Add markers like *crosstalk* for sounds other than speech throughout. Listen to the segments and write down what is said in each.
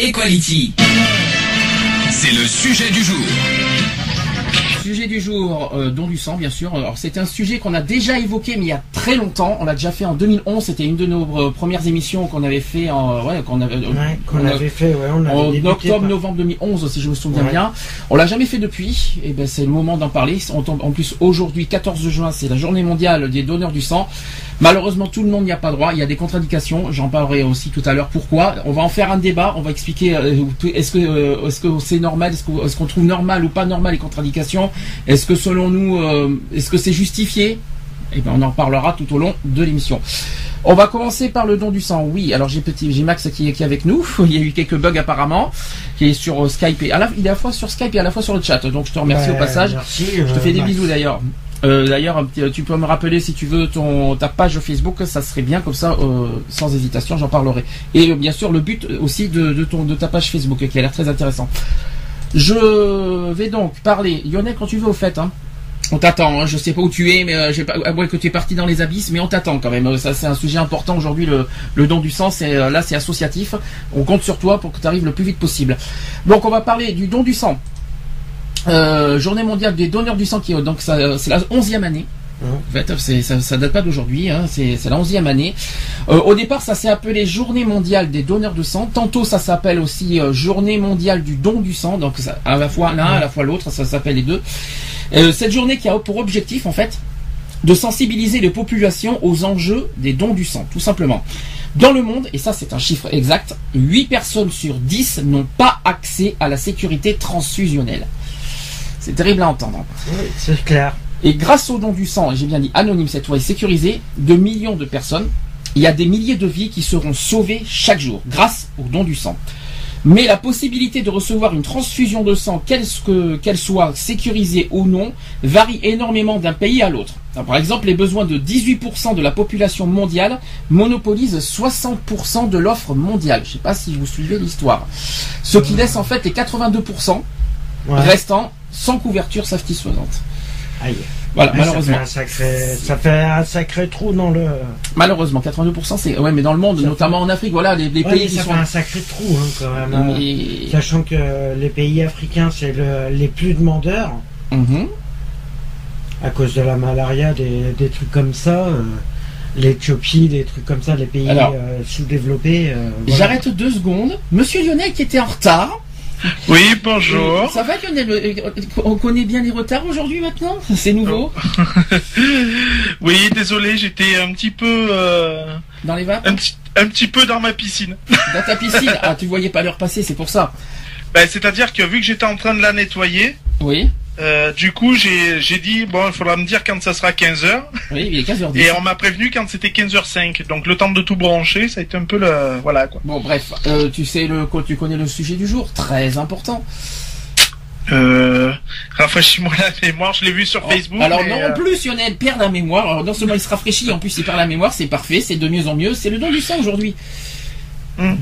Equality. C'est le sujet du jour. Sujet du jour, euh, don du sang, bien sûr. Alors, c'est un sujet qu'on a déjà évoqué, mais il y a très longtemps. On l'a déjà fait en 2011. C'était une de nos euh, premières émissions qu'on avait fait en, ouais, qu'on avait, euh, Ouais, qu'on on a- avait fait, ouais, on avait en débuté octobre, par- novembre 2011, si je me souviens Ouais. bien. On l'a jamais fait depuis. Et ben, c'est le moment d'en parler. On tombe- en plus, aujourd'hui, 14 juin, c'est la journée mondiale des donneurs du sang. Malheureusement, tout le monde n'y a pas droit. Il y a des contre-indications. J'en parlerai aussi tout à l'heure. Pourquoi? On va en faire un débat. On va expliquer. euh, est-ce que est-ce que c'est normal? Est-ce qu'on trouve normal ou pas normal les contre-indications? Est-ce que selon nous, euh, est-ce que c'est justifié? Eh ben, on en parlera tout au long de l'émission. On va commencer par le don du sang. Oui, alors j'ai petit, j'ai Max qui est, qui est avec nous. *laughs* Il y a eu quelques bugs apparemment, qui est sur euh, Skype et à la, il est à la fois sur Skype et à la fois sur le chat. Donc je te remercie Ouais, au passage. merci, je te euh, fais des Max. bisous d'ailleurs. Euh, d'ailleurs, tu peux me rappeler si tu veux ton ta page Facebook, ça serait bien comme ça, euh, sans hésitation, j'en parlerai. Et euh, bien sûr le but aussi de, de ton de ta page Facebook qui a l'air très intéressant. Je vais donc parler. Lionel, quand tu veux au fait, hein. On t'attend, hein. je sais pas où tu es, mais euh, j'ai pas, que tu es parti dans les abysses, mais on t'attend quand même. Euh, Ça, c'est un sujet important aujourd'hui. Le, don du sang, c'est euh, là, c'est associatif. On compte sur toi pour que tu arrives le plus vite possible. Donc, on va parler du don du sang. Euh, journée mondiale des donneurs du sang qui est donc ça, c'est la onzième année. C'est- ça, ça date pas d'aujourd'hui, hein, c'est la onzième année. Euh, au départ, ça s'est appelé Journée mondiale des donneurs de sang. Tantôt, ça s'appelle aussi euh, Journée mondiale du don du sang. Donc, à la fois l'un, à la fois l'autre, ça s'appelle les deux. Euh, cette journée qui a pour objectif, en fait, de sensibiliser les populations aux enjeux des dons du sang, tout simplement. Dans le monde, et ça c'est un chiffre exact, 8 personnes sur 10 n'ont pas accès à la sécurité transfusionnelle. C'est terrible à entendre. Oui, c'est clair. Et grâce au don du sang, et j'ai bien dit anonyme cette fois et sécurisé, de millions de personnes, il y a des milliers de vies qui seront sauvées chaque jour grâce au don du sang. Mais la possibilité de recevoir une transfusion de sang, qu'elle que- qu'elle soit sécurisée ou non, varie énormément d'un pays à l'autre. Par exemple, les besoins de 18% de la population mondiale monopolisent 60% de l'offre mondiale. Je ne sais pas si vous suivez l'histoire. Ce qui laisse en fait les 82% Ouais. restants sans couverture satisfaisante. Aïe. Voilà, Ouais, malheureusement. Ça fait, un sacré, ça fait un sacré trou dans le. Malheureusement, 82%, c'est ouais, mais dans le monde, notamment en Afrique, voilà, les, les Ouais, pays qui ça sont. fait un sacré trou hein, quand même. hein. Sachant que les pays africains, c'est le- les plus demandeurs. Mhm. À cause de la malaria, des, des trucs comme ça. euh, L'Éthiopie, des trucs comme ça, les pays Alors, euh, sous-développés. euh, voilà. J'arrête deux secondes. Monsieur Lionel qui était en retard. Oui, bonjour. Ça va Lionel Euh, On connaît bien les retards aujourd'hui maintenant C'est nouveau *laughs* Oui, désolé, j'étais un petit peu. euh, Dans les vapes un, petit, un petit peu dans ma piscine. *laughs* Dans ta piscine Ah, tu voyais pas l'heure passer, c'est pour ça. Ben, C'est-à-dire que vu que j'étais en train de la nettoyer, Oui. Euh, du coup, j'ai dit, bon, il faudra me dire quand ça sera 15h. Oui, il est 15h10. Et on m'a prévenu quand c'était 15h05. Donc le temps de tout brancher, ça a été un peu le. Voilà quoi. Bon, bref, euh, tu sais le, tu connais le sujet du jour, très important. Euh, rafraîchis-moi la mémoire, je l'ai vu sur Facebook. Oh, Alors mais, non euh, plus Lionel perd la mémoire. Alors non seulement il se rafraîchit, en plus il perd la mémoire, c'est parfait, c'est de mieux en mieux. C'est le don du sang aujourd'hui.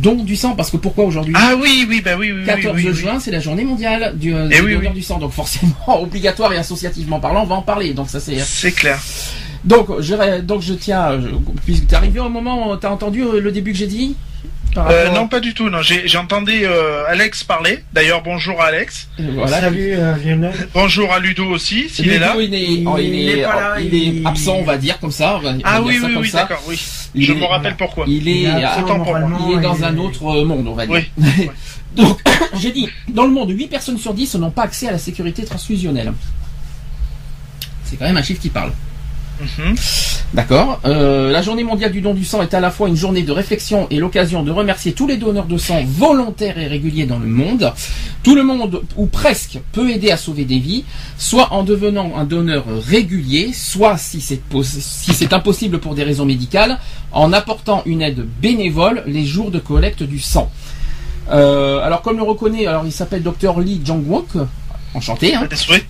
Don du sang, parce que pourquoi aujourd'hui. Ah oui, oui, bah oui, oui. oui, 14 oui, oui. juin, c'est la journée mondiale du, euh, Eh du donneur sang. Donc forcément, *laughs* obligatoire et associativement parlant, on va en parler. Donc ça c'est. C'est clair. Donc je, donc je tiens, je- puisque t'es arrivé au moment, où t'as entendu euh, le début que j'ai dit? Euh, non, pas du tout. Non, j'ai j'entendais euh, Alex parler. D'ailleurs, bonjour à Alex. Voilà. Salut euh, Lionel. Bonjour à Ludo aussi, s'il est là. Ludo, il est, oh, il est, pas là, il est il- absent, on va dire comme ça. va- Ah oui, oui, oui, d'accord, oui. Il Je est- me rappelle pourquoi. Il est, Il est absent Autant pour moi. moralement, il est dans et- un autre monde, on va dire. Oui. *laughs* Donc, *coughs* j'ai dit, dans le monde, 8 personnes sur 10 n'ont pas accès à la sécurité transfusionnelle. C'est quand même un chiffre qui parle. Mhm. D'accord. Euh, la journée mondiale du don du sang est à la fois une journée de réflexion et l'occasion de remercier tous les donneurs de sang volontaires et réguliers dans le monde. Tout le monde, ou presque, peut aider à sauver des vies, soit en devenant un donneur régulier, soit si c'est pos- si c'est impossible pour des raisons médicales, en apportant une aide bénévole les jours de collecte du sang. Euh, alors comme le reconnaît, alors il s'appelle Dr Lee Jong-wook, enchanté, hein,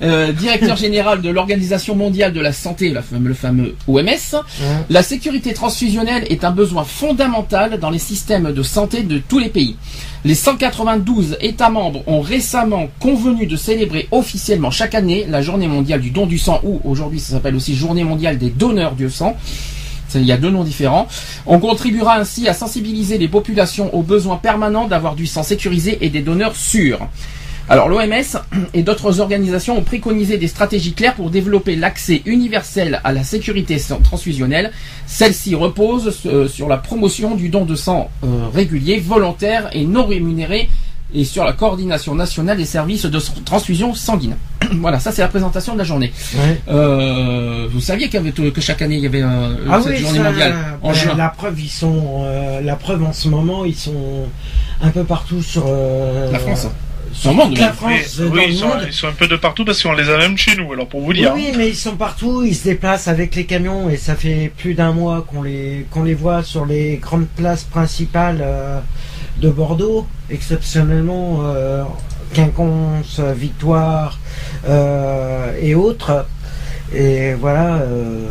euh, directeur général de l'Organisation mondiale de la santé, la fame- le fameux OMS. La sécurité transfusionnelle est un besoin fondamental dans les systèmes de santé de tous les pays. Les 192 États membres ont récemment convenu de célébrer officiellement chaque année la journée mondiale du don du sang, ou aujourd'hui ça s'appelle aussi journée mondiale des donneurs de sang. Il y a deux noms différents. On contribuera ainsi à sensibiliser les populations aux besoins permanents d'avoir du sang sécurisé et des donneurs sûrs. Alors l'OMS et d'autres organisations ont préconisé des stratégies claires pour développer l'accès universel à la sécurité transfusionnelle. Celle-ci repose euh, sur la promotion du don de sang euh, régulier, volontaire et non rémunéré et sur la coordination nationale des services de transfusion sanguine. *coughs* voilà, ça c'est la présentation de la journée. Ouais. Euh, vous saviez avait que chaque année il y avait euh, Ah cette oui, journée ça, mondiale en ben, juin. La preuve, ils sont. euh, la preuve en ce moment, ils sont un peu partout sur. La France. Sur Dans le monde, toute la même. France, Oui, dans oui, le ils, sont, monde. ils sont un peu de partout parce qu'on les a même chez nous, alors pour vous Oui, dire. oui, mais ils sont partout, ils se déplacent avec les camions et ça fait plus d'un mois qu'on les, qu'on les voit sur les grandes places principales euh, de Bordeaux, exceptionnellement euh, Quinconce, Victoire euh, et autres. Et voilà, euh,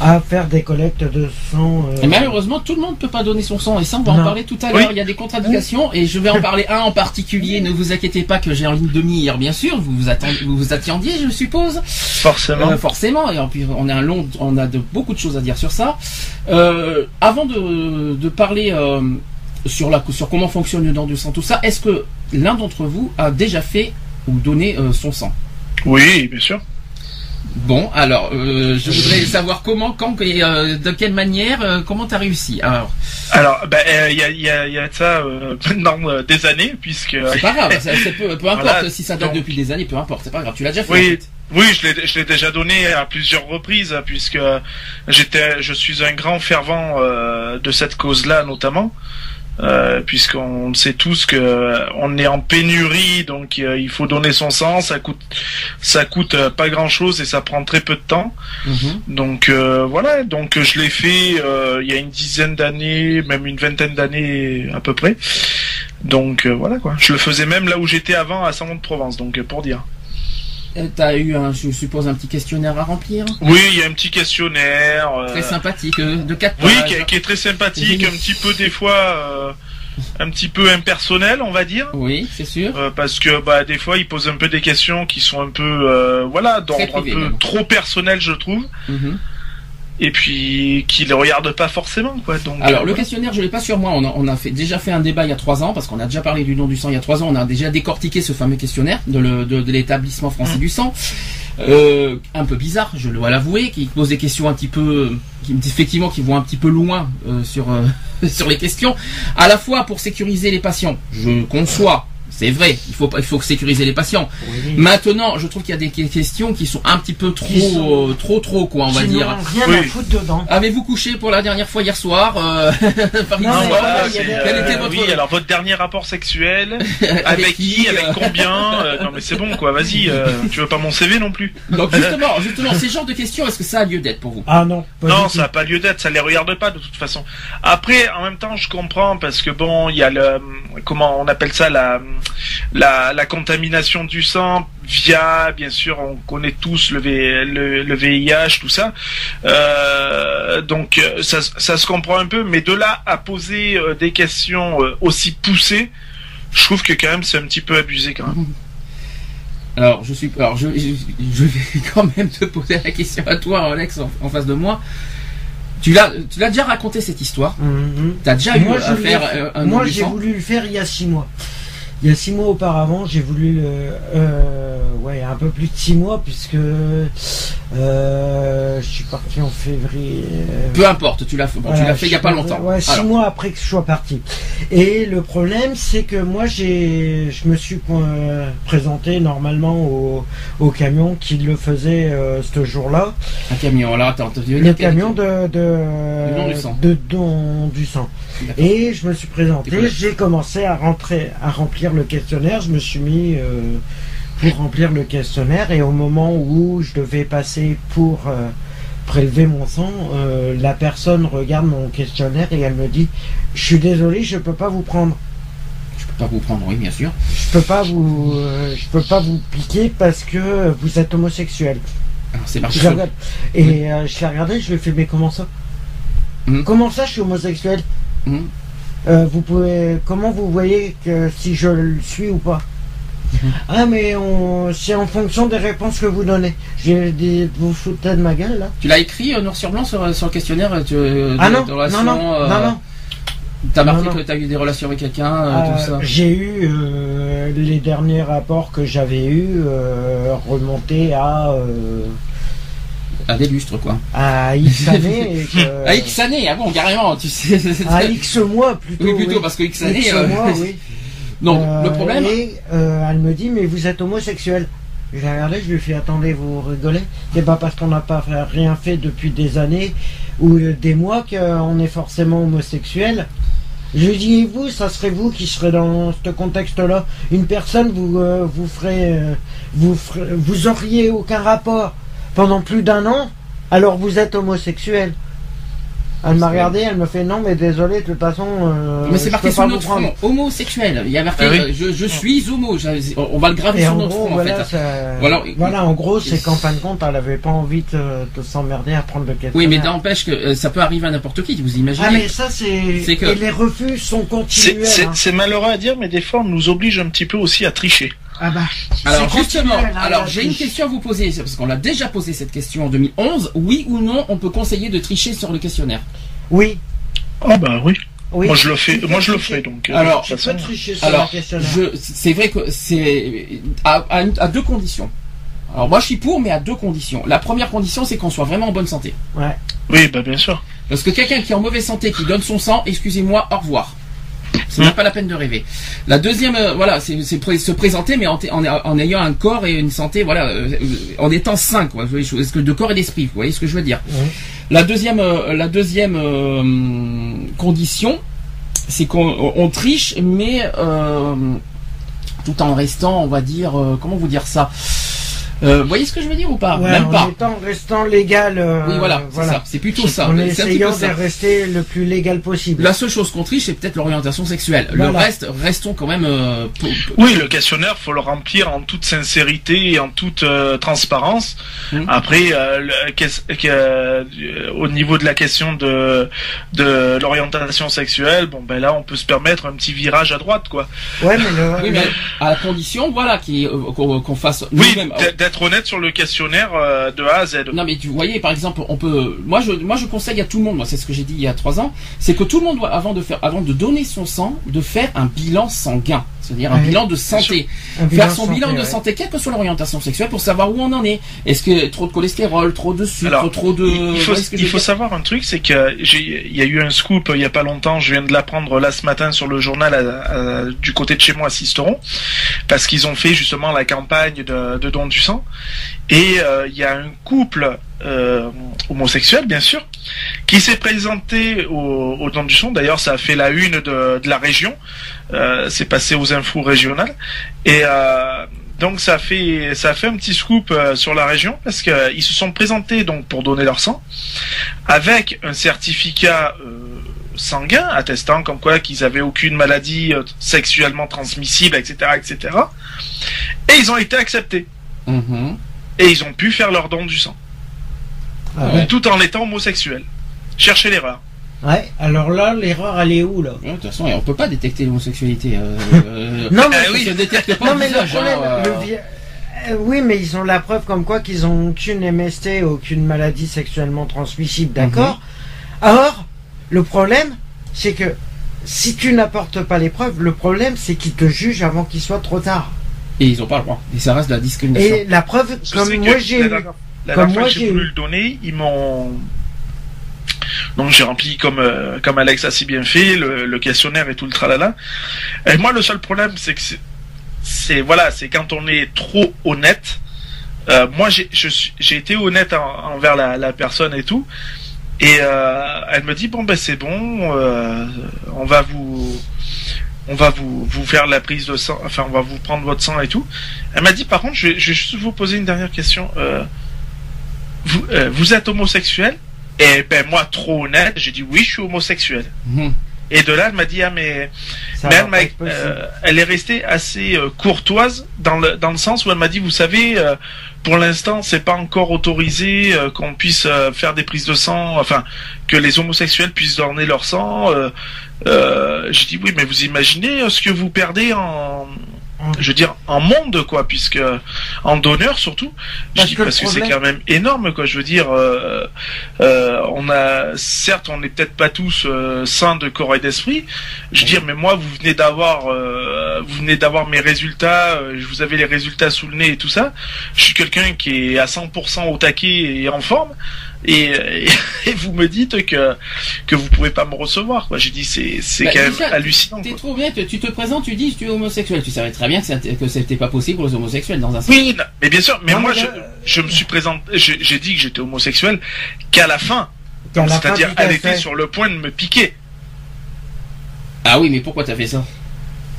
à faire des collectes de sang. euh, Et malheureusement, tout le monde ne peut pas donner son sang. Et ça, on va en parler tout à l'heure. Oui. Il y a des contradictions. Et je vais en parler un en particulier. Ne vous inquiétez pas que j'ai en ligne de mire, bien sûr. Vous vous, attend- vous vous attendiez, je suppose. Forcément. Euh, forcément. Et en plus, on a un long, on a de, beaucoup de choses à dire sur ça. Euh, avant de, de parler euh, sur, la, sur comment fonctionne le don du sang, tout ça, est-ce que l'un d'entre vous a déjà fait ou donné euh, son sang? Oui, bien sûr. Bon, alors, euh, je voudrais savoir comment, quand et euh, de quelle manière, euh, comment t'as réussi. Alors, Alors, ben, euh, il y, a, y, a, y a de ça euh, *laughs* maintenant euh, des années, puisque... c'est pas grave, ça- c'est peu, peu importe Voilà, si ça date donc- depuis des années, peu importe, c'est pas grave, tu l'as déjà fait. en Oui, fait. oui, je l'ai, je l'ai déjà donné à plusieurs reprises, puisque j'étais, je suis un grand fervent euh, de cette cause-là, notamment, euh, puisqu'on sait tous que euh, on est en pénurie, donc euh, il faut donner son sang, ça coûte, ça coûte euh, pas grand-chose et ça prend très peu de temps. Mhm. Donc euh, voilà, donc je l'ai fait euh, il y a une dizaine d'années, même une vingtaine d'années à peu près. Donc euh, voilà quoi. Je le faisais même là où j'étais avant à Saint-Mont-de-Provence, donc pour dire. Euh, T'as eu, un, je suppose, un petit questionnaire à remplir, Oui, il y a un petit questionnaire. euh, très sympathique, euh, de 4 oui, pages. qui, est- qui est très sympathique, Oui. un petit peu des fois, un petit peu impersonnel, on va dire. Oui, c'est sûr. Euh, parce que bah des fois il pose un peu des questions qui sont un peu euh, voilà d'ordre un peu même. trop personnel je trouve Mhm. Et puis qui les regarde pas forcément quoi donc Alors, euh, le questionnaire, je l'ai pas sur moi. On a, on a fait, déjà fait un débat il y a trois ans, parce qu'on a déjà parlé du don du sang il y a trois ans. On a déjà décortiqué ce fameux questionnaire de, le- de, de l'établissement français du sang. Euh, un peu bizarre, je dois l'avouer, qui pose des questions un petit peu, qui, effectivement, qui vont un petit peu loin euh, sur euh, *laughs* sur les questions. À la fois pour sécuriser les patients, je conçois. C'est vrai, il faut pas- il faut sécuriser les patients. oui. Maintenant, je trouve qu'il y a des que- questions qui sont un petit peu trop, euh, trop, trop, quoi, on va dire. n'ont rien Oui. à foutre dedans. Avez-vous couché pour la dernière fois hier soir euh, *laughs* par Non, voilà, euh, Quel était votre- oui alors votre dernier rapport sexuel *laughs* Avec avec qui, avec euh combien euh, non mais c'est bon quoi vas-y euh, tu veux pas mon CV non plus Donc justement, justement, ces genres de questions, est-ce que ça a lieu d'être pour vous? Ah non, non ça a pas lieu d'être ça les regarde pas de toute façon après en même temps je comprends parce que bon il y a le comment on appelle ça la la, la contamination du sang via bien sûr on connaît tous le, V- le, le VIH tout ça Euh, donc euh, ça, ça se comprend un peu mais de là à poser euh, des questions euh, aussi poussées je trouve que quand même c'est un petit peu abusé quand même Alors, je suis, alors je, je, je vais *laughs* quand même te poser la question à toi, Alex, en, en face de moi. Tu l'as, tu l'as déjà raconté cette histoire. Mhm. T'as déjà Moi, eu à faire euh, un Moi, j'ai voulu le faire il y a six mois. Il y a six mois auparavant, j'ai voulu le. Euh, ouais, un peu plus de six mois, puisque. Euh, je suis parti en février. euh, Peu importe, tu l'as fait. Bon, tu voilà, l'as fait il y a pas longtemps. Ouais, six Alors, mois après que je sois parti. Et le problème, c'est que moi, j'ai, je me suis présenté normalement au, au camion qui le faisait euh, ce jour-là. un camion. Là, attends, tu veux Le camion de, de, Du don du sang. de don du sang. Et je me suis présenté, j'ai commencé à rentrer, à remplir le questionnaire. Je me suis mis euh, pour remplir le questionnaire et au moment où je devais passer pour euh, prélever mon sang, euh, la personne regarde mon questionnaire et elle me dit "Je suis désolé, je peux pas vous prendre." Pas vous prendre, oui, bien sûr. Je peux pas vous, je peux pas vous piquer parce que vous êtes homosexuel. Alors, c'est marqué. Je regarde- Et je l'ai regardé, je lui ai fait, mais comment ça? Mhm. Comment ça, je suis homosexuel? Mhm. Euh, Vous pouvez, comment vous voyez que si je le suis ou pas Mhm. Ah, mais on, c'est en fonction des réponses que vous donnez. J'ai vous foutez de ma gueule là Tu l'as écrit euh, noir sur blanc sur, sur le questionnaire euh, tu, Ah non, de non, relation, non, euh, non, non. T'as marqué Non, que t'as eu des relations avec quelqu'un, tout ça. J'ai eu les derniers rapports que j'avais eus euh, remontés à À des lustres, quoi. à X *laughs* années. que- À X années, ah bon, carrément, tu sais. *laughs* à X mois plutôt. Oui, plutôt, oui. parce que X années. X euh, mois, oui. *laughs* Non, Euh, le problème. Et euh, elle me dit, mais vous êtes homosexuel. J'ai regardé, je lui ai fait, attendez, vous rigolez C'est pas parce qu'on n'a pas rien fait depuis des années ou euh, des mois qu'on est forcément homosexuel. Je lui dis, vous, ça serait vous qui serez dans ce contexte-là. Une personne, vous, euh, vous ferez, euh, vous ferez- vous auriez aucun rapport pendant plus d'un an, alors vous êtes homosexuel. Elle m'a regardé, elle me fait non, mais désolé, de toute façon. euh, Mais c'est je marqué sur notre front, homosexuel. Il y a marqué, Ah oui. euh, je, je suis homo. On va le graver Et sur en notre gros, front, en voilà, fait. ça- Voilà. voilà, en gros, c'est qu'en fin de compte, elle avait pas envie de, de s'emmerder à prendre le questionnaire. Oui, mais n'empêche que euh, ça peut arriver à n'importe qui, vous imaginez. Ah, mais ça, c'est. C'est que- Et les refus sont continuels. C'est hein. c'est malheureux à dire, mais des fois on nous oblige un petit peu aussi à tricher. Ah bah. Alors c'est justement, hein, alors j'ai une question à vous poser, parce qu'on l'a déjà posé cette question en 2011. Oui ou non, on peut conseiller de tricher sur le questionnaire Oui. Ah bah oui. oui. Moi je le fais, moi je le fais donc. euh, Alors, toute peux tricher sur Alors, le questionnaire. je, c'est vrai que c'est à, à une- à deux conditions. Alors moi je suis pour, mais à deux conditions. La première condition, c'est qu'on soit vraiment en bonne santé. Ouais. Oui, bah bien sûr. Parce que quelqu'un qui est en mauvaise santé, qui donne son sang, excusez-moi, au revoir. C'est même pas la peine de rêver. La deuxième, euh, voilà, c'est se présenter, mais en, t- en, en ayant un corps et une santé, voilà, euh, euh, en étant sain, quoi. Est-ce que de corps et d'esprit, vous voyez ce que je veux dire? Ouais. La deuxième, euh, la deuxième euh, condition, c'est qu'on on triche, mais euh, tout en restant, on va dire, euh, comment vous dire ça? Euh, Vous voyez ce que je veux dire ou pas Ouais, Même en pas. étant restant légal. euh, Oui, voilà, c'est ça. C'est plutôt ça. En C'est un petit peu essayant de ça. rester le plus légal possible. La seule chose qu'on triche, c'est peut-être l'orientation sexuelle. Le reste, restons quand même. euh, pour- Oui, le questionnaire, faut le remplir en toute sincérité et en toute euh, transparence. Mhm. Après, le- au niveau de la question de de l'orientation sexuelle, bon ben là, on peut se permettre un petit virage à droite, quoi. Ouais, mais le. Oui, mais à la condition, voilà, euh, qu'on fasse Oui. D'être honnête sur le questionnaire euh, de A à Z. Non mais tu voyez par exemple on peut moi je moi je conseille à tout le monde moi c'est ce que j'ai dit il y a trois ans c'est que tout le monde doit avant de faire avant de donner son sang de faire un bilan sanguin c'est-à-dire un Oui, bilan de santé faire son santé, bilan de ouais. santé quelle que soit l'orientation sexuelle pour savoir où on en est est-ce que trop de cholestérol trop de sucre Alors, trop de Il faut, il savoir un truc, c'est que j'ai, il y a eu un scoop euh, il y a pas longtemps. Je viens de l'apprendre là ce matin sur le journal à- à- du côté de chez moi à Sisteron, parce qu'ils ont fait justement la campagne de, de don du sang. Et euh, il y a un couple euh, homosexuel, bien sûr, qui s'est présenté au, au don du sang. D'ailleurs, ça a fait la une de, de la région. Euh, c'est passé aux infos régionales. Et euh, donc ça a fait ça fait un petit scoop euh, sur la région parce que euh, se sont présentés donc pour donner leur sang avec un certificat euh, sanguin attestant comme quoi qu'ils avaient aucune maladie sexuellement transmissible etc etc et ils ont été acceptés Mhm. et ils ont pu faire leur don du sang Ah Ouais. tout en étant homosexuels cherchez l'erreur Ouais, alors là, l'erreur, elle est où, là de toute façon on peut pas détecter l'homosexualité euh, euh, Non, *laughs* mais, Ah oui. détecte pas *laughs* non, mais le problème, hein, euh. le vi- euh, oui, mais ils ont la preuve comme quoi qu'ils ont aucune MST, aucune maladie sexuellement transmissible, d'accord? Mhm. Or, le problème, c'est que si tu n'apportes pas les preuves, le problème, c'est qu'ils te jugent avant qu'il soit trop tard. et ils ont pas le droit et ça reste de la discrimination Et la preuve, Je comme moi j'ai eu, la comme moi, j'ai voulu eu. le donner, ils m'ont donc j'ai rempli comme euh, comme Alex a si bien fait le, le questionnaire et tout le tralala. Et moi le seul problème c'est que c'est- voilà c'est quand on est trop honnête. Euh, moi j'ai été honnête en- envers la, personne et tout. Et euh, elle me dit bon ben c'est bon, on va vous on va vous, vous faire la prise de sang, enfin on va vous prendre votre sang et tout. Elle m'a dit par contre je vais, juste vous poser une dernière question. Vous êtes homosexuel? Et ben moi trop honnête, j'ai dit oui je suis homosexuel. Mhm. Et de là, elle m'a dit ah mais, mais elle, m'a- euh, elle est restée assez euh, courtoise dans le dans le sens où elle m'a dit vous savez euh, pour l'instant c'est pas encore autorisé qu'on puisse faire des prises de sang, enfin que les homosexuels puissent donner leur sang. Euh, euh, J'ai dit oui mais vous imaginez ce que vous perdez en je veux dire en monde quoi puisque en donneur surtout. Je Parce dis que parce que c'est quand même énorme quoi. Je veux dire euh, euh, on a certes on n'est peut-être pas tous euh, sains de corps et d'esprit. Je veux dire mais moi vous venez d'avoir euh, vous venez d'avoir mes résultats euh, je vous avais les résultats sous le nez et tout ça. Je suis quelqu'un qui est à 100% au taquet et en forme et, et, *laughs* et vous me dites que que vous pouvez pas me recevoir quoi j'ai dit c'est c'est Bah, quand même hallucinant T'es quoi. trop bien, tu te présentes, tu dis tu es homosexuel. Tu savais très bien que c'était- que c'était pas possible pour les homosexuels dans un sens. Oui, non, mais bien sûr, mais Non, moi mais je, là, je me suis présenté, j'ai j'ai dit que j'étais homosexuel qu'à la fin. C'est-à-dire, elle était sur le point de me piquer. Ah oui, mais pourquoi t'as fait ça?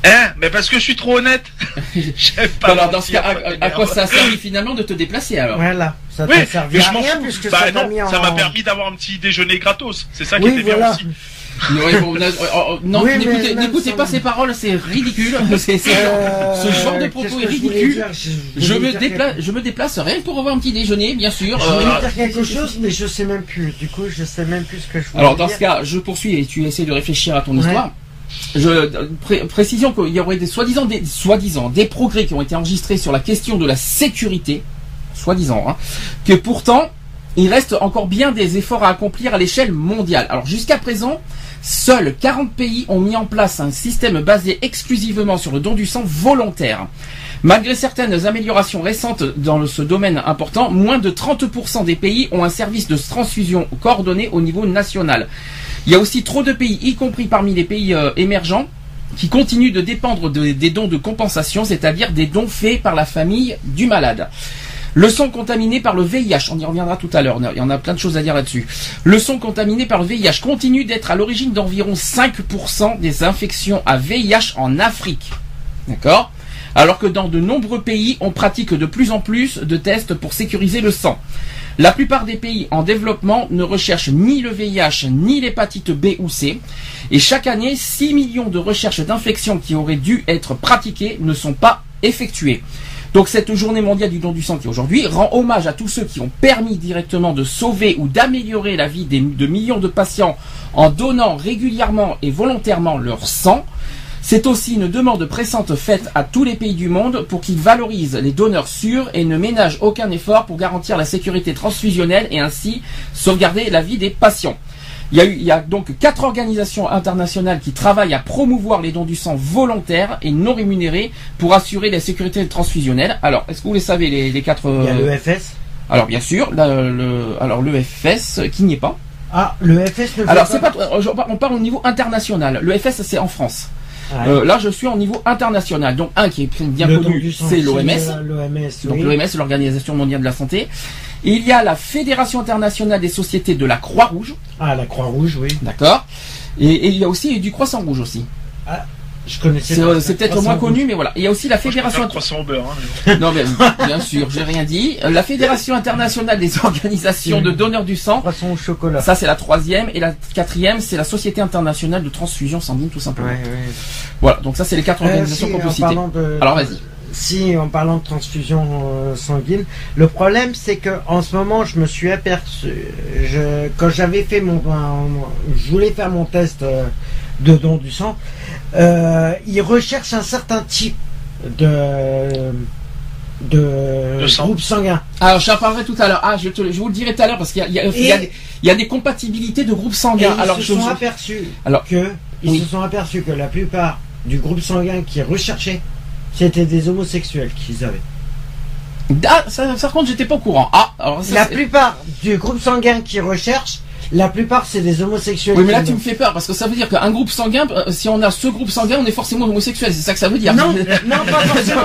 Hein Mais parce que je suis trop honnête. *laughs* J'aime pas Alors dans ce cas, à, quoi ça a servi finalement de te déplacer alors Voilà, ça Oui, t'a servi mais à je m'en rien fous. puisque Bah ça t'a non, mis en... ça m'a permis d'avoir un petit déjeuner gratos. C'est ça qui Oui, était bien aussi. Ouais, bon, là, oh, oh, Non, Oui, n'écoutez pas ces paroles, c'est ridicule. C'est- c'est- Euh, ce genre de propos est ridicule. dire Je me, déplace, je me déplace rien que pour avoir un petit déjeuner, bien sûr. Je voulais Euh, dire quelque chose, mais je sais même plus. Du coup, je sais même plus ce que je voulais Alors dans dire. ce cas, je poursuis et tu essaies de réfléchir à ton Ouais. histoire. Je pré- précision qu'il y aurait des soi-disant des progrès qui ont été enregistrés sur la question de la sécurité, soi-disant, hein, que pourtant il reste encore bien des efforts à accomplir à l'échelle mondiale. Alors jusqu'à présent, seuls 40 pays ont mis en place un système basé exclusivement sur le don du sang volontaire. Malgré certaines améliorations récentes dans ce domaine important, moins de 30% des pays ont un service de transfusion coordonné au niveau national. Il y a aussi trop de pays, y compris parmi les pays euh, émergents, qui continuent de dépendre de- des dons de compensation, c'est-à-dire des dons faits par la famille du malade. Le sang contaminé par le VIH, on y reviendra tout à l'heure, il y en a plein de choses à dire là-dessus. Le sang contaminé par le VIH continue d'être à l'origine d'environ 5% des infections à VIH en Afrique. D'accord? Alors que dans de nombreux pays, on pratique de plus en plus de tests pour sécuriser le sang. La plupart des pays en développement ne recherchent ni le VIH ni l'hépatite B ou C. Et chaque année, 6 millions de recherches d'infections qui auraient dû être pratiquées ne sont pas effectuées. Donc cette journée mondiale du don du sang qui aujourd'hui rend hommage à tous ceux qui ont permis directement de sauver ou d'améliorer la vie de millions de patients en donnant régulièrement et volontairement leur sang. C'est aussi une demande pressante faite à tous les pays du monde pour qu'ils valorisent les donneurs sûrs et ne ménagent aucun effort pour garantir la sécurité transfusionnelle et ainsi sauvegarder la vie des patients. Il y, a eu, il y a donc quatre organisations internationales qui travaillent à promouvoir les dons du sang volontaires et non rémunérés pour assurer la sécurité transfusionnelle. Alors, est-ce que vous les savez les, les quatre Il y a euh, le FS. Alors bien sûr, la- le, alors le FS qui n'y est pas. Ah, le FS ne fait Alors c'est pas, euh, on parle au niveau international. Le FS c'est en France. Euh, là je suis au niveau international. Donc un qui est bien Le connu, c'est l'OMS. euh, L'OMS, Donc oui. l'OMS, l'Organisation mondiale de la santé. Il y a la Fédération internationale des sociétés de la Croix-Rouge, Ah, la Croix-Rouge, oui. d'accord. Et, et il y a aussi du Croissant Rouge aussi. Je connaissais C'est pas euh, peut-être moins connu, mais voilà. Il y a aussi la Moi, je Fédération. au beurre. hein, mais bon. Non mais bien sûr, j'ai rien dit. La Fédération internationale des organisations de donneurs du sang. Croissant au chocolat. Ça c'est la troisième et la quatrième c'est la Société internationale de transfusion sanguine tout simplement. Ouais, ouais. Voilà, donc ça c'est les quatre Euh, organisations si, qu'on peut citer. de- Alors vas-y. Si, en parlant de transfusion euh, sanguine, le problème c'est que en ce moment, je me suis aperçu, je, quand j'avais fait mon, je voulais faire mon test euh, de don du sang, euh, ils recherchent un certain type de de, De sang. groupe sanguin. Alors j'en parlerai tout à l'heure. Ah je, te- je vous le dirai tout à l'heure parce qu'il y a, il y a- y des- il y a des compatibilités de groupes Et sanguins. ils Alors se je sont vous- aperçus Alors, que ils oui. se sont aperçus que la plupart du groupe sanguin qui est recherché, c'était des homosexuels qu'ils avaient. Ah, ça, ça, par contre j'étais pas au courant. Ah alors ça, La plupart du groupe sanguin qui recherche, la plupart c'est des homosexuels. Oui mais là tu me fais peur parce que ça veut dire qu'un groupe sanguin, euh, si on a ce groupe sanguin, on est forcément homosexuel. C'est ça que ça veut dire. Non, *laughs* non, pas forcément.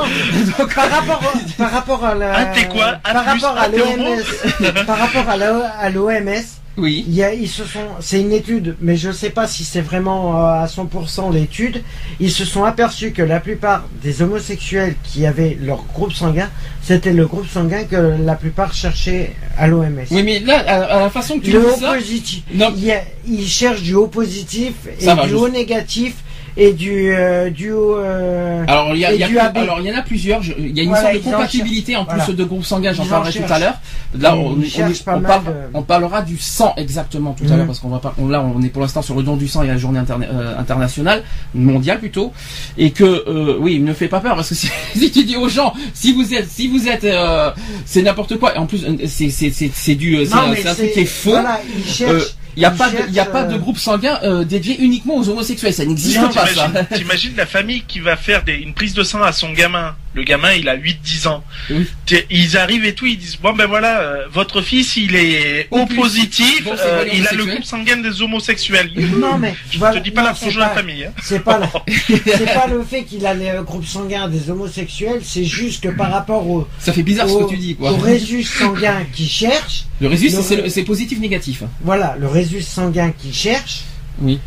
par rapport, par rapport à la, Un t'es quoi? Un par rapport à un l'OMS, par rapport à la- à l'OMS, Oui. Il y a, ils se sont, c'est une étude, mais je ne sais pas si c'est vraiment euh, à 100% l'étude. Ils se sont aperçus que la plupart des homosexuels qui avaient leur groupe sanguin, c'était le groupe sanguin que la plupart cherchaient à l'OMS. Oui, mais là, à, à la façon que tu le dis haut ça, positif. Non. Il a- ils cherchent du haut positif et Ça va, du je- haut négatif et du euh, du haut. euh, Alors il y a, y a AB. alors il y en a plusieurs. Il y a une Voilà, sorte de en compatibilité en plus de groupes sanguins. J'en parlerai tout à l'heure. Là, on, on- on parle- de- on parlera du sang exactement tout à Mhm. l'heure parce qu'on va pas. on- là, on est pour l'instant sur le don du sang et la journée interna- euh, internationale mondiale plutôt. Et que euh, oui, ne fait pas peur parce que *laughs* si, si tu dis aux gens, si vous êtes, si vous êtes, euh, c'est n'importe quoi. Et en plus, c'est c'est c'est c'est du, c'est un, truc qui est faux. Voilà, ils cherchent. Il n'y a, pas de, il y a cherchent, pas de euh, groupe sanguin euh, dédié uniquement aux homosexuels. Ça n'existe pas ça. t'imagines- T'imagines la famille qui va faire des, une prise de sang à son gamin. Le gamin, il a 8-10 ans. Oui. Ils arrivent et tout, ils disent bon ben voilà, euh, votre fils, il est Au O positif, Bon, euh, il a le groupe sanguin des homosexuels. *laughs* Non mais Je voilà, te dis pas non, la frange de la pas- famille. Hein. C'est pas, la- *laughs* c'est pas le fait qu'il a le groupe sanguin des homosexuels, c'est juste que par rapport au, Ça fait bizarre ce que tu dis quoi. au résus sanguin qui cherche, Le résus, Le- c'est le- c'est positif négatif. voilà, le résus sanguin qui cherche, Oui.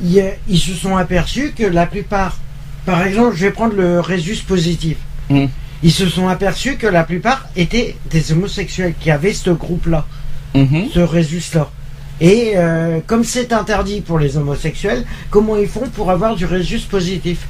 ils, ils se sont aperçus que la plupart, par exemple, je vais prendre le résus positif. Mm. Ils se sont aperçus que la plupart étaient des homosexuels qui avaient ce groupe-là, Mhm. ce résus-là. Et euh, comme c'est interdit pour les homosexuels, comment ils font pour avoir du résus positif?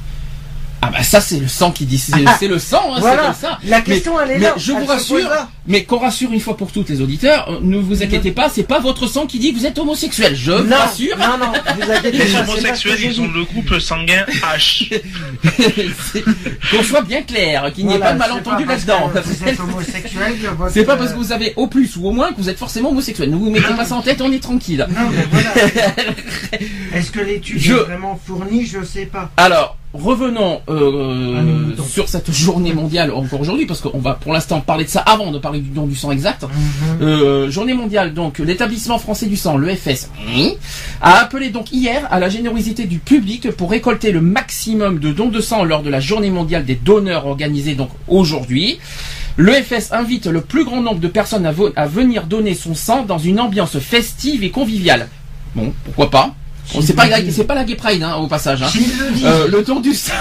Ah bah ça c'est le sang qui dit, c'est *laughs* le sang, hein, c'est Voilà. comme ça. La question, elle est mais là. je Elle vous rassure, mais qu'on rassure une fois pour toutes les auditeurs, euh, ne vous inquiétez pas, c'est pas votre sang qui dit que vous êtes homosexuel. Je vous rassure. non, non, vous inquiétez *laughs* Les pas, ce homosexuels, ils ont le groupe sanguin H. *laughs* Qu'on soit bien clair, qu'il n'y ait Voilà, pas de malentendu c'est pas parce là-dedans. que Vous êtes homosexuel que votre- C'est pas parce que vous avez au plus ou au moins que vous êtes forcément homosexuel. Ne vous mettez pas ça en tête, on est tranquille. Non, mais voilà. Est-ce que l'étude Je- est vraiment fournie? Je sais pas. Alors, revenons euh, moutons. sur cette journée mondiale encore aujourd'hui, parce qu'on va pour l'instant parler de ça avant de parler du don du sang exact. Euh, journée mondiale, donc l'établissement français du sang, le FS, a appelé donc hier à la générosité du public pour récolter le maximum de dons de sang lors de la journée mondiale des donneurs organisée donc aujourd'hui. Le FS invite le plus grand nombre de personnes à, à venir donner son sang dans une ambiance festive et conviviale. Bon, pourquoi pas? Bon, C'est pas, la- c'est pas la Gay Pride hein, au passage. Hein. Euh, le don du sang,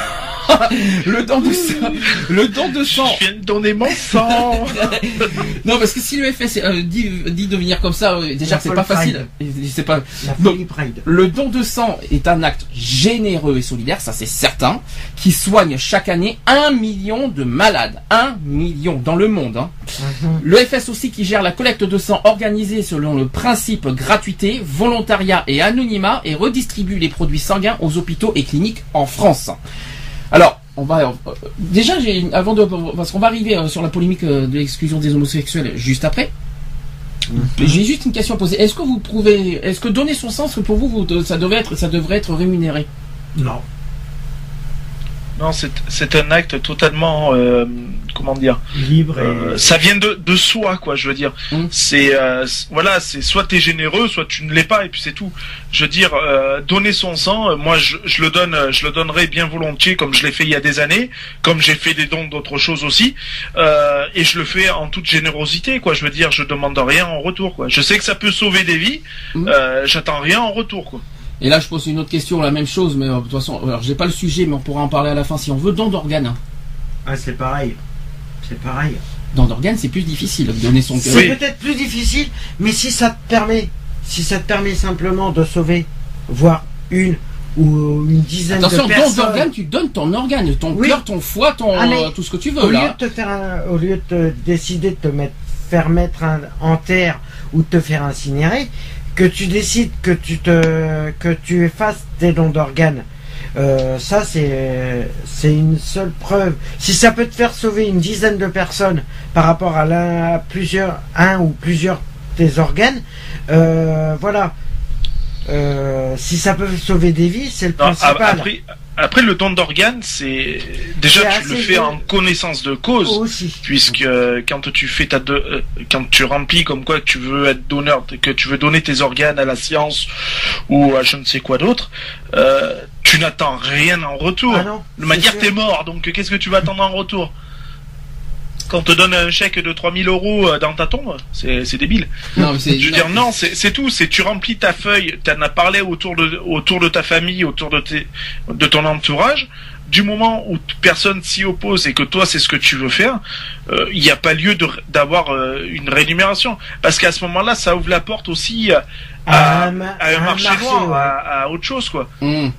*laughs* le don du sang, le don de sang. Je viens de donner mon sang. *laughs* Non, parce que si le FS euh, dit, dit de venir comme ça, euh, déjà c'est pas facile. C'est pas. La Donc, le don de sang est un acte généreux et solidaire, ça c'est certain, qui soigne chaque année un million de malades. Un million dans le monde. hein. Mhm. Le FS aussi qui gère la collecte de sang organisée selon le principe gratuité, volontariat et anonymat et redistribue les produits sanguins aux hôpitaux et cliniques en France. Alors, on va euh, déjà avant de parce qu'on va arriver euh, sur la polémique euh, de l'exclusion des homosexuels juste après. J'ai juste une question à poser. Est-ce que vous prouvez, est-ce que donner son que pour vous, vous- ça devrait être, ça devrait être rémunéré? Non. Non, c'est c'est un acte totalement, euh, comment dire, Libre et. euh, ça vient de, de soi, quoi. Je veux dire, Mm. c'est euh, voilà, c'est soit t'es généreux, soit tu ne l'es pas, et puis c'est tout. Je veux dire, euh, donner son sang, euh, moi je, je le donne, je le donnerai bien volontiers, comme je l'ai fait il y a des années, comme j'ai fait des dons d'autres choses aussi, euh, et je le fais en toute générosité, quoi. Je veux dire, je demande rien en retour, quoi. Je sais que ça peut sauver des vies, Mm. euh, j'attends rien en retour, quoi. Et là, je pose une autre question, la même chose, mais euh, de toute façon, alors j'ai pas le sujet, mais on pourra en parler à la fin si on veut. Don d'organes. Ah, c'est pareil. C'est pareil. Don d'organes, c'est plus difficile de donner son C'est Oui. peut-être plus difficile, mais si ça te permet, si ça te permet simplement de sauver, voire une ou une dizaine Attention, de don personnes. d'organes, tu donnes ton organe, ton Oui. cœur, ton foie, ton Ah, euh, tout ce que tu veux Au lieu de te faire, un- au lieu de te décider de te mettre, faire mettre un, en terre ou de te faire incinérer, que tu décides que tu te, que tu effaces tes dons d'organes. Euh, ça c'est c'est une seule preuve. Si ça peut te faire sauver une dizaine de personnes par rapport à à plusieurs un ou plusieurs tes organes, euh, voilà. Euh, si ça peut sauver des vies, c'est le Non, principal. après, après, le don d'organes, c'est déjà tu le fais bien. en connaissance de cause. aussi. puisque euh, quand tu fais ta de- euh, quand tu remplis comme quoi tu veux être donneur que tu veux donner tes organes à la science ou à je ne sais quoi d'autre euh, tu n'attends rien en retour Ah non, de manière t'es mort donc qu'est-ce que tu vas attendre en retour? Quand on te donne un chèque de 3000 euros euh, dans ta tombe, c'est c'est débile. Non, mais c'est. Je veux dire, non, c'est c'est tout. C'est tu remplis ta feuille, tu en as parlé autour de autour de ta famille, autour de tes de ton entourage. Du moment où personne s'y oppose et que toi c'est ce que tu veux faire, euh, il n'y a pas lieu d'avoir euh, une rémunération. Parce qu'à ce moment-là, ça ouvre la porte aussi à, à, À un à un marché, marché, noir, ouais. à, à autre chose quoi. Hum.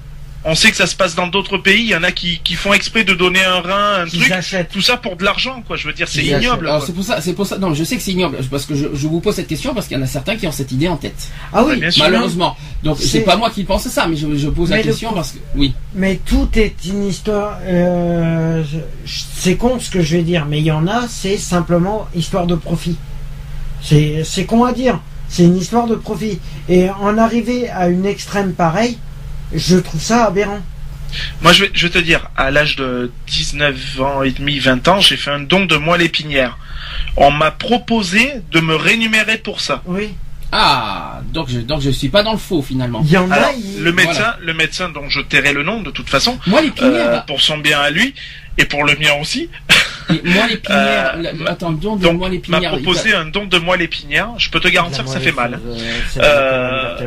On sait que ça se passe dans d'autres pays. Il y en a qui, qui font exprès de donner un rein, un truc. achètent. Tout ça pour de l'argent, quoi. Je veux dire, c'est ignoble. Alors c'est pour ça, c'est pour ça. Non, je sais que c'est ignoble parce que je, je vous pose cette question parce qu'il y en a certains qui ont cette idée en tête. Ah oui, bien sûr. Malheureusement. Donc C'est- pas moi qui pense ça, mais je, je pose la Mais question parce que oui. Mais tout est une histoire. euh, c'est con ce que je vais dire, mais il y en a, c'est simplement histoire de profit. C'est c'est con à dire. C'est une histoire de profit. Et en arriver à une extrême pareille, je trouve ça aberrant. Moi, je vais, je vais te dire, à l'âge de 19 ans et demi, 20 ans, j'ai fait un don de moelle épinière. On m'a proposé de me rémunérer pour ça. Oui. Ah, donc je donc je suis pas dans le faux finalement. Il y en Alors, a. ils- le médecin, voilà. le médecin dont je tairai le nom de toute façon, Moi euh, l'épinière, pour son bien à lui et pour le mien aussi, et moi *laughs* l'épinière, euh, attends, don de moi m'a l'épinière. proposé un don de moelle épinière. Je peux te garantir que ça fait mal. Euh,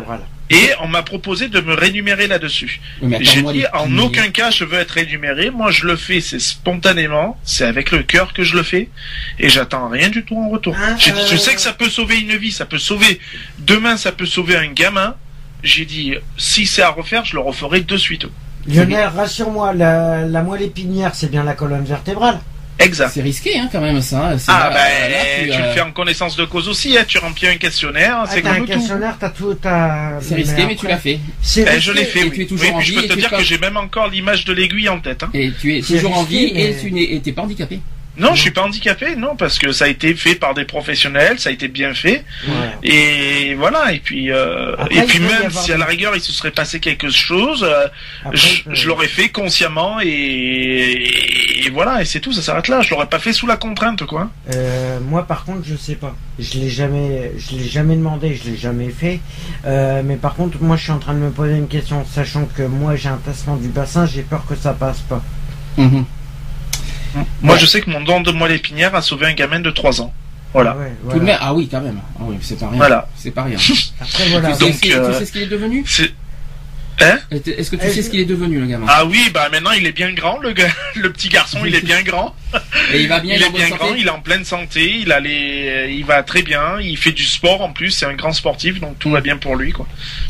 Euh. Et on m'a proposé de me rémunérer là-dessus. J'ai dit en aucun cas je veux être rémunéré. Moi je le fais, c'est spontanément, c'est avec le cœur que je le fais, et j'attends rien du tout en retour. J'ai dit, je euh, sais que ça peut sauver une vie, ça peut sauver demain, ça peut sauver un gamin. J'ai dit si c'est à refaire, je le referai de suite. Lionel, rassure-moi, la, la moelle épinière, c'est bien la colonne vertébrale. Exact. C'est risqué hein, quand même ça. hein. Ah là- ben là, tu, euh, le fais en connaissance de cause aussi. Hein. Tu remplis un questionnaire, Ah, c'est un tout. questionnaire, t'as tout. t'as- C'est risqué, mais tu l'as fait. Eh, risqué. je l'ai fait. Et oui. tu es toujours Oui, en puis je vie peux te dire que j'ai même encore l'image de l'aiguille en tête. Hein. Et tu es toujours en vie mais- et tu n'es pas handicapé. Non, je suis pas handicapé, non, parce que ça a été fait par des professionnels, ça a été bien fait. Ouais. Et voilà, et puis euh, Après, et puis même si à la rigueur il se serait passé quelque chose, euh, Après, je, il peut- je l'aurais fait consciemment et, et voilà, et c'est tout, ça s'arrête là. Je l'aurais pas fait sous la contrainte, quoi. Euh, moi, par contre, je sais pas. Je l'ai jamais, je l'ai jamais demandé, je l'ai jamais fait. Euh, mais par contre, moi, je suis en train de me poser une question, sachant que moi, j'ai un tassement du bassin, j'ai peur que ça passe pas. Mhm. Moi, Ouais. je sais que mon don de moelle épinière a sauvé un gamin de 3 ans. Voilà. Ouais, Tout voilà. de même- ah oui, quand même. Ah oui, c'est pas rien. Voilà. C'est pas rien. *laughs* Après, voilà. tu, Donc, sais, ce qu'il- euh, tu sais ce qu'il est devenu C'est Hein Est-ce que tu sais ce qu'il est devenu, le gamin Ah oui, bah maintenant il est bien grand, le, gars, *laughs* le petit garçon, il est bien grand. *laughs* Et il va bien, il est est bien santé grand, il est en pleine santé, il a les, il va très bien, il fait du sport en plus, c'est un grand sportif, donc tout va bien pour lui, quoi.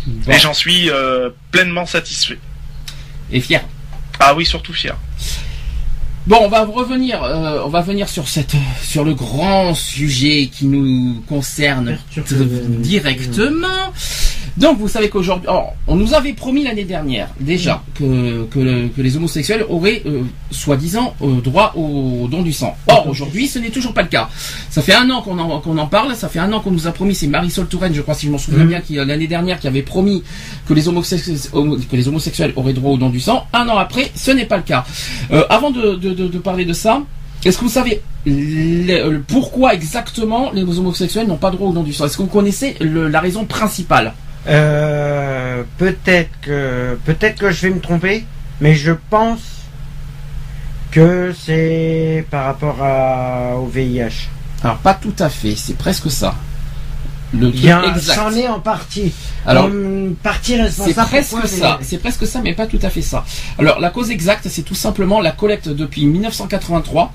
Bon. Et j'en suis euh, pleinement satisfait. Et fier. Ah oui, surtout fier. Bon, on va revenir, euh, on va venir sur cette, sur le grand sujet qui nous concerne Perturbe- directement. Donc, vous savez qu'aujourd'hui, on nous avait promis l'année dernière déjà que que, le- que les homosexuels auraient euh, soi-disant euh, droit au don du sang. Or, aujourd'hui, ce n'est toujours pas le cas. Ça fait un an qu'on en parle. Ça fait un an qu'on nous a promis. C'est Marisol Touraine, je crois, si je m'en souviens Mhm. bien, qui euh, l'année dernière qui avait promis que les homosexuels homo- que les homosexuels auraient droit au don du sang. Un an après, ce n'est pas le cas. Euh, avant de, de, de, de parler de ça, est-ce que vous savez le- pourquoi exactement les homosexuels n'ont pas droit au don du sang? Est-ce que vous connaissez le- la raison principale? Euh, peut-être que peut-être que je vais me tromper, mais je pense que c'est par rapport à, au VIH. Alors pas tout à fait, c'est presque ça. Le truc Il y a exact. c'en est en partie. Alors partie c'est presque ça, c'est presque ça, mais pas tout à fait ça. Alors la cause exacte, c'est tout simplement la collecte depuis 1983.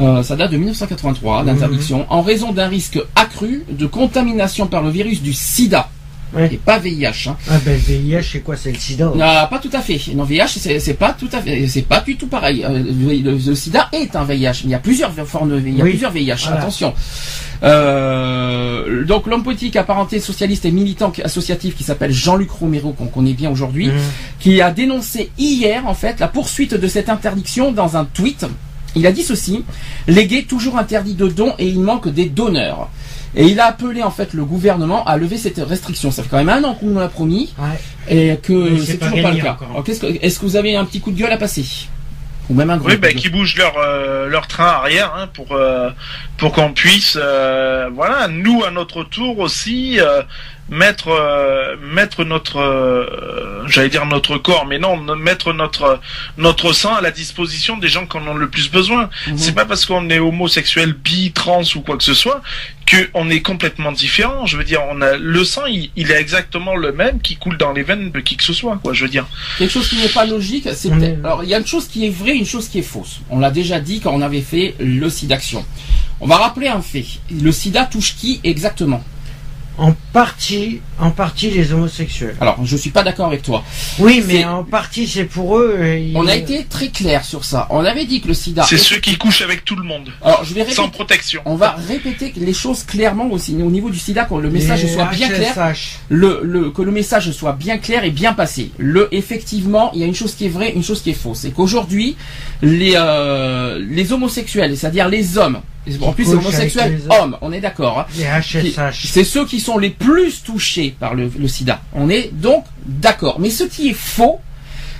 Euh, ça date de 1983 d'interdiction en raison d'un risque accru de contamination par le virus du SIDA Ouais. et pas VIH. Hein. Ah ben VIH c'est quoi C'est le sida. Non, pas tout à fait. Non, VIH, c'est pas tout à fait, c'est pas du tout pareil. Euh, le, le- le SIDA est un VIH. Il y a plusieurs formes de, il y a Oui. plusieurs VIH. Voilà. Attention. Euh, donc l'homme politique apparenté socialiste et militant associatif qui s'appelle Jean-Luc Romero qu'on connaît bien aujourd'hui, Mhm. qui a dénoncé hier en fait la poursuite de cette interdiction dans un tweet. Il a dit ceci les gays toujours interdits de dons et il manque des donneurs. Et il a appelé en fait le gouvernement à lever cette restriction. Ça fait quand même un an qu'on nous l'a promis Ouais. et que c'est toujours pas le cas. que- Est-ce que vous avez un petit coup de gueule à passer? Ou même un gros Oui, ben de qui bougent leur euh, leur train arrière hein, pour euh, pour qu'on puisse, euh, voilà, nous à notre tour aussi, euh, mettre euh, mettre notre euh, j'allais dire notre corps mais non mettre notre notre sang à la disposition des gens qui en ont le plus besoin Mhm. c'est pas parce qu'on est homosexuel bi trans ou quoi que ce soit que on est complètement différent je veux dire on a le sang il, il est exactement le même qui coule dans les veines de qui que ce soit quoi je veux dire Quelque chose qui n'est pas logique, c'est est- alors il y a une chose qui est vraie, une chose qui est fausse. On l'a déjà dit quand on avait fait le SIDAction. On va rappeler un fait. Le SIDA touche qui exactement En partie, en partie les homosexuels. Alors, je suis pas d'accord avec toi. Oui, mais en partie c'est pour eux. euh, ils- On a été très clair sur ça. On avait dit que le SIDA. c'est ceux qui couchent avec tout le monde Alors, je vais répéter. sans protection On va répéter les choses clairement aussi au niveau du SIDA, que le message les soit bien clair. Le, le, que le message soit bien clair et bien passé. Le, effectivement, il y a une chose qui est vraie, une chose qui est fausse. C'est qu'aujourd'hui, les, euh, les homosexuels, c'est-à-dire les hommes, en plus c'est les hommes, on est d'accord, hein, c'est ceux qui sont les plus touchés par le, le sida. On est donc d'accord. Mais ce qui est faux,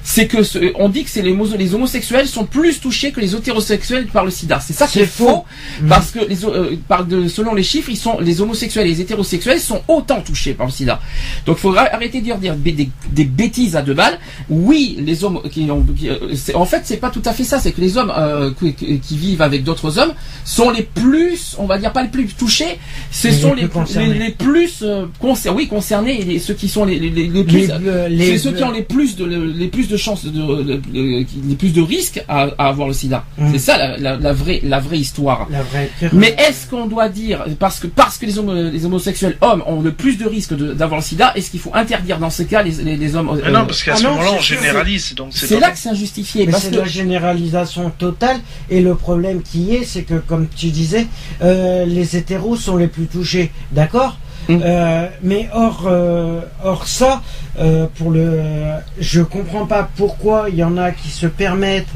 c'est que ce- on dit que c'est les, homo- les homosexuels sont plus touchés que les hétérosexuels par le sida. C'est ça qui C'est est faux, parce que les, euh, par de- selon les chiffres, ils sont les homosexuels et les hétérosexuels sont autant touchés par le sida. Donc, il faudra arrêter de dire des, des- des bêtises à deux balles. Oui, les hommes qui ont, qui, euh, en fait, c'est pas tout à fait ça. C'est que les hommes euh, qui, vivent avec d'autres hommes sont les plus, on va dire pas les plus touchés, ce Mais sont les plus concernés. les, les plus euh, concer- oui concernés et ceux qui sont les, les, les- les plus c'est ceux qui ont les plus de les plus de chances de, de- de- plus de risques à, à avoir le sida. Mm. C'est ça la, la, la vraie la vraie histoire. La vraie pire- Mais est-ce qu'on doit dire parce que parce que les, homo- les homosexuels hommes ont le plus de risques d'avoir le sida, est-ce qu'il faut interdire dans ce cas les, les, les hommes Mais euh, non parce qu'à ah ce moment-là on généralise donc c'est là bon. que c'est injustifié Mais parce c'est que la généralisation totale et le problème qui est, c'est que comme tu disais, euh, les hétéros sont les plus touchés, d'accord? Mm. Euh, Mais hors, euh, hors ça, euh, pour le, je comprends pas pourquoi il y en a qui se permettent,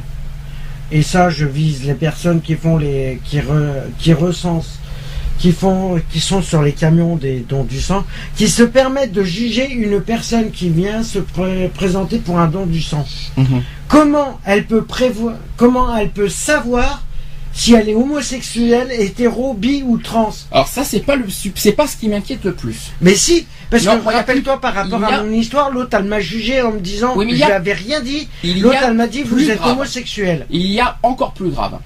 et ça je vise les personnes qui font les, qui, re- qui recensent, qui font, qui sont sur les camions des dons du sang, qui se permettent de juger une personne qui vient se pré- présenter pour un don du sang Mhm. comment elle peut prévoir, comment elle peut savoir si elle est homosexuelle, hétéro, bi ou trans. alors ça c'est pas le c'est pas ce qui m'inquiète le plus. Mais si, parce Non, que rappelle-toi par rapport a- à mon histoire, l'autre elle m'a jugé en me disant Oui, je a- n'avais rien dit. L'autre elle m'a dit vous êtes grave. homosexuel. Il y a encore plus grave.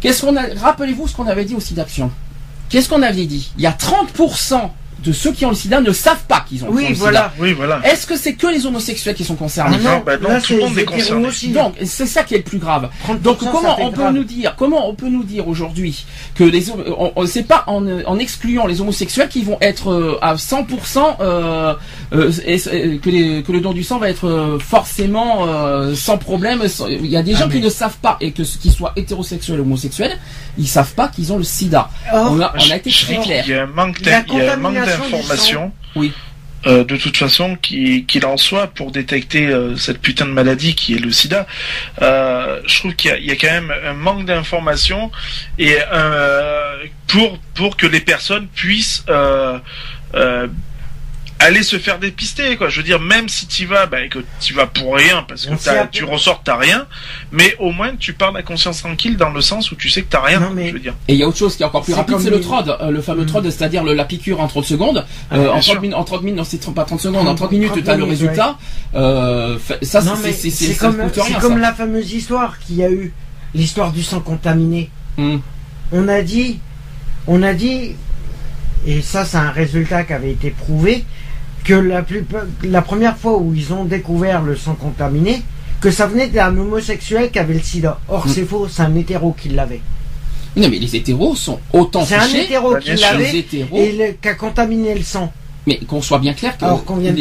Qu'est-ce qu'on a Rappelez-vous ce qu'on avait dit au SIDAction. Qu'est-ce qu'on avait dit? Il y a 30% de ceux qui ont le SIDA ne savent pas qu'ils ont, Oui, ont le voilà. oui voilà SIDA. Est-ce que c'est que les homosexuels qui sont concernés Ah non, bah non, là tout c'est le monde est concerné. aussi. Donc c'est ça qui est le plus grave. 30%, Donc comment on peut grave. nous dire comment on peut nous dire aujourd'hui que les hom- on, on- c'est pas en, euh, en excluant les homosexuels qui vont être euh, à 100% euh, euh, que, les- que le don du sang va être euh, forcément euh, sans problème. sans- Il y a des Ah, gens qui ne savent pas et que ce qu'ils soient hétérosexuels ou homosexuels, ils savent pas qu'ils ont le SIDA. Or, On a, on a été très clair. Il y a un manque D'informations. Oui. Euh, de toute façon, qui- qu'il en soit, pour détecter euh, cette putain de maladie qui est le sida, euh, je trouve qu'il y, a- il y a quand même un manque d'informations et pour pour que les personnes puissent aller se faire dépister quoi je veux dire même si tu vas bah, que tu vas pour rien parce que t'as- tu ressors t'as rien mais au moins tu pars la conscience tranquille dans le sens où tu sais que t'as rien Non, mais- je veux dire Et il y a autre chose qui est encore plus C'est rapide, c'est le TROD, euh, le fameux Mm. TROD, c'est-à-dire le- la piqûre en 30 secondes. Ah, Euh, en, sûr. 30 minutes, en 30 minutes, non, c'est pas 30 secondes, en 30 minutes, 30 tu as le résultat. Euh, ça, non, c'est mais c'est- c'est c'est- ça comme, coûte c'est rien, comme ça. la fameuse histoire qu'il y a eu, l'histoire du sang contaminé. Mm. on a dit, on a dit, et ça c'est un résultat qui avait été prouvé, que la, première fois où ils ont découvert le sang contaminé, que ça venait d'un homosexuel qui avait le sida. Or Mm. c'est faux, c'est un hétéro qui l'avait. Non, mais les hétéros sont autant C'est un hétéro qui l'avait et le- qui a contaminé le sang. Mais qu'on soit bien clair que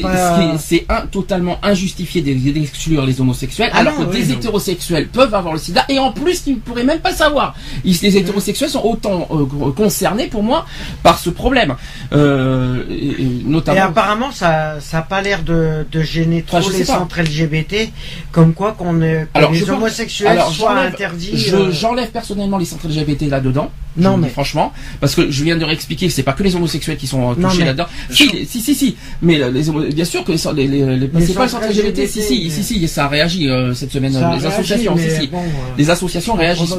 pas- c'est totalement injustifié d'ex- d'exclure les homosexuels, Ah alors non, que oui, des non. hétérosexuels peuvent avoir le sida, et en plus, ils ne pourraient même pas savoir. Ils- les hétérosexuels sont autant euh, concernés, pour moi, par ce problème. Euh, et- et Et notamment. apparemment ça ça a pas l'air de, de gêner trop Enfin, les pas. centres LGBT, comme quoi qu'on que Alors, les homosexuels soient j'enlève- interdits. Je- euh, J'enlève personnellement les centres LGBT là-dedans. Non, mais- franchement, parce que je viens de réexpliquer que c'est pas que les homosexuels qui sont euh, touchés mais- là-dedans. Si, si, si, si. Mais euh, les, bien sûr que les, les, les, c'est pas le centre LGBT. Si, si, mais- si, si, ça a réagi euh, cette semaine. ça les réagi, associations, si, si. bon, euh, Les associations réagissent.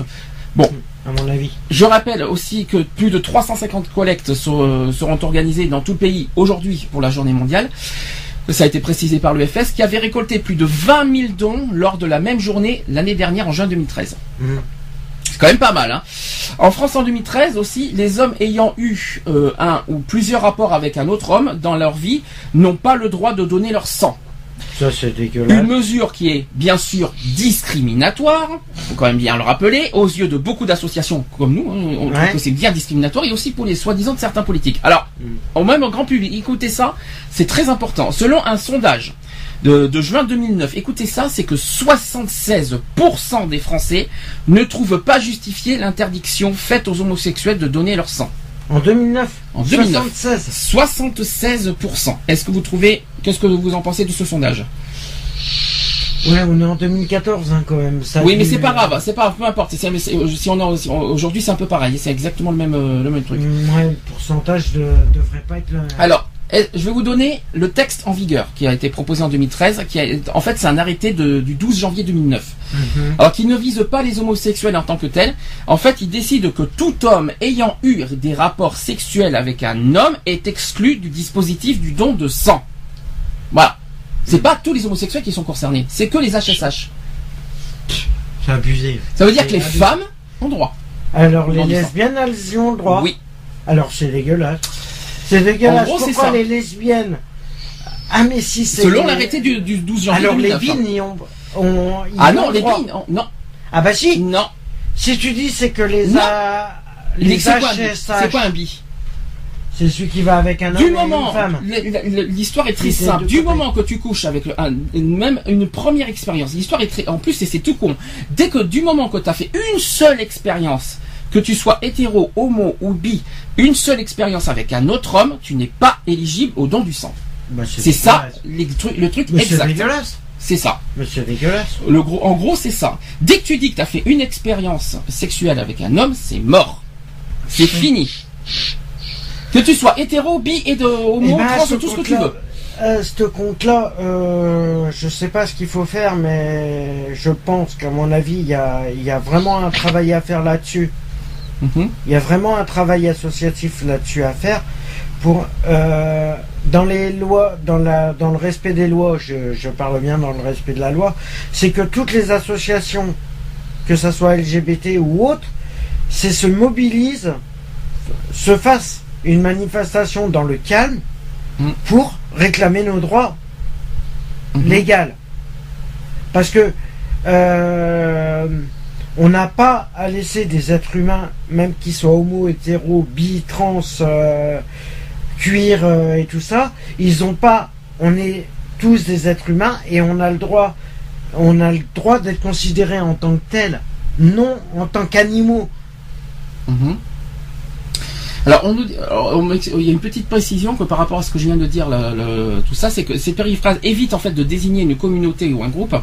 Bon, à mon avis. Je rappelle aussi que plus de 350 collectes seront, seront organisées dans tout le pays aujourd'hui pour la journée mondiale. Ça a été précisé par l'UFS qui avait récolté plus de 20 000 dons lors de la même journée l'année dernière en juin 2013. C'est quand même pas mal. Hein. En France en 2013 aussi, les hommes ayant eu euh, un ou plusieurs rapports avec un autre homme dans leur vie n'ont pas le droit de donner leur sang. Ça, c'est dégueulasse. Une mesure qui est bien sûr discriminatoire, faut quand même bien le rappeler, aux yeux de beaucoup d'associations comme nous, hein, on trouve Ouais. que c'est bien discriminatoire et aussi pour les soi-disant de certains politiques. Alors, au même au grand public, écoutez ça, c'est très important. Selon un sondage de, de juin 2009, écoutez ça, c'est que 76% des Français ne trouvent pas justifiée l'interdiction faite aux homosexuels de donner leur sang. En 2009 En 2009. 76 76%. Est-ce que vous trouvez, qu'est-ce que vous en pensez de ce sondage? Ouais, on est en 2014 hein, quand même. Ça Oui, mais c'est pas grave, c'est pas, peu importe. si on si on- aujourd'hui, c'est un peu pareil. C'est exactement le même, euh, le même truc. Ouais, le pourcentage de, devrait pas être le. Alors, je vais vous donner le texte en vigueur qui a été proposé en 2013. Qui a, en fait, c'est un arrêté de- du 12 janvier 2009. Mhm. Alors, qui ne vise pas les homosexuels en tant que tels. En fait, il décide que tout homme ayant eu des rapports sexuels avec un homme est exclu du dispositif du don de sang. Voilà. C'est pas tous les homosexuels qui sont concernés. C'est que les HSH. C'est abusé. Ça veut dire que les abusé. femmes ont droit. Alors, les lesbiennes, elles y ont le droit. Oui. Alors, c'est dégueulasse. C'est dégueulasse. En gros, c'est Pourquoi ça. les lesbiennes Ah, mais si c'est. Selon l'arrêté du, du 12 janvier Alors, les 2009. hein. ont. ont- ils Ah ont non, le les bines, non, Ah, bah si non. Si tu dis, c'est que les. Non. A... Les- C'est quoi, un bi c'est quoi un bi c'est celui qui va avec un homme Du et moment, une femme. l'histoire est très simple. Du moment que tu couches avec le, un- même une première expérience, l'histoire est très, en plus, et c'est tout con. Dès que du moment que tu as fait une seule expérience, que tu sois hétéro, homo ou bi, une seule expérience avec un autre homme, tu n'es pas éligible au don du sang. Bah, C'est ça, les le truc exact. C'est ça. Mais c'est dégueulasse. Le gros, en gros, c'est ça. Dès que tu dis que tu as fait une expérience sexuelle avec un homme, c'est mort. C'est fini. Que tu sois hétéro, bi et de homo, Eh ben, trans, tout ce que tu veux. euh, ce compte-là, euh, je sais pas ce qu'il faut faire, mais je pense qu'à mon avis, il y a, il y a vraiment un travail à faire là-dessus. Il y a vraiment un travail associatif là-dessus à faire pour euh, dans les lois, dans la, dans le respect des lois. Je, je parle bien dans le respect de la loi. C'est que toutes les associations, que ça soit LGBT ou autre, c'est se mobilisent, se fassent une manifestation dans le calme Mm. pour réclamer nos droits Mhm. légaux. Parce que euh, on n'a pas à laisser des êtres humains, même qu'ils soient homo, hétéro, bi, trans, euh, cuir euh, et tout ça, ils ont pas. On est tous des êtres humains et on a le droit, on a le droit d'être considérés en tant que tels, non en tant qu'animaux. Mhm. Alors, il y a une petite précision que par rapport à ce que je viens de dire, tout ça, c'est que ces périphrases évitent en fait de désigner une communauté ou un groupe.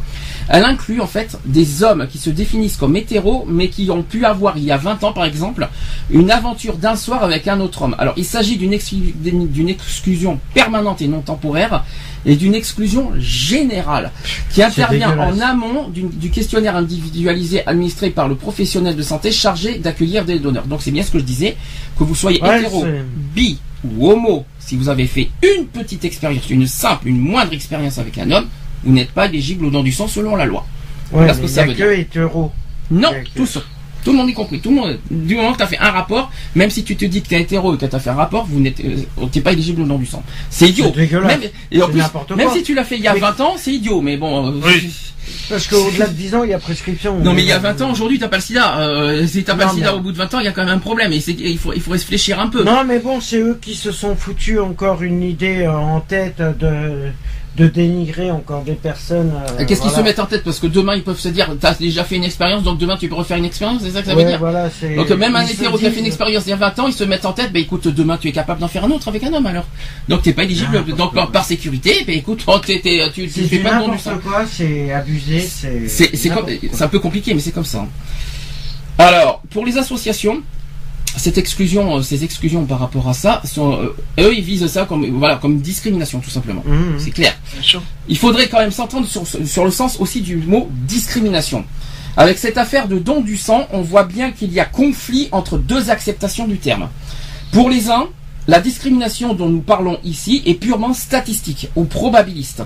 Elle inclut en fait des hommes qui se définissent comme hétéros, mais qui ont pu avoir il y a 20 ans, par exemple, une aventure d'un soir avec un autre homme. Alors, il s'agit d'une exclusion permanente et non temporaire, et d'une exclusion générale qui intervient en amont du questionnaire individualisé administré par le professionnel de santé chargé d'accueillir des donneurs. Donc c'est bien ce que je disais, que vous soyez Ouais, hétéro, bi ou homo, si vous avez fait une petite expérience, une simple, une moindre expérience avec un homme, vous n'êtes pas éligible au don du sang selon la loi. Ouais, Voilà ce que ça veut que hétéro. Non, tous. Tout le monde y compris. Tout le monde, du moment que tu as fait un rapport, même si tu te dis que tu es hétéro et que tu as fait un rapport, vous n'êtes euh, pas éligible au don du sang. C'est idiot. C'est dégueulasse. Même, et en plus, même si tu l'as fait il y a Mais- 20 ans, c'est idiot. Mais bon. euh, Oui. Parce qu'au-delà de 10 ans, il y a prescription. Non mais il y a 20 ans, aujourd'hui t'as pas le sida. Euh, si t'as pas Non, le sida mais- au bout de 20 ans, il y a quand même un problème. Et il faut, il faut réfléchir un peu. Non, mais bon, c'est eux qui se sont foutus encore une idée en tête de, de dénigrer encore des personnes. euh, Qu'est-ce qu'ils se mettent en tête Parce que demain ils peuvent se dire, t'as déjà fait une expérience, donc demain tu peux refaire une expérience, c'est ça que ça veut Ouais, dire voilà, Donc même un hétéro qui a fait une expérience il y a 20 ans, ils se mettent en tête, bah écoute, demain tu es capable d'en faire un autre avec un homme alors. Donc t'es pas éligible, N'importe donc par, sécurité, bah écoute, *laughs* oh, tu, fais pas de n'importe quoi, c'est abusé, c'est un peu compliqué, mais c'est comme ça. Alors, pour les associations, cette exclusion, euh, ces exclusions par rapport à ça, sont, euh, eux, ils visent ça comme, voilà, comme discrimination, tout simplement. Mhm. C'est clair. Bien sûr. Il faudrait quand même s'entendre sur, sur le sens aussi du mot discrimination. Avec cette affaire de don du sang, on voit bien qu'il y a conflit entre deux acceptations du terme. Pour les uns, la discrimination dont nous parlons ici est purement statistique ou probabiliste,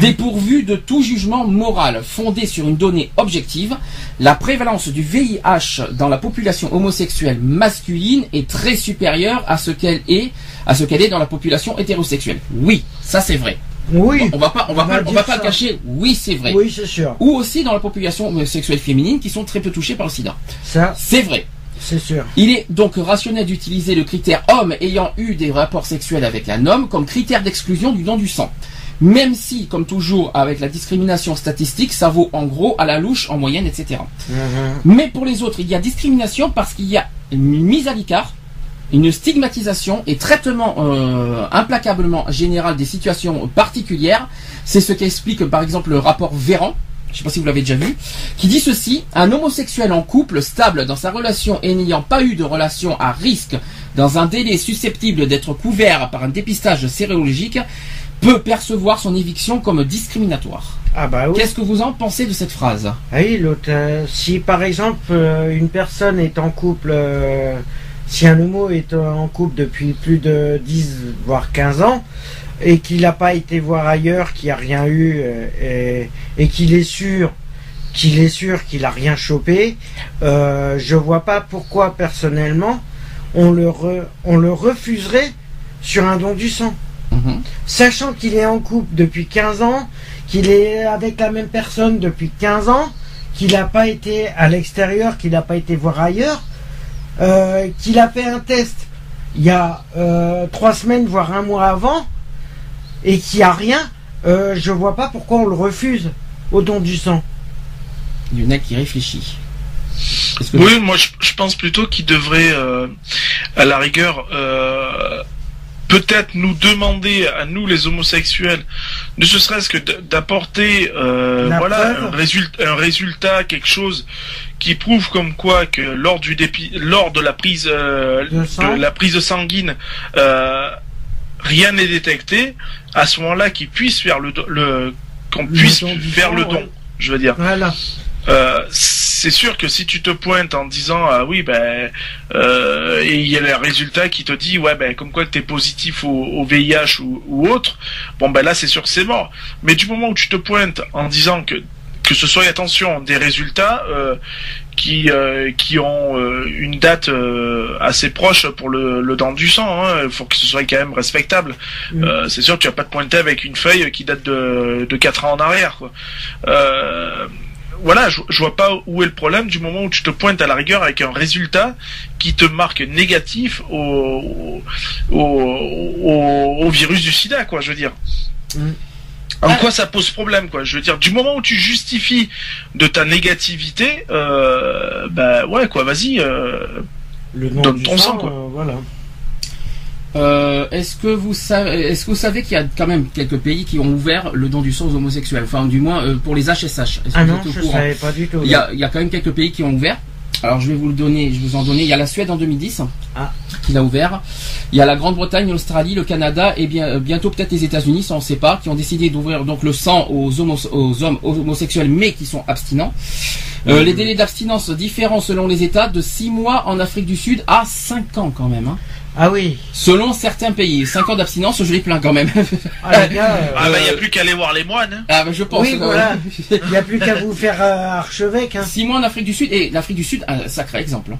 dépourvue de tout jugement moral fondé sur une donnée objective. La prévalence du VIH dans la population homosexuelle masculine est très supérieure à ce qu'elle est, à ce qu'elle est dans la population hétérosexuelle. Oui, ça c'est vrai. Oui. On va pas, on va On pas, va on dire va pas ça. le cacher. Oui, c'est vrai. Oui, c'est sûr. Ou aussi dans la population homosexuelle féminine qui sont très peu touchées par le sida. Ça, C'est vrai. C'est sûr. Il est donc rationnel d'utiliser le critère homme ayant eu des rapports sexuels avec un homme comme critère d'exclusion du don du sang. Même si, comme toujours avec la discrimination statistique, ça vaut en gros à la louche, en moyenne, etc. Mais pour les autres, il y a discrimination parce qu'il y a une mise à l'écart, une stigmatisation et traitement euh, implacablement général des situations particulières. C'est ce qu'explique par exemple le rapport Véran, je ne sais pas si vous l'avez déjà vu, qui dit ceci, un homosexuel en couple stable dans sa relation et n'ayant pas eu de relation à risque dans un délai susceptible d'être couvert par un dépistage sérologique peut percevoir son éviction comme discriminatoire. Ah bah oui. Qu'est-ce que vous en pensez de cette phrase? Ah oui, l'autre. euh, si par exemple euh, une personne est en couple, euh, si un homo est en couple depuis plus de 10 voire 15 ans et qu'il n'a pas été voir ailleurs, qu'il n'y a rien eu euh, et, et qu'il est sûr qu'il est sûr qu'il a rien chopé, euh, je vois pas pourquoi personnellement on le re- on le refuserait sur un don du sang. Mhm. Sachant qu'il est en couple depuis 15 ans, qu'il est avec la même personne depuis 15 ans, qu'il n'a pas été à l'extérieur, qu'il n'a pas été voir ailleurs, euh, qu'il a fait un test il y a euh, trois semaines, voire un mois avant, et qu'il n'y a rien, euh, je vois pas pourquoi on le refuse au don du sang. Il y en a qui réfléchit. Que Oui, moi je, je pense plutôt qu'il devrait, euh, à la rigueur, euh, peut-être nous demander à nous les homosexuels, ne serait-ce que d'apporter, euh, voilà, un résultat, un résultat, quelque chose qui prouve comme quoi que lors du dépi- lors de la prise, euh, De la prise sanguine, euh, rien n'est détecté. À ce moment-là, qu'ils puissent faire le, qu'on puisse faire le ouais. don. Je veux dire. Voilà. Euh, c'est sûr que si tu te pointes en disant ah oui ben euh, et il y a le résultat qui te dit ouais ben comme quoi t'es positif au, au VIH ou, ou autre bon ben là c'est sûr que c'est mort mais du moment où tu te pointes en disant que que ce soit attention des résultats euh, qui euh, qui ont euh, une date euh, assez proche pour le, le don du sang hein. il faut que ce soit quand même respectable Mm. C'est sûr tu vas pas te pointer avec une feuille qui date de de 4 ans en arrière quoi. Voilà, je, je vois pas où est le problème du moment où tu te pointes à la rigueur avec un résultat qui te marque négatif au, au, au, au virus du sida, quoi, je veux dire. Mm. En Ah. quoi ça pose problème, quoi? Je veux dire, du moment où tu justifies de ta négativité, euh, bah ouais, quoi, vas-y. Euh, Le don Donne du ton sang, sang, quoi. euh, voilà. Euh, est-ce que vous savez, est-ce que vous savez qu'il y a quand même quelques pays qui ont ouvert le don du sang aux homosexuels, enfin du moins euh, pour les HSH. Est-ce que Ah non, je courant? savais pas du tout. Il y, a, il y a quand même quelques pays qui ont ouvert. Alors je vais vous le donner, je vais vous en donner. Il y a la Suède en 2010 Ah. qui l'a ouvert. Il y a la Grande-Bretagne, l'Australie, le Canada et bien euh, bientôt peut-être les États-Unis, ça on sait pas, qui ont décidé d'ouvrir donc le sang aux, homos- aux hommes homosexuels mais qui sont abstinents. Euh, Les délais d'abstinence différents selon les États, de 6 mois en Afrique du Sud à 5 ans quand même. hein. Ah oui. Selon certains pays, 5 ans d'abstinence, je les plains quand même. Ah, les gars, euh, ah bah y a Euh, plus qu'à aller voir les moines. hein. ah bah je pense. Oui, voilà. il n'y a plus qu'à vous faire euh, archevêque. Hein. 6 mois en Afrique du Sud, et l'Afrique du Sud, un sacré exemple. hein.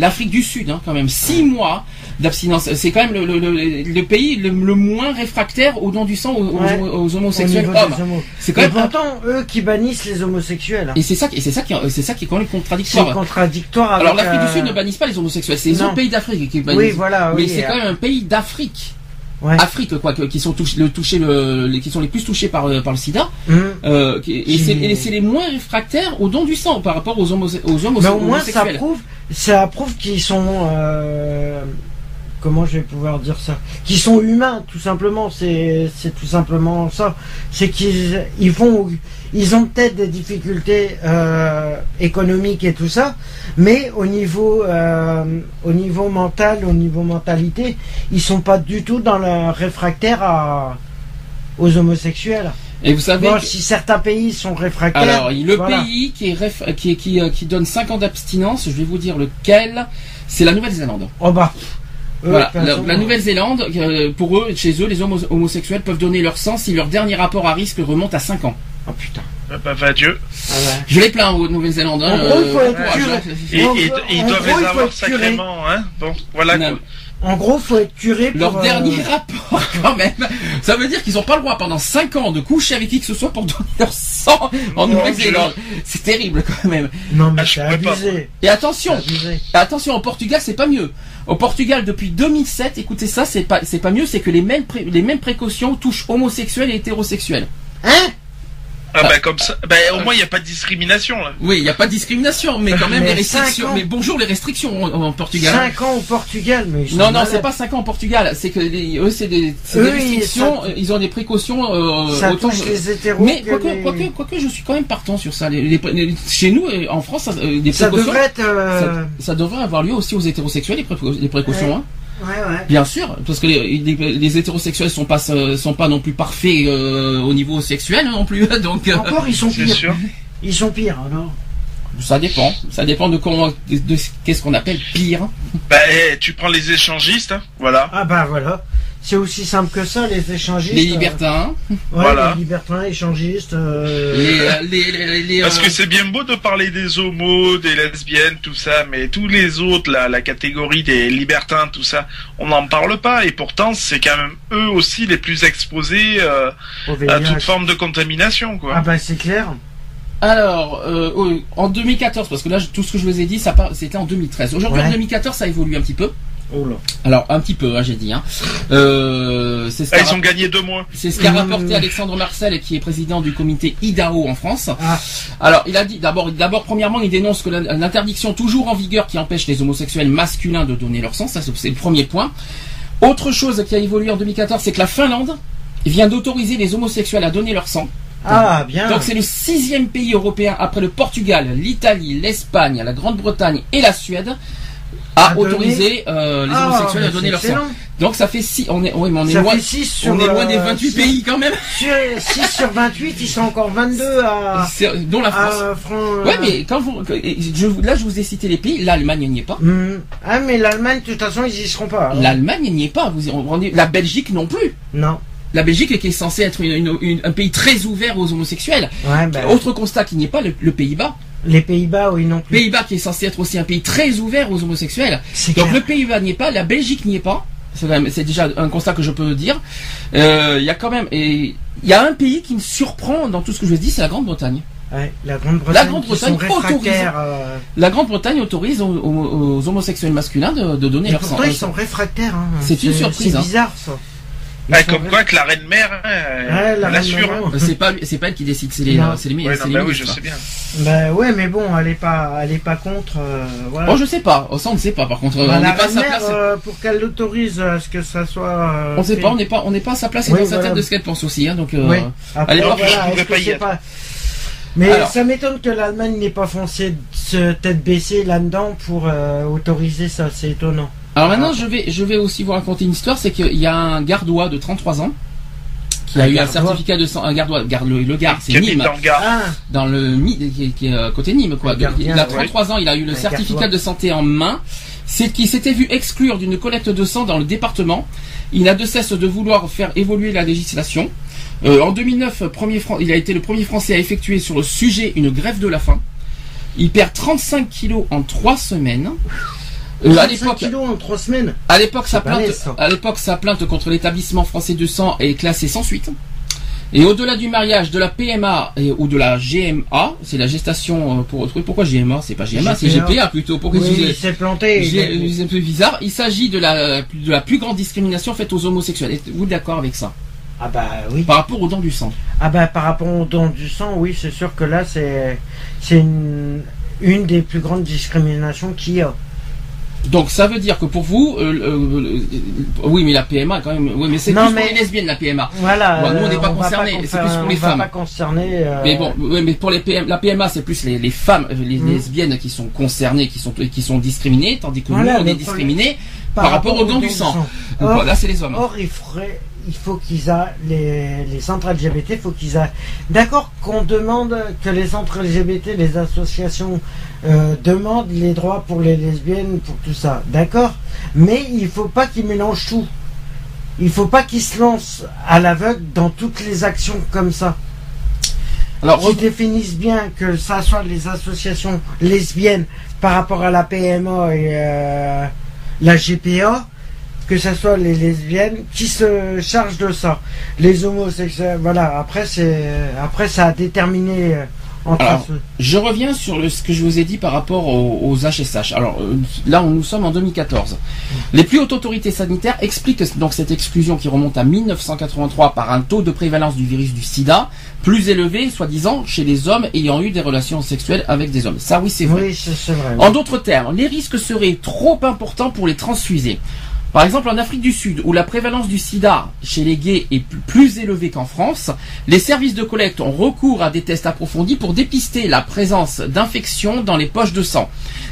L'Afrique du Sud, hein, quand même, 6 mois d'abstinence. C'est quand même le, le- le- le pays le, moins réfractaire au don du sang aux, aux- Ouais. aux Au homosexuels hommes. homos. C'est quand même pourtant, eux qui bannissent les homosexuels. et c'est ça, qui- et c'est ça qui, c'est ça qui est quand même C'est contradictoire. contradictoire avec. Alors l'Afrique euh, du Sud ne bannissent pas les homosexuels, c'est les autres pays d'Afrique qui bannissent. Oui, voilà. Mais c'est euh, quand même un pays d'Afrique, Ouais. Afrique quoi, que- qui sont touchés, le, touchés le, les- qui sont les plus touchés par, euh, par le SIDA. hum. Euh, et c'est et c'est les moins réfractaires au don du sang par rapport aux, homose- aux hommes Mais au moins, ça prouve, ça prouve qu'ils sont. euh, comment je vais pouvoir dire ça? Qu'ils sont humains, tout simplement. C'est, tout simplement ça. C'est qu'ils ils font, ils ont peut-être des difficultés euh, économiques et tout ça, mais au niveau, euh, au niveau mental, au niveau mentalité, ils sont pas du tout dans le réfractaire à, aux homosexuels. Et vous savez, Bon, que- si certains pays sont réfractaires. alors le voilà. pays qui, est réf- qui, est- qui, euh, qui donne 5 ans d'abstinence, je vais vous dire lequel, c'est la Nouvelle-Zélande. Oh bah. Eux, Voilà, la, la Nouvelle-Zélande, euh, pour eux, chez eux, les homo- homosexuels peuvent donner leur sang si leur dernier rapport à risque remonte à 5 ans. Oh putain. Bah, bah, va Dieu. Ah ouais. Je les plains aux Nouvelle-Zélande. hein, il faut être curé. gros- ils en doivent les avoir sacrément, hein. Bon, voilà. Non. En gros, faut être curé pour. Leur euh, dernier *laughs* rapport, quand même. Ça veut dire qu'ils n'ont pas le droit pendant 5 ans de coucher avec qui que ce soit pour donner leur sang en Nouvelle-Zélande. C'est terrible quand même. Non mais Ah, je c'est abusé. Et attention, abusé. attention, au Portugal, c'est pas mieux. Au Portugal, depuis 2007, écoutez ça, c'est pas, c'est pas mieux, c'est que les mêmes, pré- les mêmes précautions touchent homosexuels et hétérosexuels. Hein? Ah bah comme ça, bah au moins il n'y a pas de discrimination là. Oui, il n'y a pas de discrimination, mais quand même Mais les restrictions. ans. Mais bonjour les restrictions en, en Portugal. 5 ans au Portugal, mais. Non, non, c'est pas 5 ans au Portugal. C'est que les- eux, c'est des, Eux, des restrictions. ça- euh, Ils ont des précautions. Euh, Ça autant, touche les hétéros. mais que quoique, les- quoique, quoique, je suis quand même partant sur ça. Les- les- les- chez nous, en France, ça, euh, des Ça précautions. devrait être. euh, ça, ça devrait avoir lieu aussi aux hétérosexuels, les, précau- les précautions. Ouais. Hein. Ouais. Bien sûr, parce que les, les- les hétérosexuels sont pas euh, sont pas non plus parfaits euh, au niveau sexuel hein, non plus. *laughs* Donc euh, Encore, ils sont pires. sûr. Ils sont pires, alors. ça dépend. Ça dépend de comment, de, de- qu'est-ce qu'on appelle pire. Bah eh, tu prends les échangistes, hein, voilà. Ah bah voilà. C'est aussi simple que ça, les échangistes. Les euh, libertins, ouais, Voilà. les libertins, échangistes. euh, les, euh, les, les, les, Parce que c'est bien beau de parler des homos, des lesbiennes, tout ça, mais tous les autres, la, la catégorie des libertins, tout ça, on n'en parle pas. Et pourtant, c'est quand même eux aussi les plus exposés euh, à toute forme de contamination, quoi. Ah bah c'est clair. Alors, en 2014, parce que là, tout ce que je vous ai dit, ça part- c'était en 2013. Aujourd'hui, Ouais. en 2014, ça évolue un petit peu. Oh là. Alors, un petit peu, hein, j'ai dit. Hein. Euh, c'est ce Ah, qu'a ils ont gagné deux mois. c'est ce qu'a Mmh. rapporté Alexandre Marcel, qui est président du comité IDAO en France. Ah. Alors, il a dit d'abord, d'abord, premièrement, il dénonce que l'interdiction toujours en vigueur qui empêche les homosexuels masculins de donner leur sang, ça c'est le premier point. Autre chose qui a évolué en 2014, c'est que la Finlande vient d'autoriser les homosexuels à donner leur sang. Ah bien. Donc c'est le sixième pays européen après le Portugal, l'Italie, l'Espagne, la Grande-Bretagne et la Suède donner autoriser euh, les Ah, homosexuels à donner leur sang. excellent. Donc ça fait six, on est, oui, mais on est Ça loin, 6 sur, on est loin des euh, 28 sur- pays quand même. Sur, 6 sur 28, ils sont encore 22 à. Dont la France. à Fran- Ouais, mais quand vous, je, là, je vous ai cité les pays. L'Allemagne n'y est pas. Hmm. Ah, mais l'Allemagne, de toute façon, ils y seront pas. L'Allemagne n'y est pas. Vous, on- la Belgique non plus. Non. La Belgique qui est censée être une- une- une- un pays très ouvert aux homosexuels. Ouais, bah, Autre constat qui n'y est pas, le, le Pays-Bas. Les Pays-Bas, oui, non plus. Pays-Bas qui est censé être aussi un pays très ouvert aux homosexuels. Donc clair. le Pays-Bas n'y est pas, la Belgique n'y est pas. C'est déjà un constat que je peux dire. Euh, Il y a quand même, et il y a un pays qui me surprend dans tout ce que je vous dis, c'est la Grande-Bretagne. Ouais, la Grande-Bretagne. Sont autorise- euh, La Grande-Bretagne autorise aux, aux- aux homosexuels masculins de, de donner Et leur sang. pourtant, ils sont réfractaires. hein. C'est une surprise, C'est hein. bizarre, ça. Ah, sont comme quoi que la reine mère, hein, Ouais, l'assure. hein. Euh, C'est pas, c'est pas elle qui décide, c'est les, euh, c'est les, mi- Ouais, c'est non, les bah oui, je sais bien. Bah ouais, mais bon, elle est pas, elle est pas contre. euh, voilà. Oh, je sais pas. Oh, ça, on ne sait pas. Par contre, Bah, on la n'est pas à reine sa mère, place. euh, pour qu'elle l'autorise à ce que ça soit. euh, on sait fait. pas. On n'est pas, on n'est pas à sa place et Oui, dans sa tête de ce qu'elle pense aussi. Hein, donc, euh, Oui. Après, allez, voir, voilà, je pas y Mais Alors. ça m'étonne que l'Allemagne n'ait pas foncé se tête baissée là-dedans pour euh, autoriser ça. C'est étonnant. Alors maintenant, je vais, je vais aussi vous raconter une histoire. C'est qu'il y a un gardois de 33 ans qui a Un eu un certificat de sang. Un gardois, gar- le, le Gard, c'est Nîmes, dans le Gard. Ah, dans le Mi- qui, est- qui est euh, côté Nîmes, quoi. Gardien, il a ouais. 33 ans. Il a eu le Un certificat gardois. de santé en main. C'est qu'il s'était vu exclure d'une collecte de sang dans le département. Il n'a de cesse de vouloir faire évoluer la législation. Euh, en 2009, premier Fran- il a été le premier Français à effectuer sur le sujet une grève de la faim. Il perd 35 kilos en 3 semaines. Euh, à 35 l'époque, en 3 semaines. à l'époque, sa plainte, laid, ça. à l'époque, sa plainte contre l'établissement français de sang est classée sans suite. Et au-delà du mariage, de la PMA et, ou de la GMA, c'est la gestation euh, pour autrui. Pourquoi GMA C'est pas GMA, c'est GPA. Plutôt. Pourquoi Oui, je- il s'est planté. C'est un peu bizarre. Il s'agit de la, de la plus grande discrimination faite aux homosexuels. Êtes-vous d'accord avec ça? Ah bah oui. Par rapport aux dents du sang. Ah bah par rapport au don du sang, oui, c'est sûr que là c'est c'est une, une des plus grandes discriminations qu'il y a. Donc ça veut dire que pour vous, euh, euh, oui, mais la PMA quand même. Oui, mais c'est plus mais- pour les lesbiennes la PMA. Voilà. Nous, on n'est euh, pas concernés, con- c'est plus pour les on va femmes. pas concerner. euh, Mais bon, oui, mais pour les PM, la PMA, c'est plus les, les femmes, euh, les Mm. lesbiennes qui sont concernées, qui sont qui sont discriminées, tandis que Voilà, nous, on est discriminés par, rapport au don du sang. Or, là, c'est les hommes. or, il faudrait, il faut qu'ils aient les, les centres LGBT, il faut qu'ils aient. D'accord qu'on demande que les centres LGBT, les associations euh, demandent les droits pour les lesbiennes, pour tout ça. D'accord Mais il faut pas qu'ils mélangent tout. Il faut pas qu'ils se lancent à l'aveugle dans toutes les actions comme ça. Alors, Qu'ils définissent bien que ça soit les associations lesbiennes par rapport à la PMA et euh, la GPA, que ce soit les lesbiennes qui se chargent de ça. Les homosexuels, voilà, après c'est après ça a déterminé euh, entre Alors, ceux. Je reviens sur le- ce que je vous ai dit par rapport aux, aux HSH. Alors euh, là, on, nous sommes en 2014. Les plus hautes autorités sanitaires expliquent donc cette exclusion qui remonte à 1983 par un taux de prévalence du virus du SIDA plus élevé, soi-disant, chez les hommes ayant eu des relations sexuelles avec des hommes. Ça, oui, c'est vrai. Oui, vrai. En d'autres termes, les risques seraient trop importants pour les transfusés. Par exemple, en Afrique du Sud, où la prévalence du sida chez les gays est plus élevée qu'en France, les services de collecte ont recours à des tests approfondis pour dépister la présence d'infections dans les poches de sang.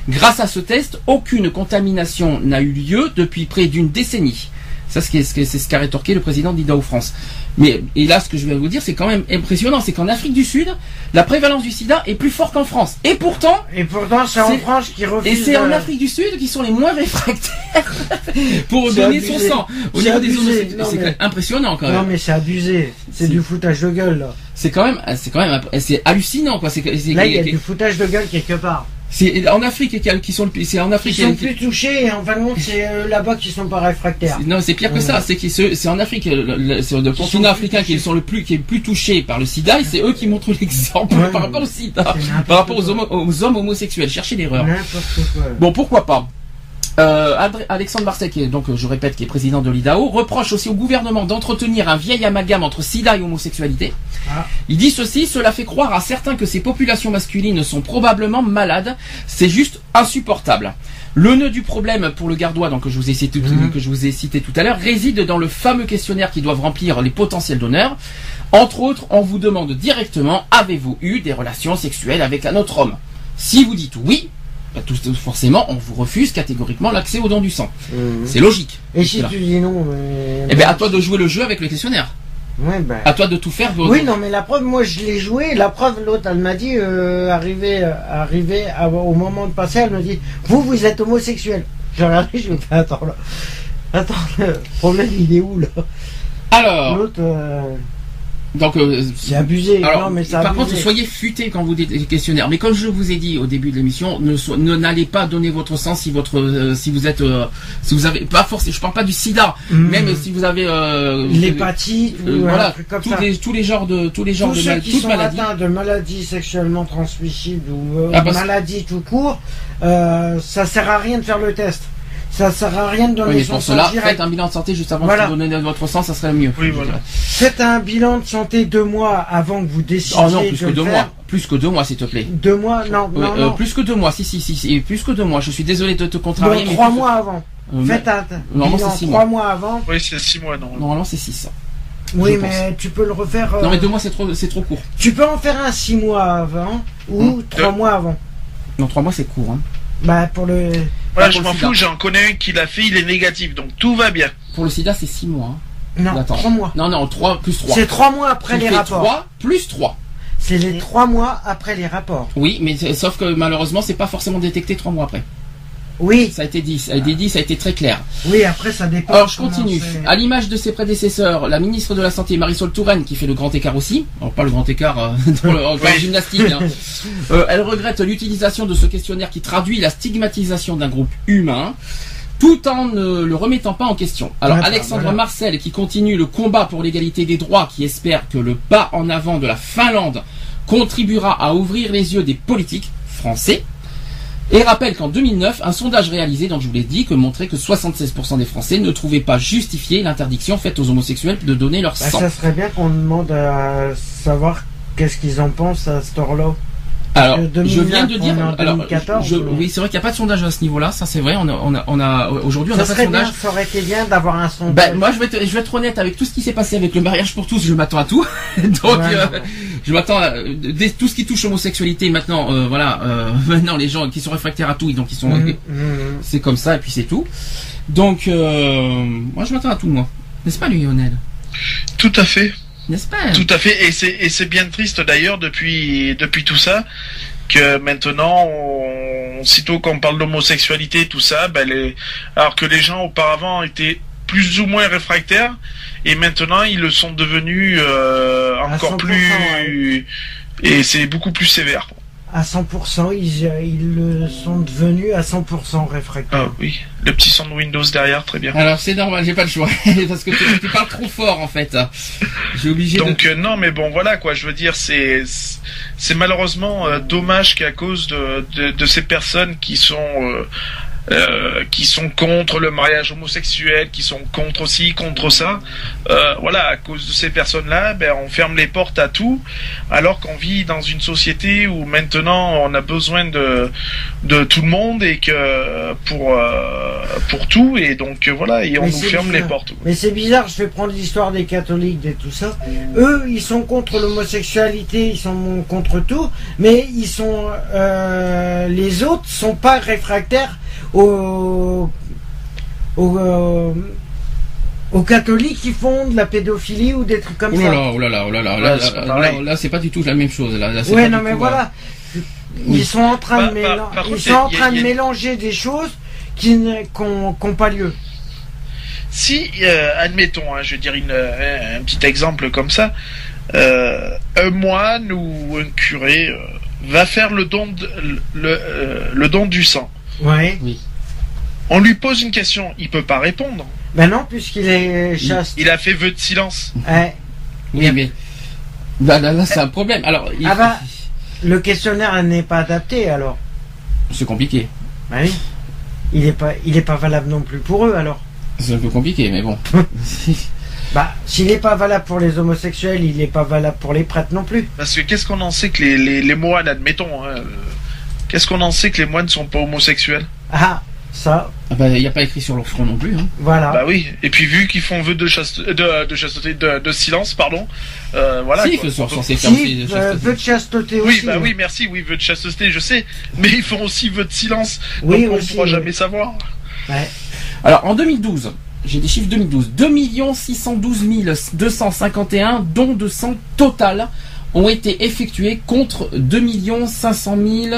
Grâce à ce test, aucune contamination n'a eu lieu depuis près d'une décennie. Ça, c'est ce qu'a rétorqué le président d'IDAO France. Mais, et là, ce que je vais vous dire, c'est quand même impressionnant, c'est qu'en Afrique du Sud, la prévalence du sida est plus forte qu'en France. Et pourtant, Et pourtant, c'est en France qui et refuse. c'est en Afrique du Sud qui sont les moins réfractaires *laughs* pour donner son sang. Au C'est niveau des abusé. Non, c'est mais- quand même impressionnant quand Non mais c'est abusé. C'est du foutage de gueule là. C'est quand même, c'est quand même, c'est hallucinant quoi. C'est, Là, il y a du foutage de gueule quelque part. C'est en Afrique qui, sont le, c'est en Ils Afrique. sont qui- plus touchés et en fin de compte, c'est euh, là-bas qui sont pas réfractaires. non, c'est pire que ça. C'est qu'ils c'est en Afrique, le, le- continent sont africain plus qui sont le plus, qui est le plus touché par le SIDA et c'est eux qui montrent l'exemple par rapport au SIDA, par rapport aux, hommes homosexuels. Cherchez l'erreur. Bon, pourquoi pas? Euh, Alexandre Marseille, qui est, donc euh, je répète, qui est président de l'IDAO, reproche aussi au gouvernement d'entretenir un vieil amalgame entre sida et homosexualité. Ah. Il dit ceci, cela fait croire à certains que ces populations masculines sont probablement malades. C'est juste insupportable. Le nœud du problème pour le gardois, donc que je vous ai cité, Mhm. que je vous ai cité tout à l'heure, réside dans le fameux questionnaire qui doivent remplir les potentiels donneurs. Entre autres, on vous demande directement avez-vous eu des relations sexuelles avec un autre homme? Si vous dites oui, bah, tout, forcément, on vous refuse catégoriquement l'accès aux dons du sang. C'est logique. Et si tu dis non, mais... Eh bien, à toi de jouer le jeu avec le questionnaire. Ouais, ben... À toi de tout faire. Oui, non, mais la preuve, moi, je l'ai joué. La preuve, l'autre, elle m'a dit, euh, arrivé, euh, arrivé à- au moment de passer, elle me dit, vous, vous êtes homosexuel. J'ai regardé, je me fais, attends, là. Attends, le problème, il est où, là? Alors, L'autre, euh, donc, euh, c'est abusé. Alors, non, mais par abusé. contre, soyez futés quand vous dites les questionnaires. Mais comme je vous ai dit au début de l'émission, ne so- n'allez pas donner votre sang si votre euh, si vous êtes euh, si vous avez pas forcément. Je parle pas du SIDA, Mm. même si vous avez euh, L'hépatite, voilà comme tous ça. les tous les genres de tous les genres Tous de ceux mal- qui sont maladies. atteints de maladies sexuellement transmissibles ou Ah, maladies tout court, ça sert à rien de faire le test. Ça sert à rien de donner Oui, mais son pour sang cela, direct. faites un bilan de santé juste avant Voilà. de donner votre sang, ça serait le mieux. Oui, voilà. Faites un bilan de santé deux mois avant que vous décidiez Oh non, plus de que le deux faire. mois. Plus que deux mois, s'il te plaît. Deux mois, non, euh, non. plus que deux mois, si, si, si, si, plus que deux mois. Je suis désolé de te Non, contrarier. mais trois mois avant. Euh, Faites un bilan c'est six trois mois. mois avant. Oui, c'est 6 mois, non. Normalement, c'est 6. Oui, Je mais tu peux le refaire. euh, Non, mais deux mois, c'est trop, c'est trop court. Tu peux en faire un six mois avant ou Hum. trois mois avant. Non, trois mois, c'est court. Hein. Bah pour le. Voilà, je m'en fous, j'en connais un qui l'a fait, il est négatif, donc tout va bien. Pour le sida, c'est six mois. hein. Non, Attends. trois mois. Non, non, 3 plus 3. C'est trois mois après tu les fais rapports. 3 plus 3. C'est les trois mois après les rapports. Oui, mais c'est- sauf que malheureusement, c'est pas forcément détecté 3 mois après. Oui, Ça a été dit, ça a été dit, ça a été très clair. oui, après ça dépend. Alors, je continue. À l'image de ses prédécesseurs, la ministre de la Santé, Marisol Touraine, qui fait le grand écart aussi. Alors, pas le grand écart euh, *laughs* dans le, Oui. gymnastique. hein. *laughs* Euh, elle regrette l'utilisation de ce questionnaire qui traduit la stigmatisation d'un groupe humain tout en ne le remettant pas en question. Alors Ouais, Alexandre voilà. Marcel qui continue le combat pour l'égalité des droits, qui espère que le pas en avant de la Finlande contribuera à ouvrir les yeux des politiques français. Et rappelle qu'en 2009, un sondage réalisé, donc je vous l'ai dit, que montrait que 76% des Français ne trouvaient pas justifié l'interdiction faite aux homosexuels de donner leur Bah, sang. ça serait bien qu'on demande à savoir qu'est-ce qu'ils en pensent à ce heure-là. Alors, que 2009, je viens de dire. alors, 2014, je- ou- oui, c'est vrai qu'il n'y a pas de sondage à ce niveau-là, ça c'est vrai. On a, on a, on a aujourd'hui, on Ça n'a pas de serait sondage. bien, ça aurait été bien d'avoir un sondage. Ben, moi, je vais, être, je vais être honnête avec tout ce qui s'est passé avec le mariage pour tous. Je m'attends à tout. *laughs* Donc, Ouais, euh, je m'attends à dès- tout ce qui touche l'homosexualité. Maintenant, euh, voilà, euh, *laughs* maintenant les gens qui sont réfractaires à tout, donc ils sont, Mhm, mhm. c'est comme ça et puis c'est tout. Donc, euh, moi, je m'attends à tout, moi. N'est-ce pas, Lionel? Tout à fait. N'est-ce pas Tout à fait. Et c'est et c'est bien triste d'ailleurs depuis depuis tout ça que maintenant, on, sitôt qu'on parle d'homosexualité, tout ça, ben les, alors que les gens auparavant étaient plus ou moins réfractaires, et maintenant ils le sont devenus euh, encore 100%, plus, et c'est beaucoup plus sévère. À 100%, ils, euh, ils le sont devenus à 100% réfractaires. Ah oui, le petit son de Windows derrière, très bien. Alors c'est normal, j'ai pas le choix *laughs* parce que tu, tu parles trop fort en fait. J'ai obligé Donc de. euh, non, mais bon, voilà quoi. Je veux dire, c'est c'est malheureusement euh, dommage qu'à cause de, de de ces personnes qui sont euh, euh, qui sont contre le mariage homosexuel, qui sont contre aussi, contre ça. Euh, voilà, à cause de ces personnes-là, ben, on ferme les portes à tout, alors qu'on vit dans une société où maintenant on a besoin de de tout le monde et que pour euh, pour tout et donc voilà et on Mais nous ferme les portes. Mais c'est bizarre, je vais prendre l'histoire des catholiques et tout ça. Eux, ils sont contre l'homosexualité, ils sont contre tout, mais ils sont, euh, les autres sont pas réfractaires aux, aux, euh, aux catholiques qui font de la pédophilie ou des trucs comme Oh là ça. là, oh là là, oh là là, Ouais, là, là, là, là, c'est pas du tout la même chose. Là, là, Ouais, non, mais tout, euh, voilà. Oui. Ils sont en train Par- de, par- mélan- par contre, ils sont a- en a- train y de a- mélanger des choses qui n'ont pas lieu. Si, euh, admettons, hein, je veux dire une, un, un petit exemple comme ça, euh, un moine ou un curé euh, va faire le don, de- le, euh, le don du sang. Ouais. On lui pose une question, il peut pas répondre. Ben non, puisqu'il est chaste. Il a fait vœu de silence. Ouais. Oui, mais là, là, là, c'est un problème. Alors, il- Ah bah. Le questionnaire n'est pas adapté alors. c'est compliqué. Bah oui. Il est pas, il est pas valable non plus pour eux alors. C'est un peu compliqué, mais bon. *laughs* Bah, s'il n'est pas valable pour les homosexuels, il n'est pas valable pour les prêtres non plus. Parce que qu'est-ce qu'on en sait que les, les, les moines, admettons, hein, euh, qu'est-ce qu'on en sait que les moines sont pas homosexuels? Ah, ça, Ah bah, il n'y a pas écrit sur leur front non plus. Hein. voilà. Bah oui. Et puis vu qu'ils font vœu de, chaste, de, de chasteté, de, de silence, pardon. Euh, voilà. si, quoi. ils sont censés faire si, aussi des euh, peu de chasteté Oui, aussi. bah hein. oui, merci, oui, vœu de chasteté, je sais. Mais ils font aussi vœu de silence. Oui, donc on ne pourra oui. jamais savoir. Ouais. Alors, en 2012, j'ai des chiffres 2012. 2 612 251 dons de sang total ont été effectués contre 2 500 000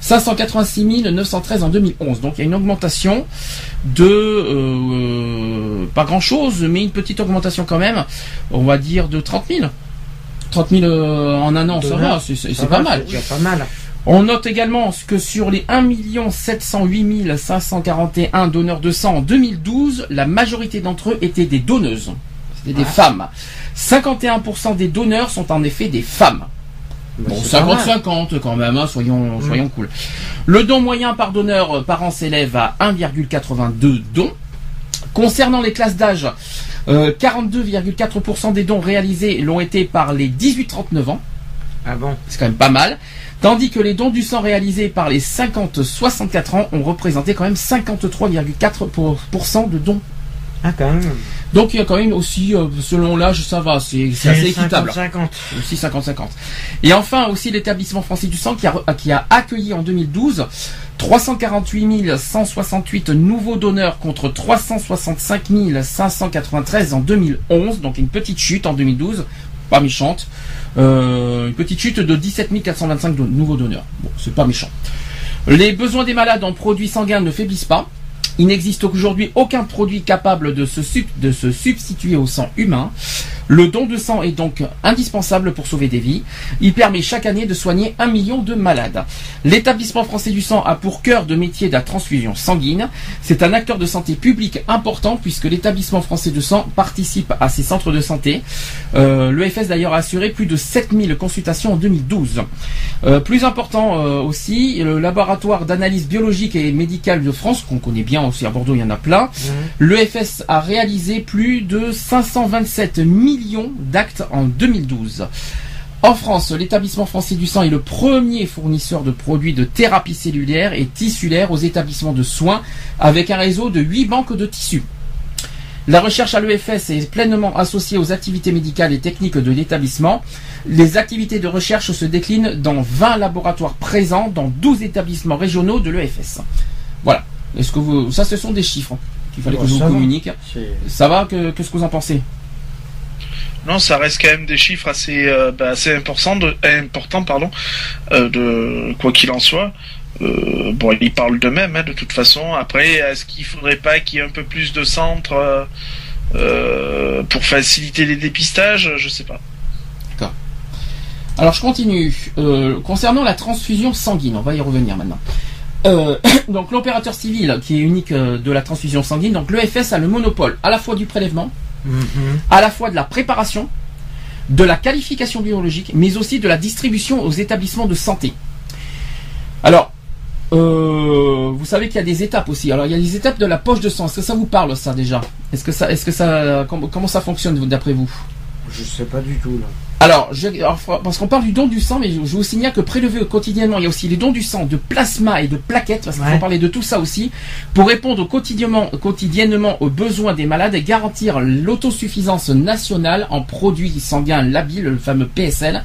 586 913 en 2011. Donc il y a une augmentation de euh, pas grand chose, mais une petite augmentation quand même. On va dire de 30 000. 30 000 euh, en un an, ça va, c'est- pas mal. Pas mal. On note également que sur les 1 708 541 donneurs de sang en 2012, la majorité d'entre eux étaient des donneuses. C'était des Ouais. femmes. 51% des donneurs sont en effet des femmes. Bah, Bon, c'est pas mal. 50-50 quand même, hein, soyons, Mm. soyons cool. Le don moyen par donneur euh, par an s'élève à 1,82 dons. Concernant les classes d'âge, euh, 42,4% des dons réalisés l'ont été par les 18-39 ans Ah bon? C'est quand même pas mal. Tandis que les dons du sang réalisés par les 50-64 ans ont représenté quand même 53,4% de dons. Ah, quand même. Donc il y a quand même aussi, euh, selon l'âge, ça va, c'est c'est assez équitable. 50-50. Aussi 50-50. Et enfin aussi l'établissement français du sang qui a, qui a accueilli en 2012 348 168 nouveaux donneurs contre 365 593 en 2011. Donc une petite chute en 2012, pas méchante. Euh, une petite chute de 17 425 de nouveaux donneurs. Bon, c'est pas méchant. Les besoins des malades en produits sanguins ne faiblissent pas. Il n'existe aujourd'hui aucun produit capable de se, substituer au sang humain. Le don de sang est donc indispensable pour sauver des vies. Il permet chaque année de soigner un million de malades. L'établissement français du sang a pour cœur de métier de la transfusion sanguine. C'est un acteur de santé publique important puisque l'établissement français de sang participe à ces centres de santé. Euh, L'EFS d'ailleurs a assuré plus de 7000 consultations en 2012. Euh, plus important euh, aussi, le laboratoire d'analyse biologique et médicale de France, qu'on connaît bien aussi à Bordeaux, il y en a plein. L'EFS a réalisé plus de 527 millions d'actes en 2012. En France, l'établissement français du sang est le premier fournisseur de produits de thérapie cellulaire et tissulaire aux établissements de soins avec un réseau de 8 banques de tissus. La recherche à l'EFS est pleinement associée aux activités médicales et techniques de l'établissement. Les activités de recherche se déclinent dans 20 laboratoires présents dans 12 établissements régionaux de l'EFS. Voilà. Est-ce que vous, ça, ce sont des chiffres qu'il fallait Bon, que je vous va. communique. Ça va que, Qu'est-ce que vous en pensez? Non, ça reste quand même des chiffres assez, euh, bah, assez importants, de, importants pardon, euh, de quoi qu'il en soit. Euh, bon, ils parlent d'eux-mêmes, hein, de toute façon. Après, est-ce qu'il faudrait pas qu'il y ait un peu plus de centres euh, pour faciliter les dépistages? Je sais pas. Alors je continue. Concernant la transfusion sanguine, on va y revenir maintenant. *coughs* Donc l'opérateur civil qui est unique de la transfusion sanguine, donc l'EFS a le monopole à la fois du prélèvement, Mhm. à la fois de la préparation, de la qualification biologique, mais aussi de la distribution aux établissements de santé. Alors, euh, vous savez qu'il y a des étapes aussi. Alors il y a les étapes de la poche de sang. Est-ce que ça vous parle ça déjà? Est-ce que ça, est-ce que ça, comment, ça fonctionne d'après vous? Je sais pas du tout là. Alors, je- alors, faut- parce qu'on parle du don du sang, mais je, je vous signale que prélevé quotidiennement, il y a aussi les dons du sang, de plasma et de plaquettes, parce qu'il Ouais. faut parler de tout ça aussi, pour répondre quotidiennement, quotidiennement aux besoins des malades et garantir l'autosuffisance nationale en produits sanguins labiles, le fameux PSL.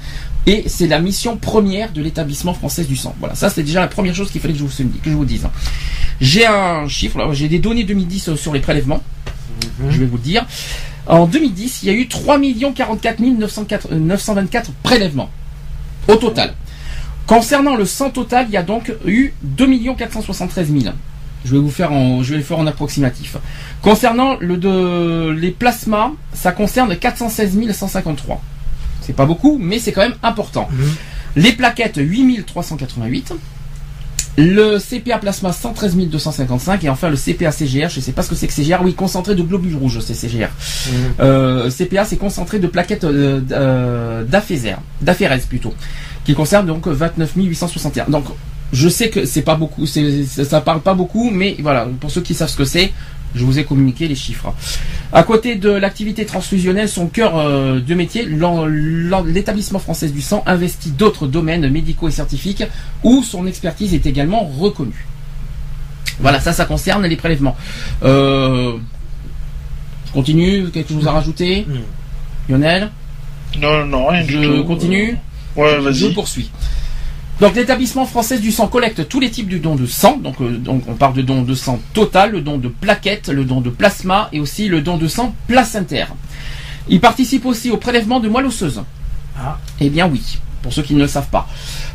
Et c'est la mission première de l'établissement français du sang. Voilà, ça c'est déjà la première chose qu'il fallait que je vous, que je vous dise. J'ai un chiffre, j'ai des données 2010 sur les prélèvements. Je vais vous le dire. En 2010, il y a eu 3 44 904 924 prélèvements au total. Concernant le sang total, il y a donc eu 2 473 000. Je vais vous faire en, je vais le faire en approximatif. Concernant le de, les plasmas, ça concerne 416 153. C'est pas beaucoup, mais c'est quand même important. Les plaquettes, 8 388. Le CPA plasma 113 255 et enfin le CPA CGR, je sais pas ce que c'est que CGR, oui concentré de globules rouges, c'est CGR. Euh, CPA c'est concentré de plaquettes euh, euh, d'aphérèse plutôt, qui concerne donc 29 861. Donc je sais que c'est pas beaucoup, ça parle pas beaucoup, mais voilà pour ceux qui savent ce que c'est, je vous ai communiqué les chiffres. À côté de l'activité transfusionnelle, son cœur euh, de métier, l'établissement français du sang investit d'autres domaines médicaux et scientifiques où son expertise est également reconnue. Voilà, ça, ça concerne les prélèvements. Euh, je continue, quelque chose à rajouter? Non. Lionel? Non, non, rien du Je tout. continue? Ouais, Je vas-y. poursuis. Donc l'établissement français du sang collecte tous les types de dons de sang. Donc, euh, donc on parle de dons de sang total, le don de plaquettes, le don de plasma et aussi le don de sang placentaire. Il participe aussi au prélèvement de moelle osseuse. Ah. Eh bien oui, pour ceux qui ne le savent pas.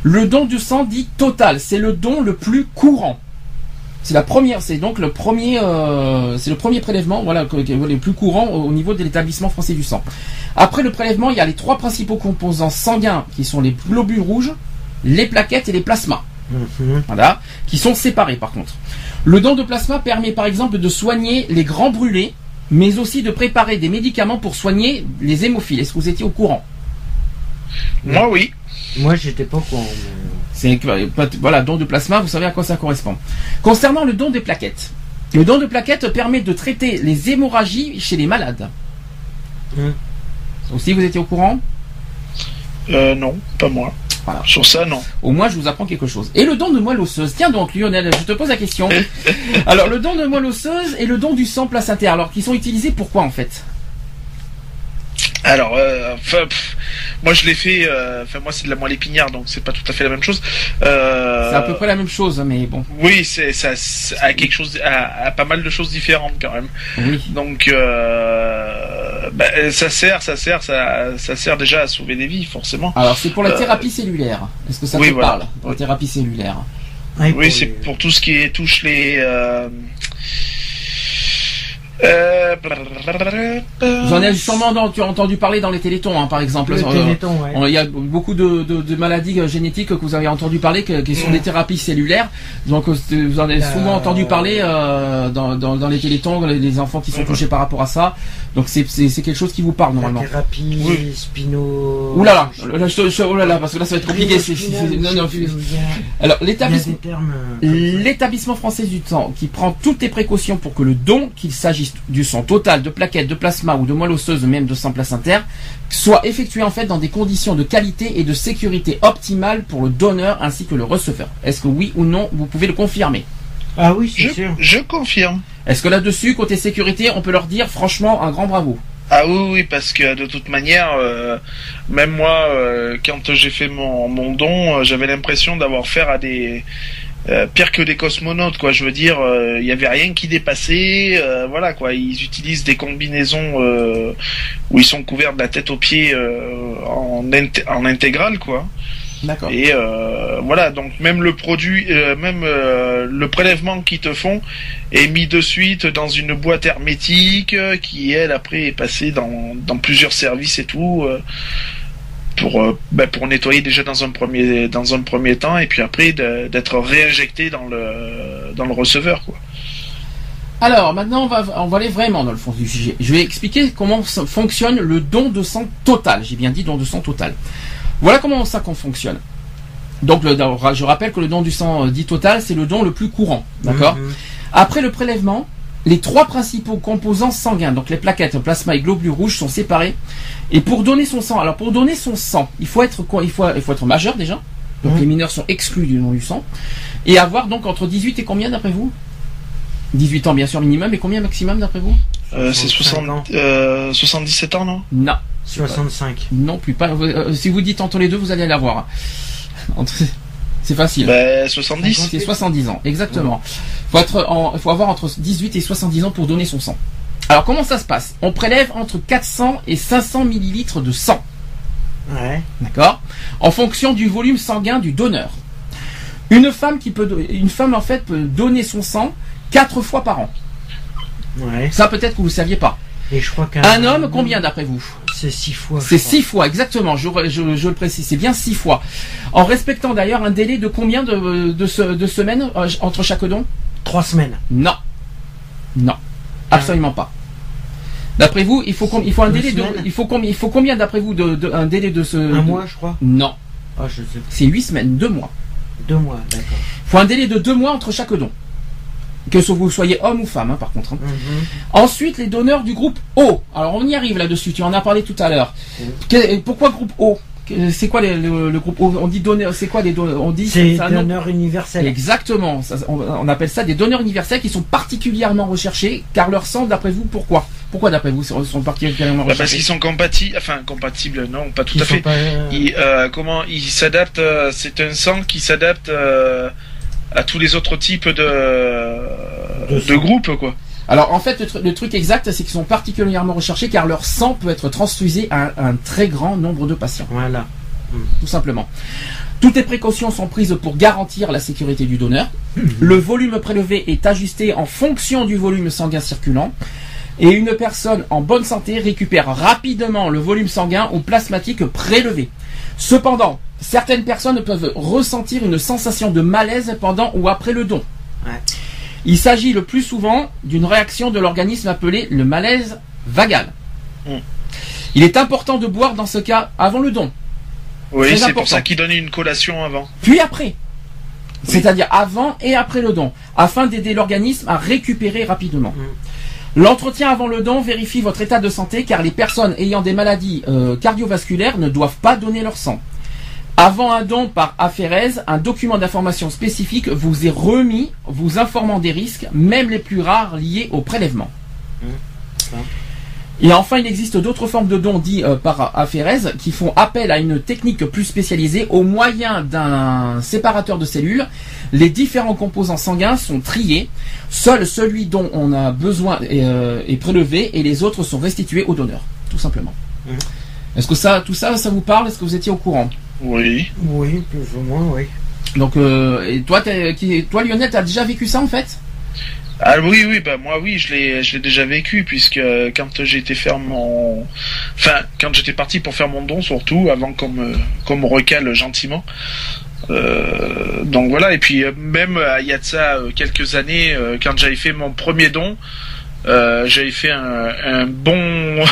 Le don du sang dit total, c'est le don le plus courant. C'est la première, c'est donc le premier, euh, c'est le premier prélèvement, voilà, le plus courant au niveau de l'établissement français du sang. Après le prélèvement, il y a les trois principaux composants sanguins qui sont les globules rouges, les plaquettes et les plasmas. Mhm. Voilà, qui sont séparés par contre. Le don de plasma permet par exemple de soigner les grands brûlés, mais aussi de préparer des médicaments pour soigner les hémophiles. Est-ce que vous étiez au courant? Moi, oui. Moi j'étais pas au courant. mais- C'est voilà, don de plasma, vous savez à quoi ça correspond. Concernant le don des plaquettes, le don de plaquettes permet de traiter les hémorragies chez les malades. Hmm. Aussi, vous étiez au courant? Euh, non, pas moi. Voilà. Sur ça, non. Au moins, je vous apprends quelque chose. Et le don de moelle osseuse. Tiens donc, Lionel, je te pose la question. *laughs* Alors, le don de moelle osseuse et le don du sang placentaire, alors, qui sont utilisés pourquoi en fait? Alors, euh, enfin, pff, moi je l'ai fait. euh, Enfin, moi c'est de la moelle épinière, donc c'est pas tout à fait la même chose. Euh, C'est à peu près la même chose, mais bon. Oui, c'est ça a quelque chose, a, a pas mal de choses différentes quand même. Oui. Donc, euh, bah, ça sert, ça sert, ça, ça sert déjà à sauver des vies, forcément. Alors, c'est pour la Euh, thérapie cellulaire. Est-ce que ça oui, te voilà. parle Pour la thérapie cellulaire? Ah, Oui, c'est pour tout ce qui touche les. Euh, euh, Vous en avez sûrement dans- tu as entendu parler dans les télétons, hein, par exemple. Le Euh, Téléthon, ouais. on- Il y a beaucoup de, de- de maladies euh, génétiques que vous avez entendu parler, que- qui sont des thérapies cellulaires. Donc vous en avez souvent Euh, entendu parler euh, dans, dans, dans les télétons, les, les enfants qui sont touchés par rapport à ça. Donc c'est quelque chose qui vous parle La normalement. thérapie, Oui. Spino. Ouh là là, là, je je- oh là là, parce que là ça va être compliqué. non, non, a- alors l'établissement. français du sang qui prend toutes les précautions pour que le don, qu'il s'agisse du sang total, de plaquettes, de plasma ou de moelle osseuse, même de sang placentaire, soit effectué en fait dans des conditions de qualité et de sécurité optimales pour le donneur ainsi que le receveur. Est-ce que oui ou non, vous pouvez le confirmer? Ah oui, je, sûr. je confirme. Est-ce que là-dessus, côté sécurité, on peut leur dire franchement un grand bravo? Ah oui, oui, parce que de toute manière, euh, même moi, euh, quand j'ai fait mon, mon don, euh, j'avais l'impression d'avoir affaire à des euh, pire que des cosmonautes, quoi. Je veux dire, il y avait rien qui dépassait. voilà, quoi. Ils utilisent des combinaisons où ils sont couverts de la tête aux pieds en, en intégrale, quoi. D'accord. Et euh, voilà, donc même le produit, euh, même euh, le prélèvement qu'ils te font est mis de suite dans une boîte hermétique qui elle après est passée dans, dans plusieurs services et tout pour ben, pour nettoyer déjà dans un premier dans un premier temps et puis après d'être réinjecté dans le dans le receveur quoi. Alors maintenant on va on va aller vraiment dans le fond du sujet. Je vais expliquer comment fonctionne le don de sang total. J'ai bien dit don de sang total. Voilà comment ça qu'on fonctionne. Donc je rappelle que le don du sang euh, dit total, c'est le don le plus courant. D'accord mhm. Après le prélèvement, les trois principaux composants sanguins, donc les plaquettes, plasma et globules rouges, sont séparés. Et pour donner son sang, alors pour donner son sang, il faut être quoi il faut, il faut être majeur déjà. Donc mhm. les mineurs sont exclus du don du sang. Et avoir donc entre 18 et combien d'après vous? 18 ans bien sûr minimum et combien maximum d'après vous? Euh, C'est 77 ans non? Non. 65. Non plus pas. Euh, si vous dites entre les deux, vous allez l'avoir. C'est facile. Bah, 70. C'est 70 ans, exactement. Faut être il faut avoir entre 18 et 70 ans pour donner son sang. Alors comment ça se passe? On prélève entre 400 et 500 millilitres de sang. Ouais. D'accord? En fonction du volume sanguin du donneur. Une femme qui peut, une femme en fait peut donner son sang quatre fois par an. Ouais. Ça peut-être que vous ne saviez pas. Et je crois qu'un un homme, combien d'après vous? C'est six fois. C'est six fois, exactement. Je, le précise, c'est bien six fois. En respectant d'ailleurs un délai de combien de, de, semaines euh, entre chaque don? Trois semaines. Non, non, absolument pas. D'après vous, il faut, il faut un délai de, il faut combien, il faut combien d'après vous de, un délai de ce un mois, je crois. Non. Ah, je sais. C'est huit semaines, deux mois. Deux mois, d'accord. Il faut un délai de deux mois entre chaque don que vous soyez homme ou femme, hein, par contre. Hein. Mhm. Ensuite, les donneurs du groupe O. Alors, on y arrive là-dessus. Tu en as parlé tout à l'heure. Pourquoi groupe O? C'est quoi le, groupe O? On dit donneur. C'est quoi des donneurs On dit c'est donneurs universels. Exactement. on, appelle ça des donneurs universels qui sont particulièrement recherchés. Car leur sang, d'après vous, pourquoi? Pourquoi d'après vous sont particulièrement bah, recherchés? Parce qu'ils sont compatibles. Enfin, compatibles, non, pas tout à fait. Euh, comment ils s'adaptent euh, C'est un sang qui s'adapte. Euh, à tous les autres types de, de, groupes, quoi. Alors en fait, le, truc exact, c'est qu'ils sont particulièrement recherchés car leur sang peut être transfusé à un, très grand nombre de patients. Voilà. Tout simplement. Toutes les précautions sont prises pour garantir la sécurité du donneur. Le volume prélevé est ajusté en fonction du volume sanguin circulant. Et une personne en bonne santé récupère rapidement le volume sanguin ou plasmatique prélevé. Cependant, certaines personnes peuvent ressentir une sensation de malaise pendant ou après le don. Il s'agit le plus souvent d'une réaction de l'organisme appelée le malaise vagal. Hmm. Il est important de boire dans ce cas avant le don. Oui, c'est pour ça qu'il donne une collation avant. Puis après. C'est-à-dire avant et après le don, afin d'aider l'organisme à récupérer rapidement. Hmm. L'entretien avant le don vérifie votre état de santé car les personnes ayant des maladies euh, cardiovasculaires ne doivent pas donner leur sang. Avant un don par aphérèse, un document d'information spécifique vous est remis, vous informant des risques, même les plus rares liés au prélèvement. Mmh. Et enfin, il existe d'autres formes de dons dits euh, par aphérèse qui font appel à une technique plus spécialisée au moyen d'un séparateur de cellules. Les différents composants sanguins sont triés. Seul celui dont on a besoin est, euh, prélevé et les autres sont restitués au donneur, tout simplement. Mmh. Est-ce que ça, tout ça, ça vous parle? Est-ce que vous étiez au courant? Oui. Oui, plus ou moins, oui. Donc, euh, et toi, qui, toi, Lionel, t'as déjà vécu ça en fait? Ah oui oui bah moi oui je l'ai je l'ai déjà vécu puisque quand j'ai été faire mon enfin quand j'étais parti pour faire mon don surtout avant qu'on me qu'on me recale gentiment euh, donc voilà et puis même euh, il y a de ça quelques années quand j'avais fait mon premier don j'avais fait un, un bon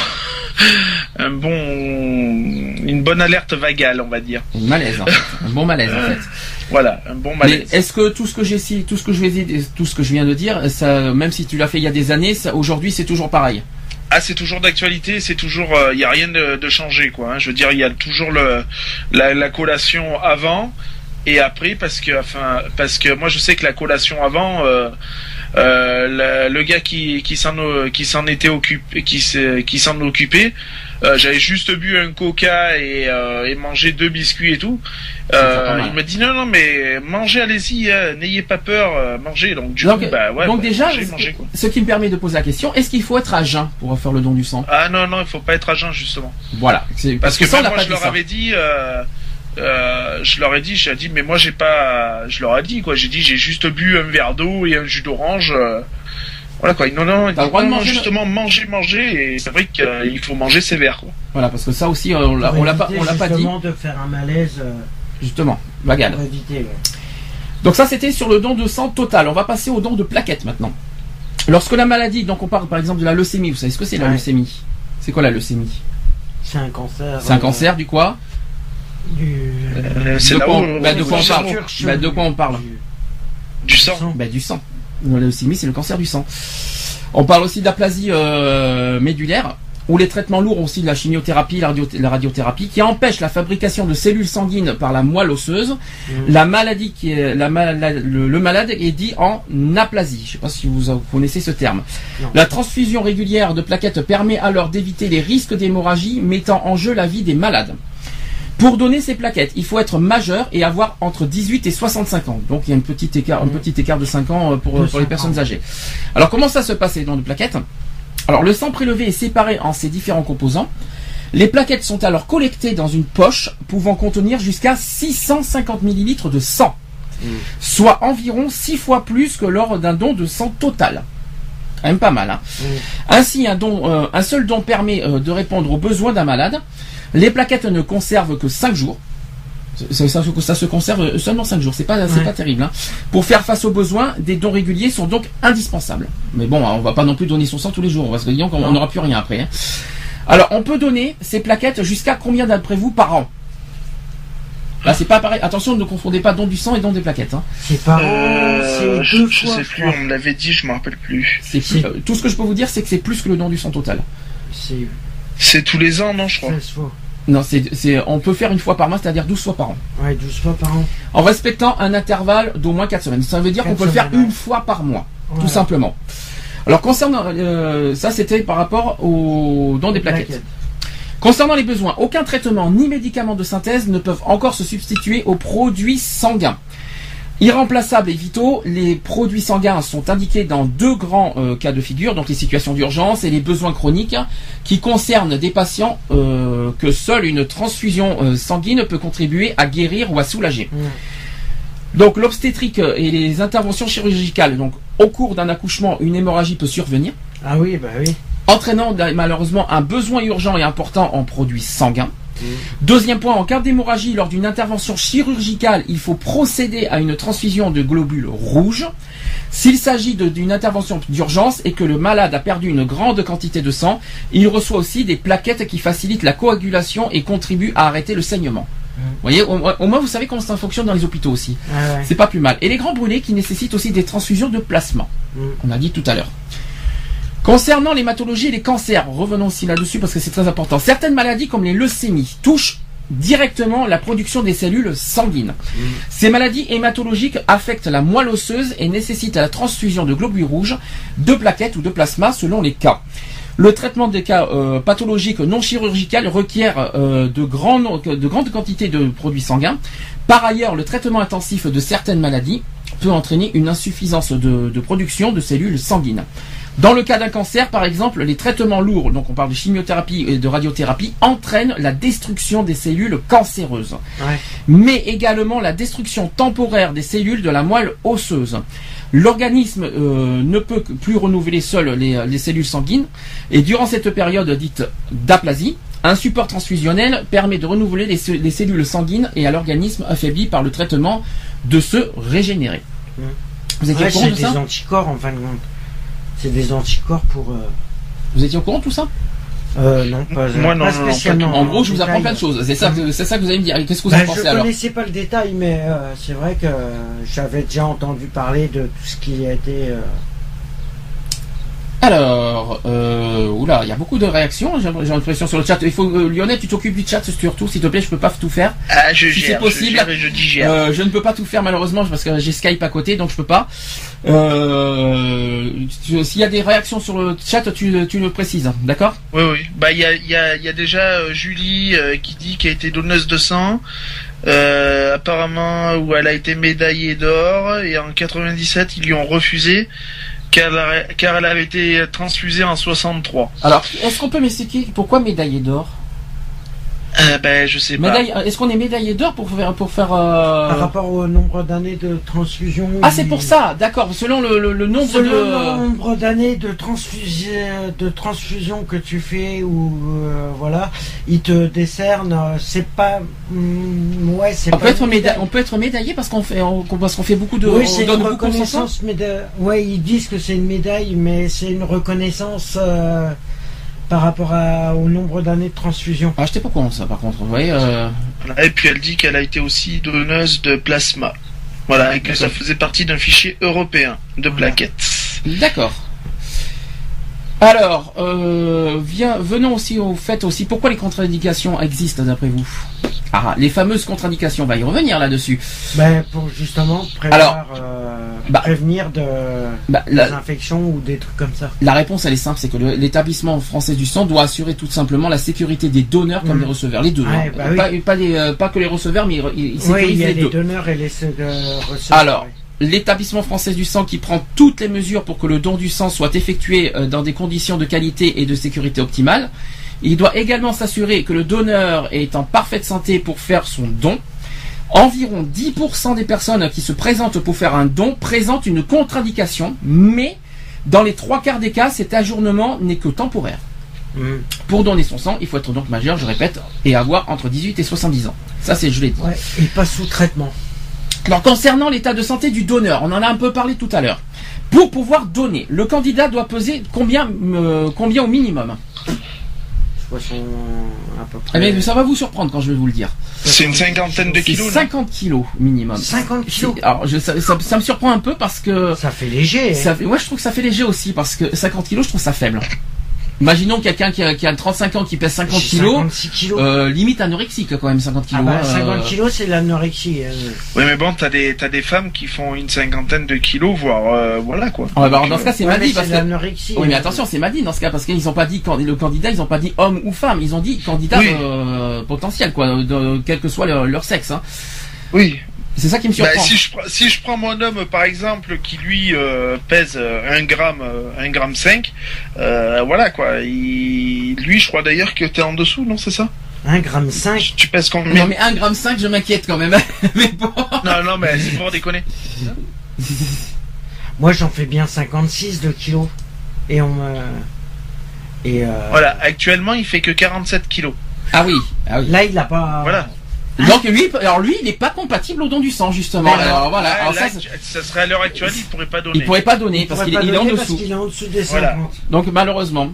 *laughs* un bon, une bonne alerte vagale, on va dire. Un malaise, en fait. un bon malaise, en fait. Voilà, un bon malaise. est-ce que tout ce que j'ai tout ce que je vais, tout ce que je viens de dire, ça, même si tu l'as fait il y a des années, aujourd'hui c'est toujours pareil? Ah, c'est toujours d'actualité, c'est toujours, il euh, n'y a rien de, changé, quoi. Hein. Je veux dire, il y a toujours le, la, collation avant et après, parce que, enfin, parce que moi je sais que la collation avant. Euh, euh, le, gars qui, qui s'en qui s'en était occupé qui qui s'en occupait euh, j'avais juste bu un coca et, euh, et mangé deux biscuits et tout. Euh, il m'a dit non non mais mangez allez-y, hein, n'ayez pas peur, euh, mangez. Donc du Donc, coup bah ouais. donc bah, déjà, mangez, mangez, ce qui me permet de poser la question, est-ce qu'il faut être à jeun pour faire le don du sang? Ah non non il faut pas être à jeun justement. Voilà. C'est- Parce, que, ça, même l'a moi je leur ça. avais dit. Euh, euh, je leur ai dit, j'ai dit, mais moi j'ai pas, je leur ai dit quoi, j'ai dit, j'ai juste bu un verre d'eau et un jus d'orange. euh, voilà quoi. Non non, ils T'as le droit de non, manger justement manger manger et c'est vrai qu'il faut manger ses verres quoi. Voilà, parce que ça aussi, euh, on l'a on l'a pas, on l'a pas dit. justement de faire un malaise. euh, Justement, Bagad. pour éviter. ouais. Donc ça, c'était sur le don de sang total. On va passer au don de plaquettes maintenant. Lorsque la maladie, donc on parle par exemple de la leucémie, vous savez ce que c'est la Ouais. leucémie? C'est quoi la leucémie? C'est un cancer. C'est un euh, cancer du quoi? Du. Euh, c'est de, là quoi où on, bah, de quoi on du parle sang, Bah, De quoi on parle du sang. Bah, du sang. La leucémie, c'est le cancer du sang. On parle aussi d'aplasie euh, médulaire, ou les traitements lourds aussi de la chimiothérapie, la, radio- la radiothérapie, qui empêchent la fabrication de cellules sanguines par la moelle osseuse. La maladie qui est, la, ma- la- le, le malade est dit en aplasie. Je ne sais pas si vous, vous connaissez ce terme. Non. La transfusion régulière de plaquettes permet alors d'éviter les risques d'hémorragie mettant en jeu la vie des malades. Pour donner ces plaquettes, il faut être majeur et avoir entre 18 et 65 ans. Donc il y a une petite écart, un petit écart de 5 ans euh, pour, les 5 personnes âgées. Alors comment ça se passe les dons de plaquettes? Alors le sang prélevé est séparé en ses différents composants. Les plaquettes sont alors collectées dans une poche pouvant contenir jusqu'à 650 millilitres de sang, soit environ 6 fois plus que lors d'un don de sang total. Quand même pas mal. Hein Ainsi, un, don, euh, un seul don permet euh, de répondre aux besoins d'un malade. Les plaquettes ne conservent que 5 jours. Ça, ça- ça se conserve seulement 5 jours, c'est pas, Ouais. pas terrible. hein. Pour faire face aux besoins, des dons réguliers sont donc indispensables. Mais bon, on va pas non plus donner son sang tous les jours, parce que disons qu'on Non. n'aura plus rien après. hein. Alors, on peut donner ces plaquettes jusqu'à combien d'après vous par an? Là, c'est pas pareil. Attention, ne confondez pas don du sang et don des plaquettes. hein. C'est an, Euh, c'est je, fois. sais plus, crois. on me l'avait dit, je me rappelle plus. C'est euh, tout ce que je peux vous dire, c'est que c'est plus que le don du sang total. C'est C'est tous les ans, non, je crois. 16 fois. Non, c'est, on peut faire une fois par mois, c'est-à-dire 12 fois par an. Ouais, 12 fois par an. En respectant un intervalle d'au moins 4 semaines. Ça veut dire qu'on peut le faire ouais. une fois par mois, tout simplement. Alors concernant euh, ça, c'était par rapport au don des plaquettes. Concernant les besoins, aucun traitement ni médicament de synthèse ne peuvent encore se substituer aux produits sanguins. Irremplaçables et vitaux, les produits sanguins sont indiqués dans deux grands euh, cas de figure, donc les situations d'urgence et les besoins chroniques, qui concernent des patients euh, que seule une transfusion euh, sanguine peut contribuer à guérir ou à soulager. Donc l'obstétrique et les interventions chirurgicales, donc au cours d'un accouchement, une hémorragie peut survenir Ah oui, bah oui. entraînant malheureusement un besoin urgent et important en produits sanguins. Deuxième point, en cas d'hémorragie lors d'une intervention chirurgicale, il faut procéder à une transfusion de globules rouges. S'il s'agit d'une intervention d'urgence et que le malade a perdu une grande quantité de sang, il reçoit aussi des plaquettes qui facilitent la coagulation et contribuent à arrêter le saignement. Vous voyez, au, au moins vous savez comment ça fonctionne dans les hôpitaux aussi. Ah ouais. C'est pas plus mal. Et les grands brûlés qui nécessitent aussi des transfusions de plasma. Mm. On a dit tout à l'heure. Concernant les pathologies et les cancers, revenons aussi là-dessus parce que c'est très important. Certaines maladies comme les leucémies touchent directement la production des cellules sanguines. Ces maladies hématologiques affectent la moelle osseuse et nécessitent la transfusion de globules rouges, de plaquettes ou de plasma selon les cas. Le traitement des cas euh, pathologiques non chirurgicaux requiert euh, de, grandes quantités de produits sanguins. Par ailleurs, le traitement intensif de certaines maladies peut entraîner une insuffisance de, de production de cellules sanguines. Dans le cas d'un cancer, par exemple, les traitements lourds, donc on parle de chimiothérapie et de radiothérapie, entraînent la destruction des cellules cancéreuses, Ouais. mais également la destruction temporaire des cellules de la moelle osseuse. L'organisme euh, ne peut plus renouveler seul les, les cellules sanguines, et durant cette période dite d'aplasie, un support transfusionnel permet de renouveler les, ce- les cellules sanguines et à l'organisme affaibli par le traitement de se régénérer. Mm. Vous étiez Ouais, des anticorps en fin de compte. C'est des anticorps pour. euh, Vous étiez au courant de tout ça? Euh, non, pas, Moi, non, pas non, non, pas spécialement. En gros, je vous apprends détail. plein de choses. C'est ça, que- c'est ça que vous allez me dire. Qu'est-ce que vous en pensez je alors connaissais pas le détail, mais euh, c'est vrai que j'avais déjà entendu parler de tout ce qui a été. euh, Alors, euh, oula, il y a beaucoup de réactions. J'ai l'impression sur le chat. Il faut euh, Lionel, tu t'occupes du chat surtout, s'il te plaît. Je peux pas tout faire. Ah, je Si c'est possible, je gère et je digère. Euh, je ne peux pas tout faire malheureusement parce que j'ai Skype à côté, donc je peux pas. Euh, S'il y a des réactions sur le chat, tu, tu le précises, d'accord? Oui, oui. Bah, il y a, il y, a, il y a déjà Julie qui dit qu'elle a été donneuse de sang. Euh, apparemment, où elle a été médaillée d'or. Et en 97, ils lui ont refusé car elle, avait été transfusée en 63. Alors, est-ce qu'on peut m'expliquer pourquoi médaillé d'or? Euh, ben, je sais pas. Médaille, est-ce qu'on est médaillé d'or pour faire pour faire euh, Par rapport au nombre d'années de transfusion. Ah, c'est pour ça, d'accord. Selon le, le, le nombre Selon de. le nombre d'années de transfusion, de transfusion que tu fais ou euh, voilà, il te décerne. euh, C'est pas, mm, ouais, c'est On pas. peut, être méda- médaille. on peut être médaillé parce qu'on fait on- parce qu'on fait beaucoup de. Oui, c'est une reconnaissance médaille. Ouais, ils disent que c'est une médaille, mais c'est une reconnaissance euh, par rapport à- au nombre d'années de transfusion. Ah, j'étais pas con ça par contre. Vous voyez. euh, Voilà. Et puis elle dit qu'elle a été aussi donneuse de plasma. Voilà, et que ça faisait partie d'un fichier européen de Voilà. plaquettes. D'accord. Alors, euh, viens, venons aussi au fait aussi pourquoi les contre-indications existent d'après vous? Ah, les fameuses contre-indications, on va y revenir là-dessus. Ben, pour justement prévoir, Alors, euh, bah, prévenir de Bah, des infections ou des trucs comme ça. la réponse elle est simple, c'est que l'établissement français du sang doit assurer tout simplement la sécurité des donneurs comme des receveurs, les deux. Hein. bah oui. pas, les, euh, pas que les receveurs, mais il, il Oui, il y a les donneurs et les euh, receveurs. Alors. L'établissement français du sang qui prend toutes les mesures pour que le don du sang soit effectué dans des conditions de qualité et de sécurité optimales. Il doit également s'assurer que le donneur est en parfaite santé pour faire son don. Environ 10% des personnes qui se présentent pour faire un don présentent une contre-indication, mais dans les trois quarts des cas, cet ajournement n'est que temporaire. Mhm. Pour donner son sang, il faut être donc majeur, je répète, et avoir entre 18 et 70 ans. Ça, c'est je l'ai dit. Ouais, et pas sous traitement. Alors concernant l'état de santé du donneur, on en a un peu parlé tout à l'heure. Pour pouvoir donner, le candidat doit peser combien, euh, combien au minimum? 60 à peu Eh près. bien, Ça va vous surprendre quand je vais vous le dire. C'est une cinquantaine de kilos, non 50 kilos minimum. 50 kilos. Alors je- ça, ça- ça me surprend un peu parce que Ça fait léger. hein. ça fait, moi je trouve que ça fait léger aussi parce que 50 kilos je trouve ça faible. Imaginons quelqu'un qui a, qui a 35 ans qui pèse 50 J'ai kilos, 56 kilos. euh, limite anorexique quand même 50 ah kilos. bah, hein, 50 euh, kilos, c'est l'anorexie. hein. Oui, mais bon, t'as des, t'as des femmes qui font une cinquantaine de kilos, voire euh, voilà quoi. ah, bah, dans ce cas c'est Ouais, dit parce c'est que l'anorexie. Oui, mais hein. attention, c'est mal dit dans ce cas parce qu'ils n'ont pas dit le candidat, ils n'ont pas dit homme ou femme, ils ont dit candidat Oui. euh, potentiel, quoi, de- quel que soit leur, leur sexe. hein. Oui. C'est ça qui me Bah, surprend. si je prends- si je prends mon homme par exemple qui lui euh, pèse euh, 1 gramme euh, 1 gramme 5 euh, voilà quoi il... lui je crois d'ailleurs que t'es en dessous non c'est ça? 1 gramme 5. tu pèses combien? Non mais 1 gramme 5, je m'inquiète quand même. *laughs* mais bon. non non mais c'est pour déconner *laughs* Moi, j'en fais bien 56 de kilos. Et on me. Et euh, voilà actuellement il fait que 47 kilos Ah oui, ah oui. là, il a pas. voilà Donc lui, alors lui, il n'est pas compatible au don du sang justement. Alors voilà, Ah, alors là, ça, serait à l'heure actuelle il pourrait pas donner il pourrait pas donner il parce pourrait qu'il est en donner parce dessous. qu'il est en dessous des Voilà. 50. Donc malheureusement.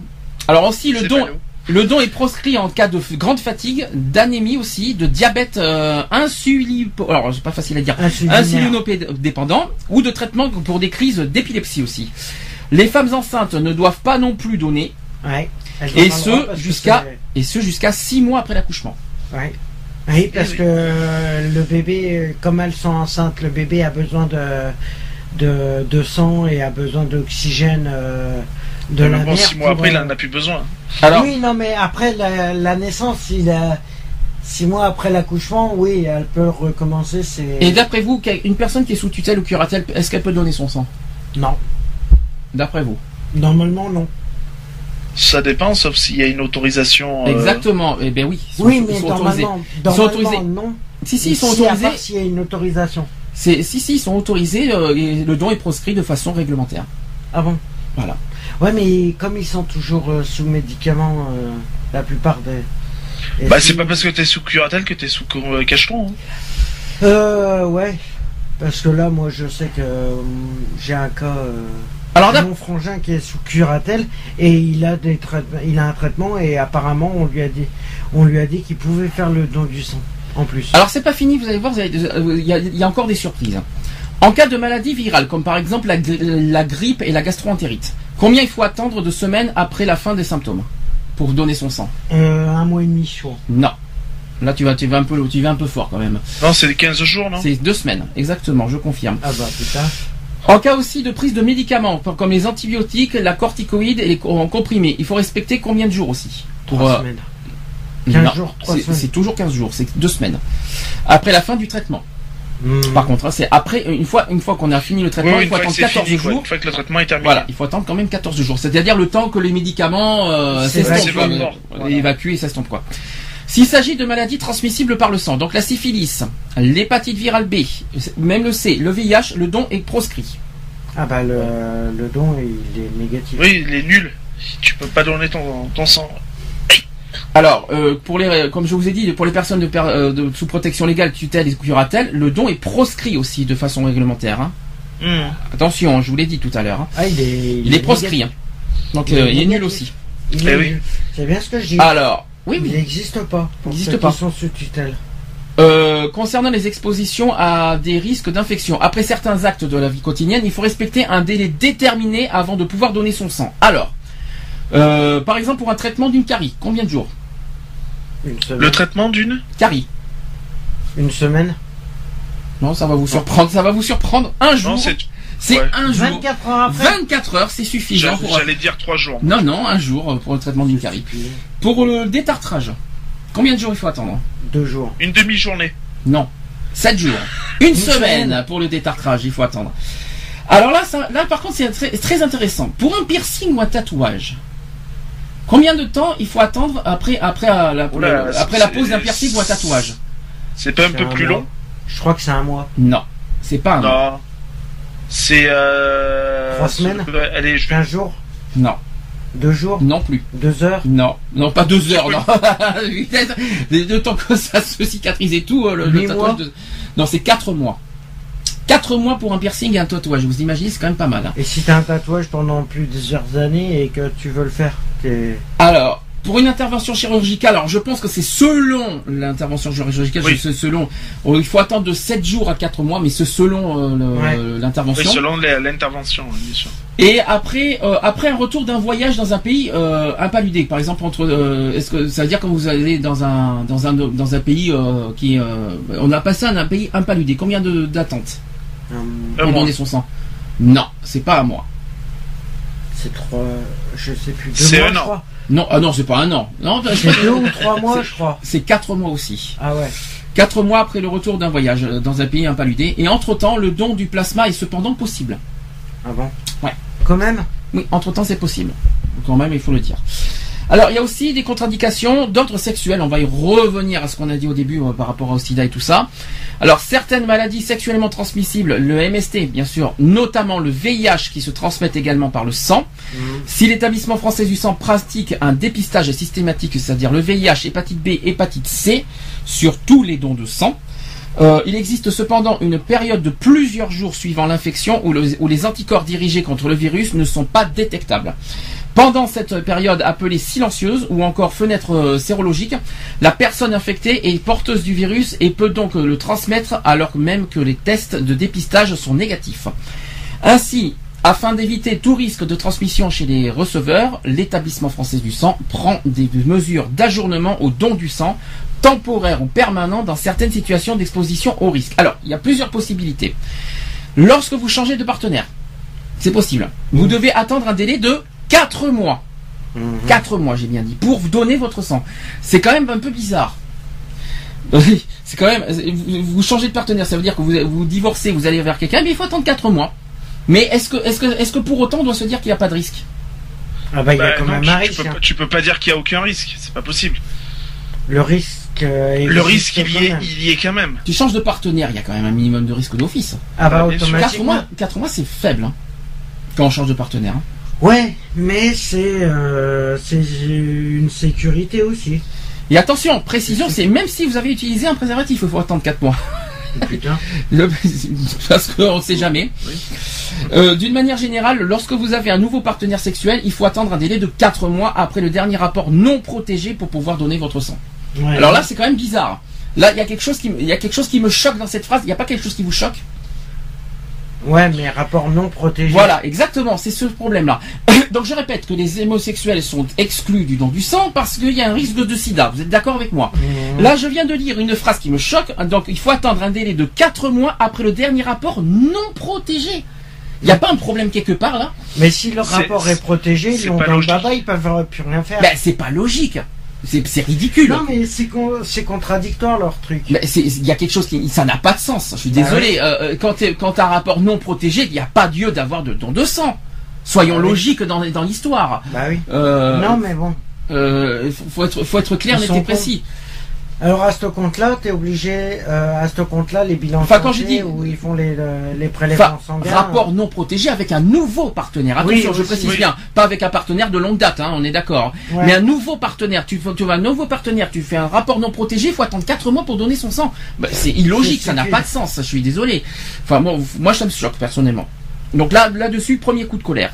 Alors aussi le don, le don est proscrit en cas de grande fatigue, d'anémie aussi, de diabète euh, insulipo, alors c'est pas facile à dire, Insulinaire. insulinodépendant ou de traitement pour des crises d'épilepsie aussi. Les femmes enceintes ne doivent pas non plus donner, Ouais. Et ce, jusqu'à- et ce jusqu'à 6 mois après l'accouchement. Ouais. Oui, parce oui. que euh, le bébé, comme elles sont enceintes, le bébé a besoin de, de, de sang et a besoin d'oxygène euh, de Mais la bon mère. 6 mois pour, après il euh, en a plus besoin Alors, Oui, non, mais après la, la naissance, il a six mois après l'accouchement, oui, elle peut recommencer. C'est et d'après vous, une personne qui est sous tutelle ou curatelle, est-ce qu'elle peut donner son sang? Non, D'après vous? Normalement non. Ça dépend sauf s'il y a une autorisation euh, Exactement. Eh bien oui. ils sont- oui, ils mais sont autorisés. normalement, sont normalement, autorisés. non. Si si, ils sont Si, autorisés. s'il y a une autorisation. C'est si si, ils sont autorisés. euh, et le don est proscrit de façon réglementaire. Ah bon? Voilà. Ouais, mais comme ils sont toujours euh, sous médicaments, euh, la plupart des. bah si- c'est pas parce que t'es sous curatelle que t'es sous cacheton hein. Euh, ouais. Parce que là, moi, je sais que euh, j'ai un cas. Alors mon frangin qui est sous curatelle et il a des il a un traitement et apparemment on lui a dit, on lui a dit qu'il pouvait faire le don du sang en plus. Alors c'est pas fini, vous allez voir, euh, il y, a, il y a encore des surprises. En cas de maladie virale, comme par exemple la, la grippe et la gastroentérite, Combien il faut attendre de semaines après la fin des symptômes pour donner son sang? Euh, un mois et demi chaud. Non. Là, tu vas, tu vas un peu, tu vas un peu fort quand même. Non, c'est 15 jours, non? C'est deux semaines, exactement, je confirme. Ah bah putain. En cas aussi de prise de médicaments, comme les antibiotiques, la corticoïde et les comprimés, il faut respecter combien de jours aussi Pour, Trois euh, semaines. 15 non, jours, semaines. C'est toujours 15 jours, c'est deux semaines. Après la fin du traitement. Hmm. Par contre, hein, c'est après, une fois, une fois qu'on a fini le traitement, oui, il faut attendre c'est 14 fini, quoi. jours. Une fois que le traitement est terminé. Voilà, il faut attendre quand même 14 jours. C'est-à-dire le temps que les médicaments euh, s'estompent, euh. Voilà. évacuent et s'estompent quoi. S'il s'agit de maladies transmissibles par le sang, donc la syphilis, l'hépatite virale B, même le C, le VIH, le don est proscrit. Ah bah le, le don il est négatif. Oui, il est nul. Tu peux pas donner ton, ton sang. Alors, euh, pour les, comme je vous ai dit, pour les personnes de, per- euh, de- sous protection légale, tutelle et curatelle, le don est proscrit aussi de façon réglementaire. hein. Hmm. Attention, je vous l'ai dit tout à l'heure. hein. Ah il est. Il est proscrit. hein. Donc Il est euh, il est nul aussi. Eh oui. C'est bien ce que je dis. Alors, oui, Il n'existe pas. Pour Il n'existe pas. Sont sous tutelle. Euh, concernant les expositions à des risques d'infection, après certains actes de la vie quotidienne, il faut respecter un délai déterminé avant de pouvoir donner son sang. Alors, euh, par exemple pour un traitement d'une carie, combien de jours? Une semaine. Le traitement d'une? Carie. Une semaine. Non, ça va vous surprendre, ça va vous surprendre. Un jour, Non, c'est. ouais. un jour. 24 heures après. 24 heures, c'est suffisant J'allais pour... j'allais dire 3 jours. Non, non, un jour euh, pour le traitement d'une carie. Pour le détartrage, combien de jours il faut attendre Deux jours. Une demi-journée. Non. 7 jours. Une, semaine, semaine. pour le détartrage, il faut attendre. Alors là, ça, là par contre, c'est très, très intéressant. Pour un piercing ou un tatouage, combien de temps il faut attendre après, après, euh, la, Oula, le- c'est- après la pose d'un piercing ou un tatouage C'est pas un peu plus mois. long Je crois que c'est un mois. Non. C'est pas un. Non. C'est. Euh... Trois semaines Allez, je vais. 15 jours. Non. Deux jours. Non plus. Deux heures. Non. Non, pas deux heures, non. *laughs* *laughs* de temps que ça se cicatrise et tout, euh, le, tatouage. mois. de- Non, c'est 4 mois. 4 mois pour un piercing et un tatouage. Vous imaginez, c'est quand même pas mal. hein. Et si t'as un tatouage pendant plusieurs années et que tu veux le faire, t'es. Alors, pour une intervention chirurgicale, alors je pense que c'est selon l'intervention chirurgicale, Oui. c'est selon. oh, il faut attendre de 7 jours à 4 mois, mais c'est selon euh, Ouais. Oui, l'intervention. selon l'intervention, oui, bien sûr. Et après, euh, après un retour d'un voyage dans un pays euh, impaludé, par exemple entre, euh, est-ce que ça veut dire quand vous allez dans un dans un dans un pays euh, qui, euh, on a passé un, un pays impaludé, combien de d'attente Un pour mois. donner son sang? Non, c'est pas un mois. c'est trois. Je sais plus. Deux C'est mois, un an. Non, ah non, c'est pas un an. Non, C'est deux ou trois mois, je crois. c'est 4 mois aussi. Ah ouais. Quatre mois après le retour d'un voyage euh, dans un pays impaludé. Et entre-temps, le don du plasma est cependant possible. Ah bon Ouais. Quand même Oui, entre-temps, c'est possible. Quand même, il faut le dire. Alors, il y a aussi des contre-indications d'ordre sexuel. On va y revenir à ce qu'on a dit au début euh, par rapport au sida et tout ça. Alors, certaines maladies sexuellement transmissibles, le MST, bien sûr, notamment le VIH qui se transmettent également par le sang. Si l'établissement français du sang pratique un dépistage systématique, c'est-à-dire le VIH, hépatite B, hépatite C, sur tous les dons de sang, euh, il existe cependant une période de plusieurs jours suivant l'infection où, le- où les anticorps dirigés contre le virus ne sont pas détectables. Pendant cette période appelée silencieuse ou encore fenêtre euh, sérologique, la personne infectée est porteuse du virus et peut donc euh, le transmettre alors même que les tests de dépistage sont négatifs. Ainsi, afin d'éviter tout risque de transmission chez les receveurs, l'établissement français du sang prend des mesures d'ajournement au don du sang, temporaire ou permanent dans certaines situations d'exposition au risque. Alors, il y a plusieurs possibilités. Lorsque vous changez de partenaire, c'est possible. Vous devez attendre un délai de 4 mois. Mhm. 4 mois, j'ai bien dit, pour vous donner votre sang. C'est quand même un peu bizarre. *laughs* C'est quand même. Vous, changez de partenaire, ça veut dire que vous, vous divorcez, vous allez vers quelqu'un, mais il faut attendre 4 mois. Mais est-ce que, est-ce que, est-ce que pour autant on doit se dire qu'il n'y a pas de risque? Ah bah il y a Bah, quand non, même tu, un tu risque. peux, hein. pas- tu peux pas dire qu'il y a aucun risque, c'est pas possible. Le risque. euh, Le risque, il quand y, est, il y est quand même. Tu changes de partenaire, il y a quand même un minimum de risque d'office. Ah bah Ah, bien sûr. 4 automatiquement. mois, quatre mois c'est faible hein, quand on change de partenaire. hein. Ouais, mais c'est euh, c'est une sécurité aussi. Et attention, précision, c'est même si vous avez utilisé un préservatif, il faut attendre 4 mois. Putain. *laughs* Le- parce qu'on ne sait jamais. Euh, D'une manière générale, lorsque vous avez un nouveau partenaire sexuel, il faut attendre un délai de 4 mois après le dernier rapport non protégé pour pouvoir donner votre sang. Ouais. Alors là, c'est quand même bizarre. Là, il y a quelque chose qui, il y a quelque chose qui me choque dans cette phrase. Il n'y a pas quelque chose qui vous choque Ouais, mais rapport non protégé. Voilà, exactement, c'est ce problème-là. *coughs* Donc je répète que les homosexuels sont exclus du don du sang parce qu'il y a un risque de sida. Vous êtes d'accord avec moi? Mhm. Là, je viens de lire une phrase qui me choque. Donc il faut attendre un délai de 4 mois après le dernier rapport non protégé. Il n'y a pas un problème quelque part là? Mais si leur C'est- rapport est protégé, ils l'ont pas le ils peuvent plus rien faire. Ben c'est pas logique. C'est ridicule. non, mais c'est con- c'est contradictoire leur truc. Mais c'est- il y a quelque chose qui, ça n'a pas de sens. Je suis Bah désolé. Euh, euh, quand t'es- quand t'as un rapport non protégé, il n'y a pas lieu d'avoir de don de sang. Soyons Ah oui. logiques dans, dans l'histoire. Bah oui. Euh, Non, mais bon. euh, faut, être, faut être clair, précis. Alors à ce compte-là, t'es obligé, euh, à ce compte-là, les bilans Enfin, quand je dis- où ils font les, le- les prélèvements sanguins. rapport non protégé avec un nouveau partenaire. Attention, Oui, je précise Oui. bien, pas avec un partenaire de longue date, hein, on est d'accord. Ouais. Mais un nouveau partenaire, tu, tu vas un nouveau partenaire, tu fais un rapport non protégé, il faut attendre 4 mois pour donner son sang. Bah, c'est illogique, ça n'a pas de sens, je suis désolé. Enfin, moi, moi ça me choque personnellement. Donc là, là-dessus, premier coup de colère.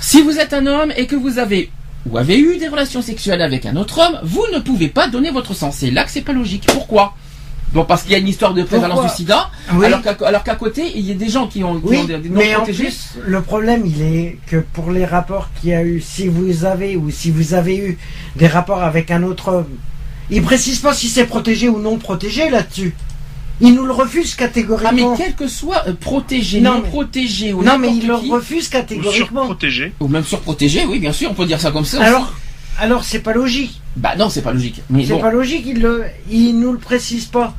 Si vous êtes un homme et que vous avez ou avez eu des relations sexuelles avec un autre homme, vous ne pouvez pas donner votre sang. C'est là que c'est pas logique. Pourquoi? Bon, parce qu'il y a une histoire de prévalence Pourquoi du sida, Oui. alors qu'à côté, il y a des gens qui ont, qui Oui, ont des, des non mais en protégés. plus, le problème, il est que pour les rapports qu'il y a eu, si vous avez ou si vous avez eu des rapports avec un autre homme, ils précisent pas si c'est protégé ou non protégé là-dessus. Ils nous le refusent Ah mais catégoriquement. quel que soit euh, protégé, Non, non, mais- protégé ou non, mais ils le qui, refusent Ou catégoriquement. surprotégé. ou même surprotégé, oui bien sûr, on peut dire ça comme ça. aussi. Alors, alors c'est pas logique. bah non, c'est pas logique. C'est bon, pas logique, ils le, ils nous le précisent pas.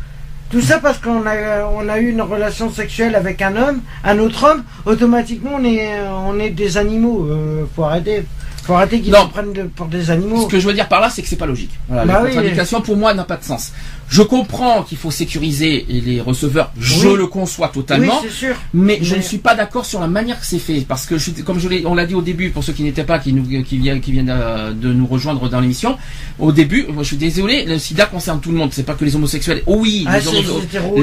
Tout ça parce qu'on a, on a eu une relation sexuelle avec un homme, un autre homme, automatiquement on est, on est des animaux. Euh, faut arrêter, faut arrêter qu'ils nous prennent de- pour des ce animaux. que je veux dire par là, c'est que c'est pas logique. Voilà, Bah la oui. contradiction pour moi n'a pas de sens. Je comprends qu'il faut sécuriser les receveurs, je Oui. le conçois totalement. sûr. Mais je ne suis pas d'accord sur la manière que c'est fait parce que je comme je on l'a dit au début pour ceux qui n'étaient pas, qui nous, qui viennent, qui viennent euh, de nous rejoindre dans l'émission. Au début, moi, je suis désolé, le SIDA concerne tout le monde. C'est pas que les homosexuels. Oh oui, Ah,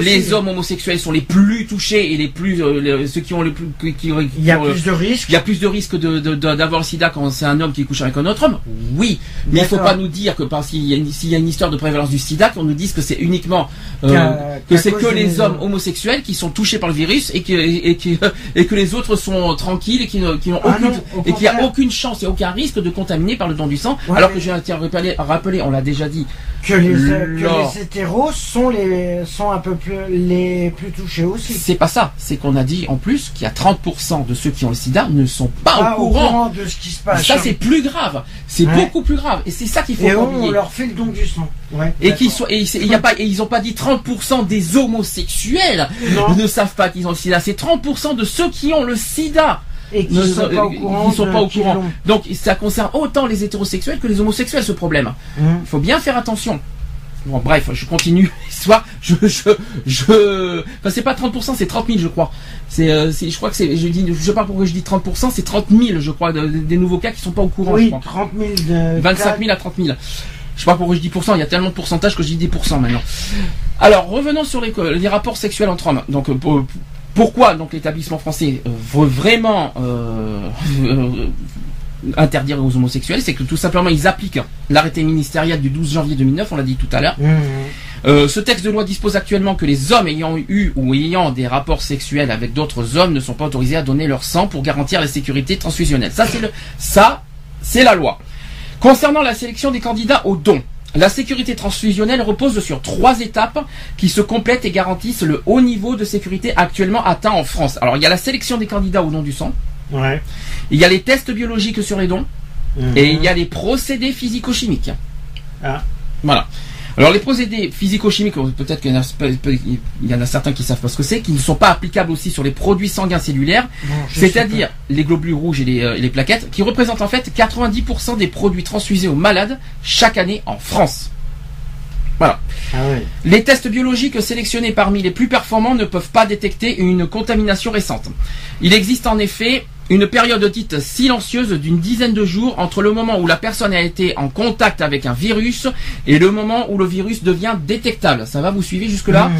les, hommes homosexuels sont les plus touchés et les plus, euh, les- ceux qui ont le plus, qui, qui- Il y a plus de risques. il y a plus de risques de, de- de- d'avoir le sida quand c'est un homme qui couche avec un autre homme Oui. Mais il faut pas nous dire que parce qu'il y a une histoire de prévalence du sida, qu'on nous dise que c'est uniquement euh, que c'est que les hommes homosexuels qui sont touchés par le virus et que, et, que- *laughs* et que les autres sont tranquilles et qui, n'ont Ah aucune, non, au et qu'il n'y a aucune chance et aucun risque de contaminer par le don du sang. Ouais, alors mais- que je tiens à rappeler, à rappeler, on l'a déjà dit, Que les, que les hétéros sont les, sont un peu plus, les plus touchés aussi. c'est pas ça. C'est qu'on a dit en plus qu'il y a 30% de ceux qui ont le sida ne sont pas Pas au courant. de ce qui se passe. Ça c'est plus grave. C'est Ouais. beaucoup plus grave. Et c'est ça qu'il faut Et on, leur fait le don du sang. Ouais, Et qu'ils soient, et y a pas, et ils ont pas dit 30% des homosexuels Non. ne savent pas qu'ils ont le sida. C'est 30% de ceux qui ont le sida. Et qui ne- sont pas au courant. sont de- pas au qu'ils courant. l'ont. Donc ça concerne autant les hétérosexuels que les homosexuels ce problème. Hum. Il faut bien faire attention. Bon bref, je continue *laughs* l'histoire. Je je je. Enfin c'est pas 30%, c'est 30 000 je crois. C'est euh, je crois que c'est je dis je sais pas pourquoi je dis 30%, c'est 30 000 je crois de- de- des nouveaux cas qui sont pas au courant. Oui, crois. 30 000 de 25 000 à 30 000. Je sais pas pourquoi je dis pourcent, il y a tellement de pourcentage que je dis des pourcents maintenant. Alors, revenons sur les, les rapports sexuels entre hommes. Donc, euh, pour- pourquoi donc l'établissement français euh, veut vraiment euh, euh, interdire aux homosexuels C'est que tout simplement, ils appliquent l'arrêté ministériel du 12 janvier 2009, on l'a dit tout à l'heure. Euh, ce texte de loi dispose actuellement que les hommes ayant eu ou ayant des rapports sexuels avec d'autres hommes ne sont pas autorisés à donner leur sang pour garantir la sécurité transfusionnelle. Ça, c'est le, ça, c'est la loi. Concernant la sélection des candidats au don, la sécurité transfusionnelle repose sur trois étapes qui se complètent et garantissent le haut niveau de sécurité actuellement atteint en France. Alors, il y a la sélection des candidats au don du sang, Ouais. il y a les tests biologiques sur les dons, Hum, et il y a les procédés physico-chimiques. Ah. Voilà. Alors les procédés physico-chimiques, peut-être qu'il y y en a certains qui savent pas ce que c'est, qui ne sont pas applicables aussi sur les produits sanguins cellulaires, c'est-à-dire les globules rouges et les, euh, et les plaquettes, qui représentent en fait 90% des produits transfusés aux malades chaque année en France. Voilà. Ah. Les tests biologiques sélectionnés parmi les plus performants ne peuvent pas détecter une contamination récente. Il existe en effet une période dite silencieuse d'une dizaine de jours entre le moment où la personne a été en contact avec un virus et le moment où le virus devient détectable. Ça va, vous suivez jusque-là.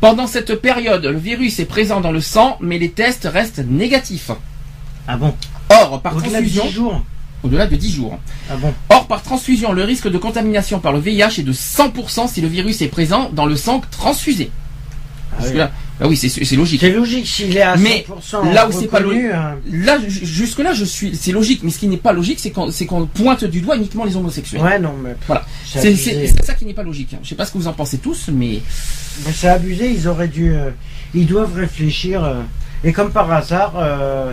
Pendant cette période, le virus est présent dans le sang, mais les tests restent négatifs. Ah bon Or, par Au-delà de transfusion, 10 jours au-delà de 10 jours. Ah bon Or, par transfusion, le risque de contamination par le VIH est de 100% si le virus est présent dans le sang transfusé. Ah oui. Jusque-là, Ah oui, c'est logique. C'est logique s'il est à 100% Mais là où c'est pas logique, hein. là jusque là je suis, c'est logique. Mais ce qui n'est pas logique, c'est qu'on c'est qu'on pointe du doigt uniquement les homosexuels. Ouais, non, mais Voilà. c'est ça qui n'est pas logique. hein. Je sais pas ce que vous en pensez tous, mais Mais c'est abusé, ils auraient dû. euh, ils doivent réfléchir. euh, et comme par hasard. euh,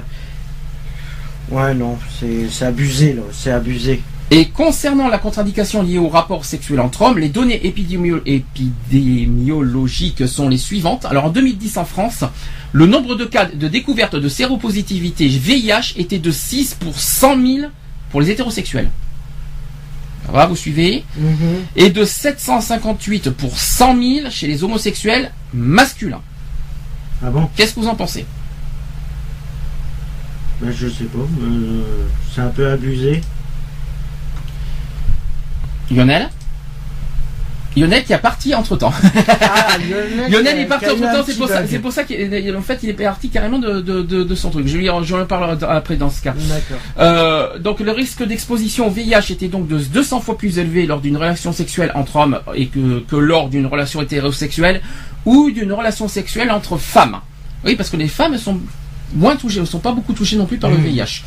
ouais, non, c'est abusé, là. C'est abusé. Et concernant la contre-indication liée au rapport sexuel entre hommes, les données épidémio- épidémiologiques sont les suivantes. Alors en 2010 en France, le nombre de cas de découverte de séropositivité VIH était de 6 pour 100 000 pour les hétérosexuels. Voilà, vous suivez? Mhm. Et de 758 pour 100 000 chez les homosexuels masculins. Ah bon? Qu'est-ce que vous en pensez? Ben, Je sais pas. euh, c'est un peu abusé. Lionel Lionel qui a parti entre temps. Ah, Lionel, *laughs* Lionel est parti qui a en eu tout un temps, c'est pour ça, c'est pour ça qu'en fait il est parti carrément de, de, de, de son truc. Je lui en, je lui en parle après dans ce cas. Euh, donc le risque d'exposition au VIH était donc de 200 fois plus élevé lors d'une relation sexuelle entre hommes et que, que lors d'une relation hétérosexuelle ou d'une relation sexuelle entre femmes. Oui, parce que les femmes sont moins touchées, ne sont pas beaucoup touchées non plus par le. VIH.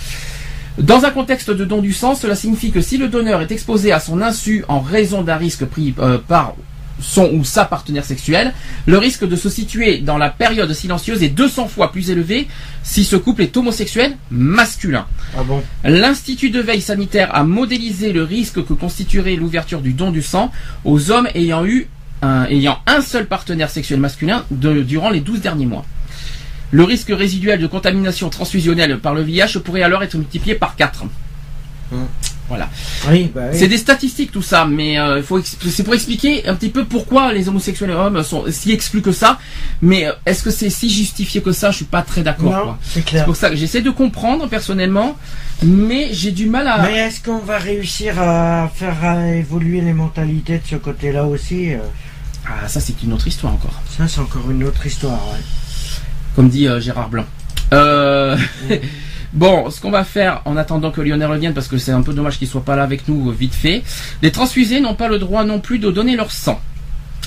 Dans un contexte de don du sang, cela signifie que si le donneur est exposé à son insu en raison d'un risque pris euh, par son ou sa partenaire sexuelle, le risque de se situer dans la période silencieuse est 200 fois plus élevé si ce couple est homosexuel masculin. Ah bon? L'Institut de veille sanitaire a modélisé le risque que constituerait l'ouverture du don du sang aux hommes ayant eu un, ayant un seul partenaire sexuel masculin de- durant les 12 derniers mois. Le risque résiduel de contamination transfusionnelle par le VIH pourrait alors être multiplié par 4. Voilà. Oui, bah oui. C'est des statistiques tout ça, mais euh, faut c'est pour expliquer un petit peu pourquoi les homosexuels hommes sont si exclus que ça. Mais euh, est-ce que c'est si justifié que ça? Je suis pas très d'accord. C'est pour ça que j'essaie de comprendre personnellement, mais j'ai du mal à. Mais est-ce qu'on va réussir à faire évoluer les mentalités de ce côté-là aussi euh, Ah, ça c'est une autre histoire encore. Ça, c'est encore une autre histoire, ouais. Comme dit euh, Gérard Blanc. Euh, *laughs* bon, ce qu'on va faire en attendant que Lionel revienne, parce que c'est un peu dommage qu'il soit pas là avec nous euh, vite fait. Les transfusés n'ont pas le droit non plus de donner leur sang.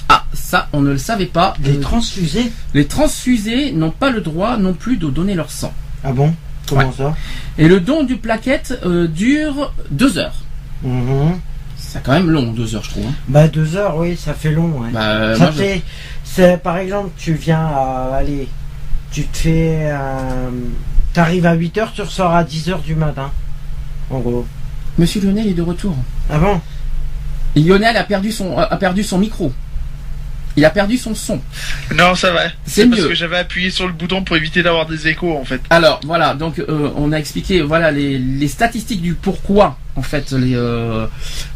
Ah, ça, on ne le savait pas. Les transfusés les transfusés n'ont pas le droit non plus de donner leur sang. Ah bon? Comment Ouais. ça? Et le don du plaquette euh, dure deux heures. Mhm. C'est quand même long, deux heures, je trouve. hein. Bah, deux heures, oui, ça fait long, ouais. Bah, ça moi, fait. Par exemple, tu viens à. Allez, tu te fais. euh, T'arrives à 8 heures, tu ressors à 10 heures du matin. En gros. Monsieur Lionel est de retour. Ah bon? Lionel a perdu son, a perdu son micro. Il a perdu son son. Non, ça va. C'est parce que j'avais appuyé sur le bouton pour éviter d'avoir des échos en fait. Alors voilà, donc euh, on a expliqué voilà les, les statistiques du pourquoi en fait les euh,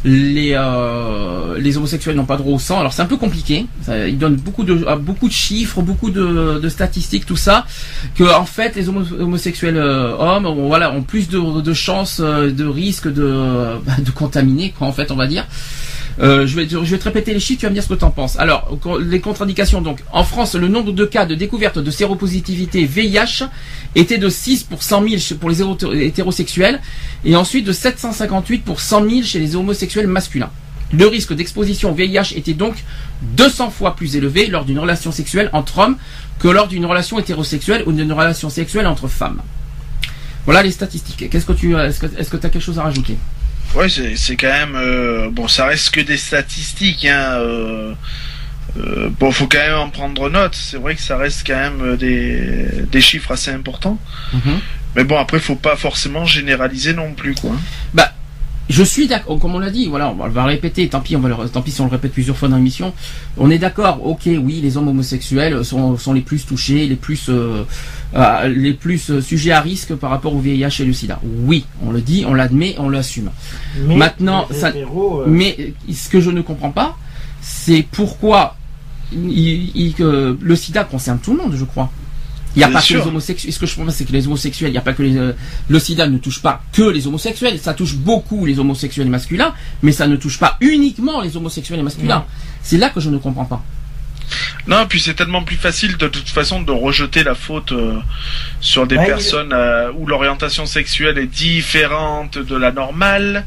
les euh, les homosexuels n'ont pas droit au sang. Alors c'est un peu compliqué. Ça, il donne beaucoup de ah, beaucoup de chiffres, beaucoup de, de statistiques, tout ça. Que en fait les homo- homosexuels euh, hommes ont, voilà ont plus de, de chances, euh, de risques de *laughs* de contaminer quoi en fait on va dire. Euh, je, vais, te répéter les chiffres, tu vas me dire ce que tu en penses. Alors, les contre-indications, donc, en France, le nombre de cas de découverte de séropositivité VIH était de 6 pour 100 000 chez- pour les hétérosexuels, et ensuite de 758 pour 100 000 chez les homosexuels masculins. Le risque d'exposition au VIH était donc 200 fois plus élevé lors d'une relation sexuelle entre hommes que lors d'une relation hétérosexuelle ou d'une relation sexuelle entre femmes. Voilà les statistiques. Qu'est-ce que tu, est-ce que tu as quelque chose à rajouter? Ouais, c'est c'est quand même euh, bon, ça reste que des statistiques. Hein, euh, euh, bon, faut quand même en prendre note. C'est vrai que ça reste quand même euh, des, des chiffres assez importants. Mais bon, après, faut pas forcément généraliser non plus, quoi. Bah, je suis d'accord, comme on l'a dit, voilà, on va- le répéter, tant pis, on va le, tant pis si on le répète plusieurs fois dans l'émission. On est d'accord, ok, oui, les hommes homosexuels sont, sont les plus touchés, les plus, euh, euh, les plus euh, sujets à risque par rapport au VIH et le sida. Oui, on le dit, on l'admet, on l'assume. Maintenant, les ça- hétéros, euh, Mais ce que je ne comprends pas, c'est pourquoi il- il- que le sida concerne tout le monde, je crois. Il n'y a Bien pas sûr. que les homosexuels. Ce que je pense, c'est que les homosexuels, il n'y a pas que les. euh, le sida ne touche pas que les homosexuels. Ça touche beaucoup les homosexuels masculins, mais ça ne touche pas uniquement les homosexuels masculins. C'est là que je ne comprends pas. Non, puis c'est tellement plus facile de toute façon de rejeter la faute euh, sur des Ouais, personnes euh, où l'orientation sexuelle est différente de la normale.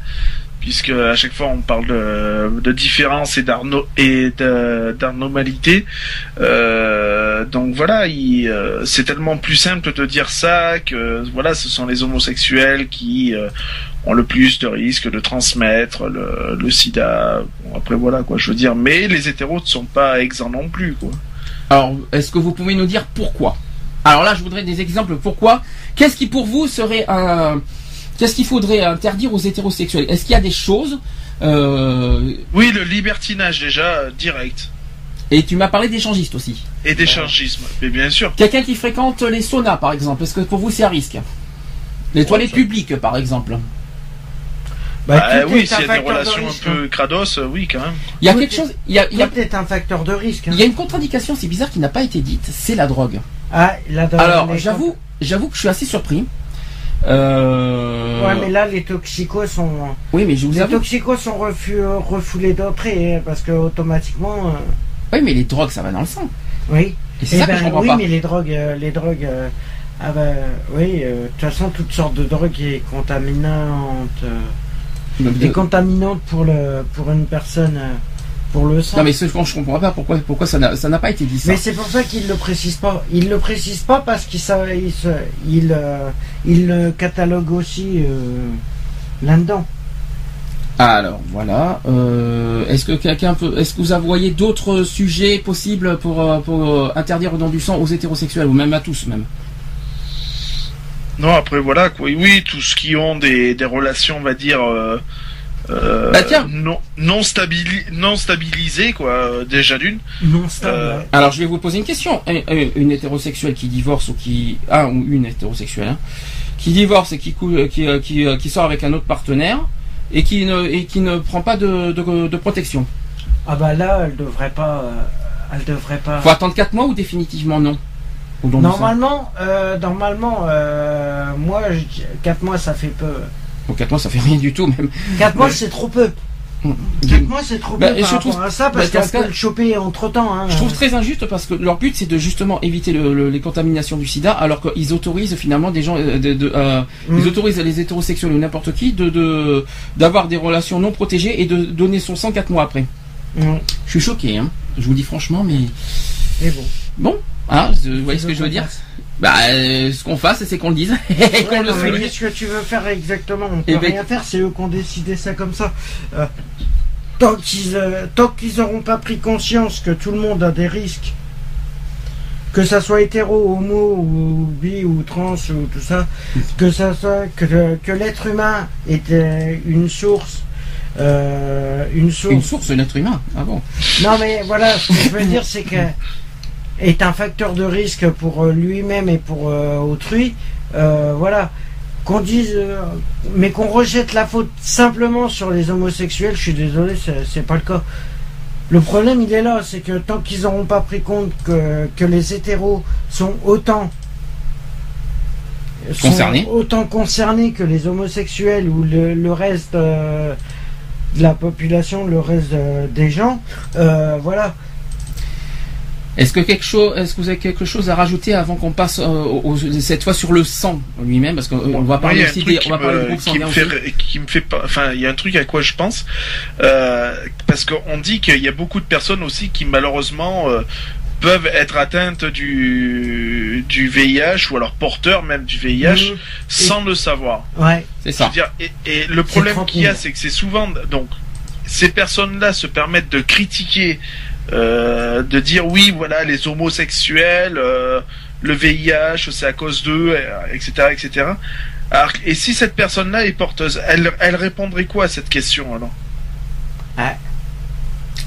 Puisque à chaque fois on parle de, de différence et d'arno et d'anormalité. Euh, donc voilà, il, euh, c'est tellement plus simple de dire ça que voilà, ce sont les homosexuels qui euh, ont le plus de risques de transmettre le, sida. Après voilà quoi, je veux dire, mais les hétéros ne sont pas exempts non plus quoi. Alors, est-ce que vous pouvez nous dire pourquoi? Alors là, je voudrais des exemples. Pourquoi? Qu'est-ce qui pour vous serait un Qu'est-ce qu'il faudrait interdire aux hétérosexuels? Est-ce qu'il y a des choses euh, Oui, le libertinage déjà euh, direct Et tu m'as parlé d'échangistes aussi. et d'échangisme, mais bien sûr. Quelqu'un qui fréquente les saunas, par exemple. Est-ce que pour vous c'est à risque? Les toilettes ça- publiques, par exemple. Bah, Ah tout oui, s'il un y a des de relations un peu crados, euh, oui quand même. Il y a Tout quelque est- chose. Il y a, il y a- Tout est un facteur de risque. hein. il y a une contradiction, c'est bizarre, qui n'a pas été dite. C'est la drogue. Ah, là, dans Alors, j'avoue que je suis assez surpris. Euh... Ouais, mais là, les toxicos sont. Oui, mais je vous Les avoue. toxicos sont refu- refoulés d'entrée, hein, parce que automatiquement. euh, Oui, mais les drogues, ça va dans le sang. Oui. Et c'est Eh ça ben, que je comprends oui, pas. mais les drogues, euh, les drogues. euh, ah bah, oui, euh, de toute façon, toutes sortes de drogues est contaminantes. euh, De- est contaminante pour le, pour une personne, euh, pour le sang. Non, mais ce que je comprends pas pourquoi, pourquoi ça n'a ça n'a pas été dit ça. Mais c'est pour ça qu'il le précise pas. Il le précise pas parce qu'il il, euh, il le catalogue aussi euh, là-dedans. Alors voilà. Euh, est-ce que quelqu'un peut, est-ce que vous voyez d'autres sujets possibles pour, euh, pour euh, interdire le don du sang aux hétérosexuels ou même à tous même? Non, après voilà quoi. Oui, tous ceux qui ont des, des relations, on va dire, euh, euh, Bah, tiens. non non, stabili- non stabilisées quoi. déjà d'une. Non stable. Euh. Alors je vais vous poser une question. Un- un- Une hétérosexuelle qui divorce ou qui un ou une hétérosexuelle hein, qui divorce et qui cou- euh, qui, qui, qui sort avec un autre partenaire et qui ne et qui ne prend pas de, de, de protection. Ah bah là, elle devrait pas. elle devrait pas. Faut attendre 4 mois ou définitivement non? Normalement, euh, normalement, euh, moi, 4 mois, ça fait peu. Bon, 4 mois ça fait rien du tout même. 4 mois, Ouais. c'est trop peu. Mm. 4 mois, c'est trop Bah, peu et par je trouve- à ça, bah, parce ce cas- peut le choper entre temps. Hein. Je trouve très injuste parce que leur but c'est de justement éviter le- le- les contaminations du sida alors qu'ils autorisent finalement des gens euh, de, de, euh, Mm. ils autorisent les hétérosexuels ou n'importe qui de de- d'avoir des relations non protégées et de donner son sang 4 mois après. Mm. Je suis choqué hein. Je vous dis franchement mais Mais bon. bon hein, vous voyez ce que je veux dire Bah euh, ce qu'on fasse c'est qu'on le dise *laughs* et qu'on Ouais, le souligne. qu'est-ce que tu veux faire exactement? On Eh peut ben- rien faire, c'est eux qui ont décidé ça comme ça. Euh, tant qu'ils euh, tant qu'ils auront pas pris conscience que tout le monde a des risques, que ça soit hétéro, homo ou bi ou trans ou tout ça, que ça soit que, que l'être humain est euh, une source. euh, une source. Une source l'être humain. Ah bon? Non mais voilà, ce que je veux dire c'est que est un facteur de risque pour euh, lui-même et pour euh, autrui. Euh, voilà. Qu'on dise, mais qu'on rejette la faute simplement sur les homosexuels, je suis désolé, c'est c'est pas le cas. Le problème, il est là, c'est que tant qu'ils n'auront pas pris compte que, que les hétéros sont autant sont Concernés. autant concernés que les homosexuels ou le, le reste euh, de la population, le reste euh, des gens, euh, voilà. Est-ce que quelque chose, est-ce que vous avez quelque chose à rajouter avant qu'on passe euh, cette fois sur le sang lui-même? Parce qu'on on va parler aussi des, on va parler me- des groupes qui me sanguins fait, aussi. ré- qui me fait pas, enfin, il y a un truc à quoi je pense, euh, parce qu'on dit qu'il y a beaucoup de personnes aussi qui malheureusement euh, peuvent être atteintes du du VIH ou alors porteurs même du VIH Mhm. sans le savoir. Ouais. C'est ça. dire, et, et le problème 30 qu'il y a, 000. c'est que c'est souvent donc ces personnes-là se permettent de critiquer, euh, de dire oui, voilà, les homosexuels, euh, le VIH, c'est à cause d'eux, euh, etc., etc. Alors, et si cette personne-là est porteuse, elle, elle répondrait quoi à cette question alors?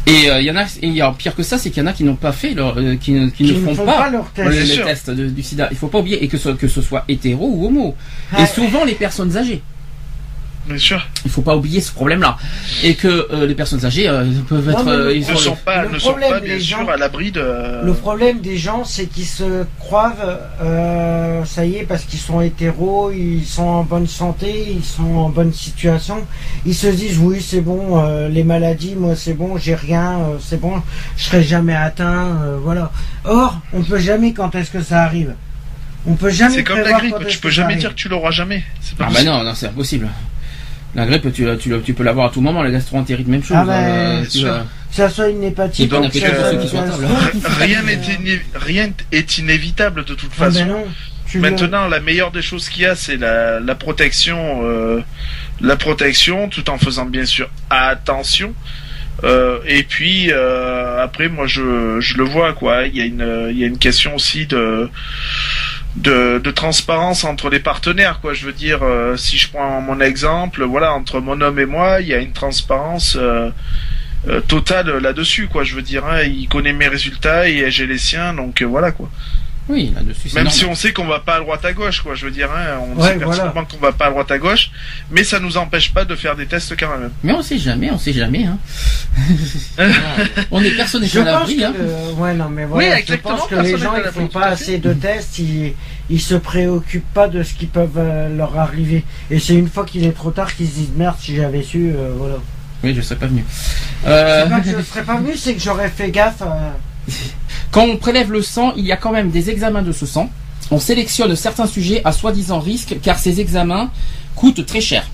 Et euh, il y en a, et il y a pire que ça, c'est qu'il y en a qui n'ont pas fait leur, euh, qui, ne- qui Qui ne font, font pas, pas leur test. le, test de- du sida. Il faut pas oublier et que ce, que ce soit hétéro ou homo. Et souvent les personnes âgées. Bien sûr, Il faut pas oublier ce problème-là. Et que euh, les personnes âgées euh, peuvent Non, être, mais le- euh, ils ne sont- sont pas, le ne sont problème, pas bien les sûr gens- à l'abri de. Le problème des gens, c'est qu'ils se croient, euh, ça y est, parce qu'ils sont hétéros, ils sont en bonne santé, ils sont en bonne situation. Ils se disent, oui, c'est bon, euh, les maladies, moi, c'est bon, j'ai rien, euh, c'est bon, je serai jamais atteint, euh, voilà. Or, on peut jamais quand est-ce que ça arrive. On peut jamais C'est comme la grippe, tu peux jamais arrive. dire que tu l'auras jamais. Pas Ah bah non, non, c'est impossible. La grippe, tu, tu, tu peux l'avoir à tout moment. La gastroentérite, même chose. Ah ben, euh, tu sûr. vas- Que ça soit une hépatite, bon que appétit ça pour soit ceux qui sont à *laughs* une table. gastro, Rien euh, n'est iné- rien est inévitable de toute ah ben façon. non. Maintenant, la meilleure des choses qu'il y a, c'est la, la protection, euh, la protection, tout en faisant bien sûr attention. Euh, et puis euh, après, moi, je, je le vois quoi. Il y a une, il y a une question aussi de de, transparence entre les partenaires quoi. Je veux dire, euh, si je prends mon exemple, voilà, entre mon homme et moi, il y a une transparence. euh, euh, totale là-dessus quoi je veux dire hein. il connaît mes résultats et j'ai les siens donc voilà quoi Oui, là-dessus, c'est même normal. si on sait qu'on va pas à droite à gauche, quoi. Je veux dire, hein, on Ouais, sait voilà. qu'on va pas à droite à gauche, mais ça nous empêche pas de faire des tests quand même. Mais on sait jamais, on sait jamais. Hein. *laughs* on est personne n'est Je à pense l'abri. que, Hein. euh, ouais, non, mais voilà, Oui, je pense que les gens l'abri, font pas assez de tests, ils, ils se préoccupent pas de ce qui peut euh, leur arriver. Et c'est une fois qu'il est trop tard qu'ils se disent merde, si j'avais su, euh, voilà. Oui, je serais pas venu. Euh, C'est pas que *laughs* je serais pas venu, c'est que j'aurais fait gaffe. euh, *laughs* Quand on prélève le sang, il y a quand même des examens de ce sang. On sélectionne certains sujets à soi-disant risque car ces examens coûtent très cher.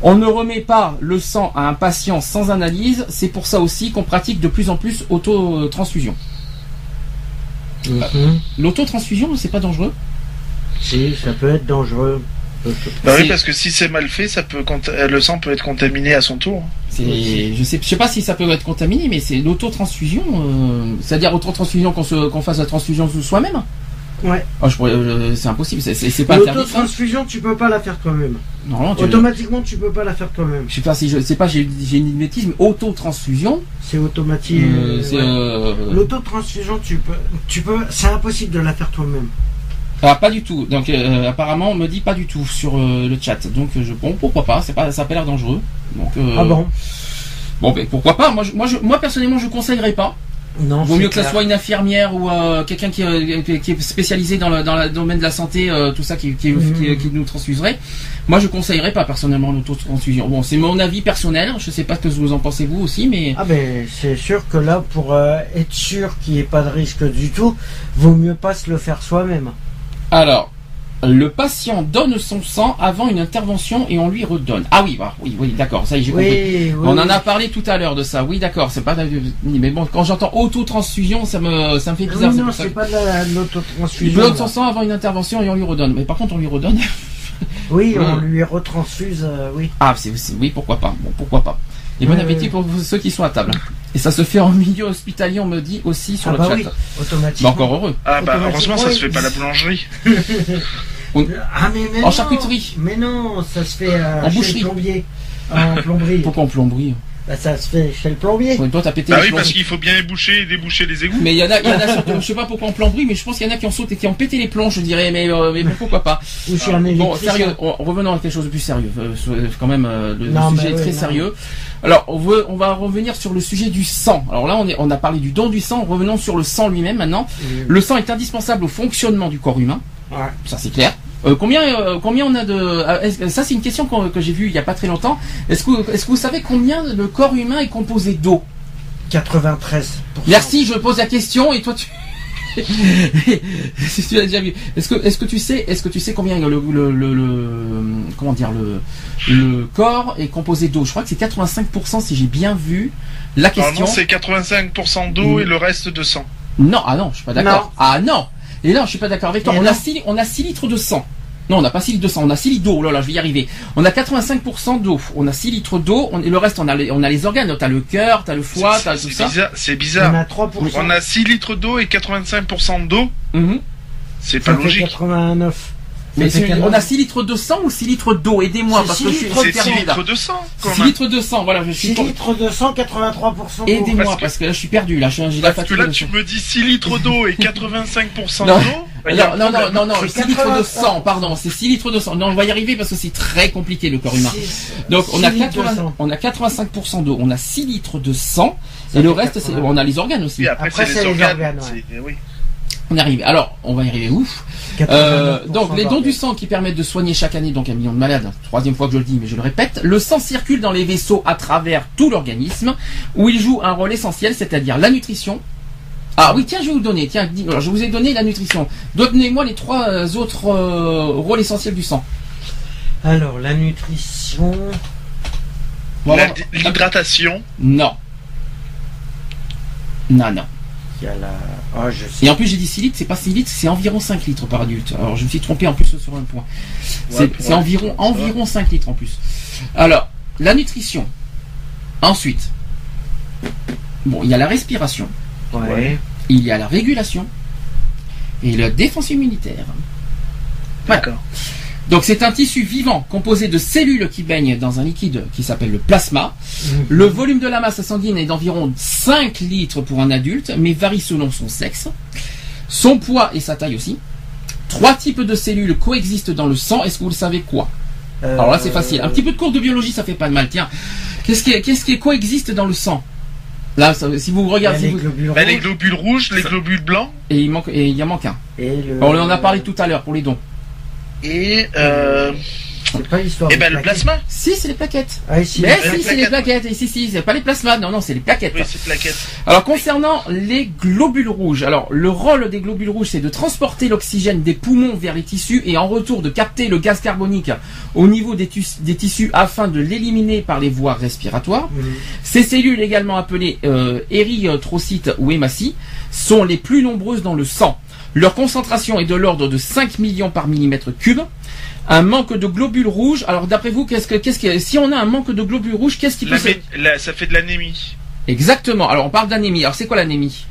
On ne remet pas le sang à un patient sans analyse, c'est pour ça aussi qu'on pratique de plus en plus autotransfusion. L'autotransfusion, c'est pas dangereux? Si, ça peut être dangereux. Bah oui, parce que si c'est mal fait, ça peut euh, le sang peut être contaminé à son tour. Je sais, je sais pas si ça peut être contaminé, mais c'est l'autotransfusion, euh, c'est-à-dire autotransfusion qu'on se, qu'on fasse la transfusion soi-même. Ouais. Ah, euh, c'est impossible, c'est, pas. L'autotransfusion, tu peux pas la faire toi-même. Normalement, tu- Automatiquement, tu peux pas la faire toi-même. je sais pas si je sais pas, j'ai, une bêtise, mais autotransfusion, C'est automatique. euh, ouais. euh, L'autotransfusion, tu peux, tu peux, c'est impossible de la faire toi-même. Ah, pas du tout. Donc, euh, apparemment, on me dit pas du tout sur euh, le chat. Donc, je, bon, pourquoi pas, c'est pas, ça a pas l'air dangereux. Donc, euh, Ah bon? Bon, ben, pourquoi pas. Moi, je, moi, je, moi, personnellement, je conseillerais pas. Non. Vaut mieux que ça soit une infirmière ou quelqu'un qui, qui- est spécialisé dans le, dans le domaine de la santé, tout ça, qui, qui, Mhm. qui- qui nous transfuserait. Moi, je conseillerais pas personnellement l'autotransfusion. Bon, c'est mon avis personnel. Je sais pas ce que vous en pensez vous aussi, mais Ah ben c'est sûr que là pour euh, être sûr qu'il n'y ait pas de risque du tout, vaut mieux pas se le faire soi-même. Alors. Le patient donne son sang avant une intervention et on lui redonne. Ah oui, bah, oui, oui, d'accord, ça y est, j'ai compris. Oui, oui. On en a parlé tout à l'heure de ça. Oui, d'accord, c'est pas. Mais bon, quand j'entends autotransfusion, ça me, ça me fait Ah bizarre. non, c'est que- pas de la- de Il l'autotransfusion. donne son sang avant une intervention et on lui redonne. Mais par contre, on lui redonne. *laughs* Oui, on Ouais. lui retransfuse, euh, oui. Ah, c'est, oui, pourquoi pas. Bon, pourquoi pas. Et bon appétit pour ceux qui sont à table. Et ça se fait en milieu hospitalier, on me dit aussi sur ah le bah chat. oui, Bah, encore heureux. Ah bah heureusement, ça se fait pas à la boulangerie. *laughs* Ah mais, mais En non, charcuterie. Mais non, ça se fait euh, En chez le plombier. En plomberie. Pourquoi en plomberie? Bah, ça se fait chez le plombier. Ouais, Toi, t'as pété Bah les oui, plombs. parce qu'il faut bien éboucher et déboucher les égouts. Mais il y en a, y en a *laughs* surtout, je sais pas pourquoi en plomberie, mais je pense qu'il y en a qui ont sauté, qui ont pété les plombs, je dirais, mais, euh, mais pourquoi pas. Ou chez un Bon, sérieux, on- revenons à quelque chose de plus sérieux. Euh, euh, quand même, le, le Non, sujet mais est oui, très non. sérieux. Alors, on, veut, on va revenir sur le sujet du sang. Alors là, on, est, on a parlé du don du sang. Revenons sur le sang lui-même maintenant. Oui. Le sang est indispensable au fonctionnement du corps humain. Ouais. Ça, c'est clair. Euh, combien, euh, combien on a de euh, est-ce- Ça, c'est une question que j'ai vue il y a pas très longtemps. Est-ce que, est-ce que vous savez combien le corps humain est composé d'eau? 93. Merci, je pose la question et toi tu. *laughs* si tu l'as déjà vu. Est-ce que, est-ce que tu sais, est-ce que tu sais combien le, le, le, le- comment dire le, le corps est composé d'eau? Je crois que c'est 85% si j'ai bien vu la question. Normalement, c'est 85% d'eau et le reste de sang. Non, ah non, je suis pas d'accord. Ah non. Et là, je suis pas d'accord avec toi. On a 6, on a 6 litres de sang. Non, on n'a pas 6 litres de sang, on a 6 litres d'eau. Oh là là, je vais y arriver. On a 85% d'eau. On a 6 litres d'eau. On- Et le reste, on a les, on a les organes. T'as le cœur, t'as le foie, t'as tout C'est ça. bizarre. C'est On bizarre. a 3%. On a 6 litres d'eau et 85% d'eau. Mhm. C'est Ça pas fait logique. 89. Mais on 80. a 6 litres de sang ou 6 litres d'eau? Aidez-moi parce que je suis litres C'est 6 perdu là. litres de sang, quand 6 même. litres de sang, voilà, je suis 6 pour- litres de sang, 83% d'eau. Aidez-moi Parce parce, que- là je suis perdu là, j'ai la Parce que là, tu me dis 6 litres d'eau et *laughs* 85% Non. d'eau. bah, Non, non, non, non, non, C'est 6 litres de 83. sang, pardon, c'est 6 litres de sang. Non, on va y arriver parce que c'est très compliqué le corps humain. Six- Donc on a, litres de 80 sang. on a 85% d'eau, on a 6 litres de sang, Ça et le reste, c'est, 80. on a les organes aussi. Et après, Après, c'est les organes. organes, ouais. C'est- oui. On y arrive. Alors, on va y arriver ouf. Euh, 89% donc les dons du sang qui permettent de soigner chaque année donc un million de malades. Troisième fois que je le dis, mais je le répète. Le sang circule dans les vaisseaux à travers tout l'organisme, où il joue un rôle essentiel, c'est-à-dire la nutrition. Ah oui, tiens, je vais vous le donner. Tiens, alors, je vous ai donné la nutrition. Donnez-moi les trois euh, autres euh, rôles essentiels du sang. Alors, la nutrition. L'hydratation Non. Non, non. Il y a la... Oh, je sais. Et en plus, j'ai dit 6 litres, c'est pas 6 litres, c'est environ 5 litres par adulte. Alors, je me suis trompé en plus sur un point. C'est Ouais, c'est ouais, environ, environ 5 litres en plus. Alors, la nutrition. Ensuite, bon, il y a la respiration, Ouais. il y a la régulation et la défense immunitaire. D'accord. Donc, c'est un tissu vivant composé de cellules qui baignent dans un liquide qui s'appelle le plasma. Mhm. Le volume de la masse sanguine est d'environ 5 litres pour un adulte, mais varie selon son sexe, son poids et sa taille aussi. Trois types de cellules coexistent dans le sang. Est-ce que vous le savez quoi Euh, Alors là, c'est facile. Un petit peu de cours de biologie, ça fait pas de mal. Tiens, qu'est-ce qui, qu'est-ce qui coexiste dans le sang Là, ça- si vous regardez, les si vous- globules Bah, les rouges globules rouges, les globules blancs et il manque, et il y en manque un. et le... On en a parlé tout à l'heure pour les dons. Et euh, C'est pas l'histoire et des ben le plasma. Si, c'est les plaquettes. Ah, ici, Mais les si, c'est les plaquettes. Et si, si, c'est pas les plasmas. Non, non, c'est les plaquettes. Oui, c'est plaquettes. Alors concernant les globules rouges, alors le rôle des globules rouges c'est de transporter l'oxygène des poumons vers les tissus et en retour de capter le gaz carbonique au niveau des, tissus afin de l'éliminer par les voies respiratoires. Ces cellules également appelées euh, érythrocytes ou hématies sont les plus nombreuses dans le sang. Leur concentration est de l'ordre de 5 millions par millimètre cube. Un manque de globules rouges. Alors d'après vous, qu'est-ce que, qu'est-ce que, si on a un manque de globules rouges, qu'est-ce qui peut se... la- ça fait de l'anémie. Exactement. Alors on parle d'anémie. Alors c'est quoi l'anémie?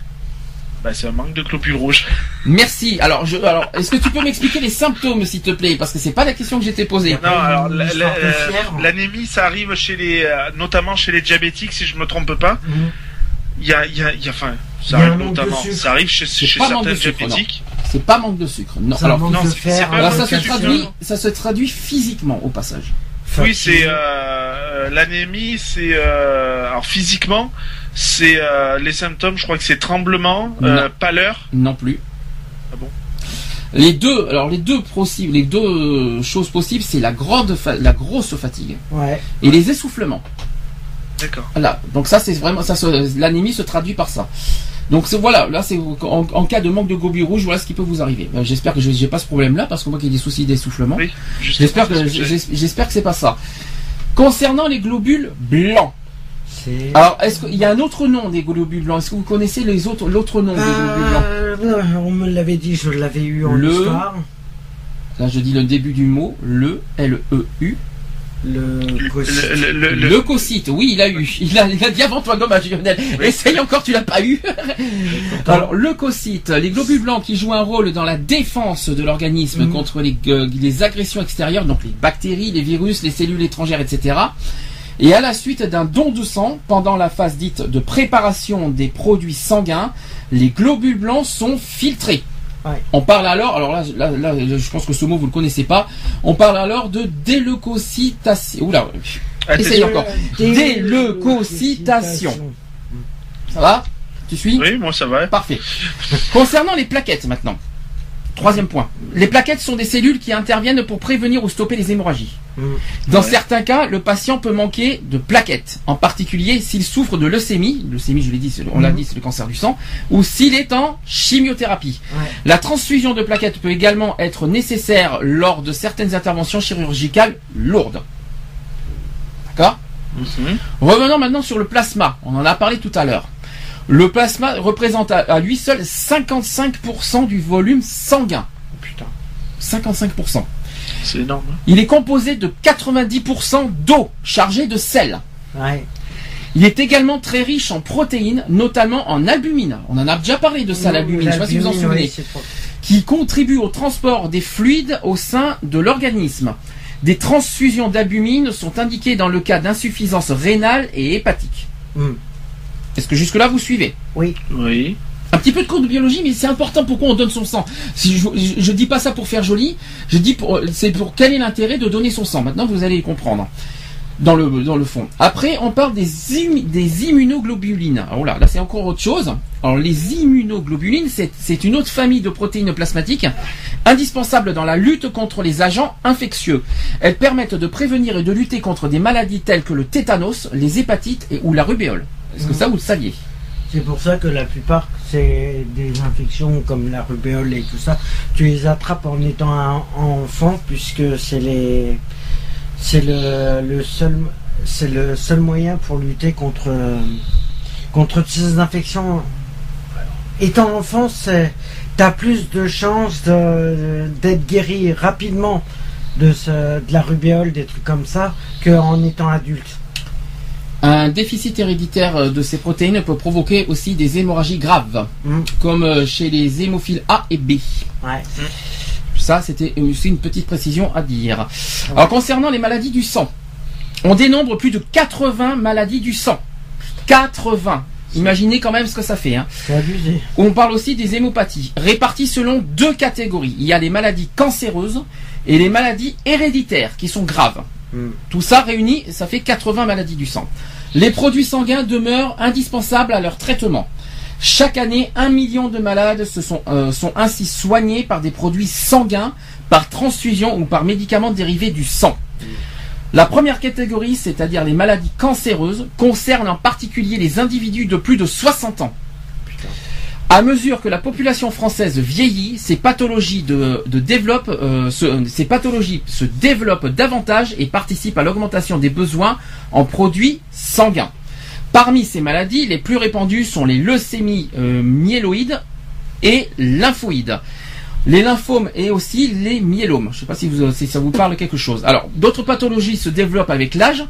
Bah, c'est un manque de globules rouges. *laughs* Merci. Alors, je, alors, est-ce que tu peux m'expliquer les symptômes, s'il te plaît, parce que c'est pas la question que j'ai t'ai posée. Non, alors la- la- euh, fièvre. l'anémie, ça arrive chez les, euh, notamment chez les diabétiques, si je me trompe pas. Mhm. Il y a, il y a, il y a, enfin, Il y ça arrive notamment, sucre. ça arrive chez, C'est chez pas manque certains de sucre, non. diabétiques. C'est pas manque de sucre. Non. Ça Alors, non, de fer. pas alors ça se sucre. traduit, ça se traduit physiquement au passage. Oui, c'est euh, l'anémie, c'est euh, alors physiquement, c'est euh, les symptômes. Je crois que c'est tremblement, euh, Non. pâleur. Non plus. Ah bon? Les deux, alors les deux possibles, les deux choses possibles, c'est la grande, fa- la grosse fatigue Ouais. et les essoufflements. D'accord. Voilà. Donc ça, c'est vraiment ça. L'anémie se traduit par ça. Donc voilà, là c'est en, en cas de manque de globules rouges, voilà ce qui peut vous arriver. Euh, J'espère que je j'ai pas ce problème-là parce qu'on voit qu'il y a des soucis d'essoufflement. Oui. J'espère que ce j'espère que c'est pas ça. Concernant les globules blancs, alors est-ce qu'il y a un autre nom des globules blancs? Est-ce que vous connaissez les autres l'autre nom des globules blancs? Euh, on me l'avait dit, je l'avais eu en Le- histoire. Là, je dis le début du mot, le L E U. Le, le, le, le, le- Leucocyte, oui, il a eu. Il a, il a dit avant toi, dommage, Lionel. Oui. Essaye encore, tu l'as pas eu. Alors, leucocyte, les globules blancs qui jouent un rôle dans la défense de l'organisme Mhm. contre les, euh, les agressions extérieures, donc les bactéries, les virus, les cellules étrangères, etc. Et à la suite d'un don de sang, pendant la phase dite de préparation des produits sanguins, les globules blancs sont filtrés. Ouais. On parle alors, alors là, là, là, je pense que ce mot vous le connaissez pas. On parle alors de déleucocytation. Oula, Attention. Essaye encore. Déleucocytation. Ça va Tu suis Oui, moi ça va. Parfait. Concernant les plaquettes maintenant. Troisième point. Les plaquettes sont des cellules qui interviennent pour prévenir ou stopper les hémorragies. Mm. Dans Ouais. certains cas, le patient peut manquer de plaquettes, en particulier s'il souffre de leucémie, leucémie je l'ai dit, c'est- on l'a Mhm. dit, c'est le cancer du sang, ou s'il est en chimiothérapie. Ouais. La transfusion de plaquettes peut également être nécessaire lors de certaines interventions chirurgicales lourdes. D'accord Mhm. Revenons maintenant sur le plasma. On en a parlé tout à l'heure. Le plasma représente à, lui seul 55% du volume sanguin. Putain. 55%. C'est énorme. hein. Il est composé de 90% d'eau chargée de sel. Ouais. Il est également très riche en protéines, notamment en albumine. On en a déjà parlé de ça, l'albumine. Je ne sais pas si vous en souvenez. oui, qui contribue au transport des fluides au sein de l'organisme. Des transfusions d'albumine sont indiquées dans le cas d'insuffisance rénale et hépatique. Mm. Est-ce que jusque-là vous suivez Oui. Oui. Un petit peu de cours de biologie, mais c'est important pourquoi on donne son sang. Si je, je, je dis pas ça pour faire joli, je dis pour, c'est pour quel est l'intérêt de donner son sang. Maintenant, vous allez comprendre. Dans le, dans le fond. Après, on parle des, immu- des immunoglobulines. Alors là, là c'est encore autre chose. Alors les immunoglobulines, c'est c'est une autre famille de protéines plasmatiques indispensables dans la lutte contre les agents infectieux. Elles permettent de prévenir et de lutter contre des maladies telles que le tétanos, les hépatites et, ou la rubéole. Est-ce que ça vous le C'est pour ça que la plupart, c'est des infections comme la rubéole et tout ça. Tu les attrapes en étant enfant, puisque c'est le, seul, moyen pour lutter contre contre ces infections. Étant enfant, tu as plus de chances d'être guéri rapidement de, de la rubéole, des trucs comme ça, qu'en étant adulte. Un déficit héréditaire de ces protéines peut provoquer aussi des hémorragies graves, mm. comme euh, chez les hémophiles A et B. Ouais. Ça, c'était aussi une petite précision à dire. Alors, concernant les maladies du sang, on dénombre plus de 80 maladies du sang. 80. Imaginez quand même ce que ça fait. Hein. Abusé. On parle aussi des hémopathies, réparties selon deux catégories. Il y a les maladies cancéreuses et les maladies héréditaires qui sont graves. Hmm. Tout ça réuni, ça fait 80 maladies du sang. Les produits sanguins demeurent indispensables à leur traitement. Chaque année, un million de malades euh, sont ainsi soignés par des produits sanguins, par transfusion ou par médicaments dérivés du sang. La première catégorie, c'est-à-dire les maladies cancéreuses, concerne en particulier les individus de plus de 60 ans. À mesure que la population française vieillit, ces pathologies, de, développent, euh, ces pathologies se développent davantage et participent à l'augmentation des besoins en produits sanguins. Parmi ces maladies, les plus répandues sont les leucémies euh, myéloïdes et lymphoïdes. Les lymphomes et aussi les myélomes. Je ne sais pas si, si, ça vous parle quelque chose. Alors, d'autres pathologies se développent avec l'âge.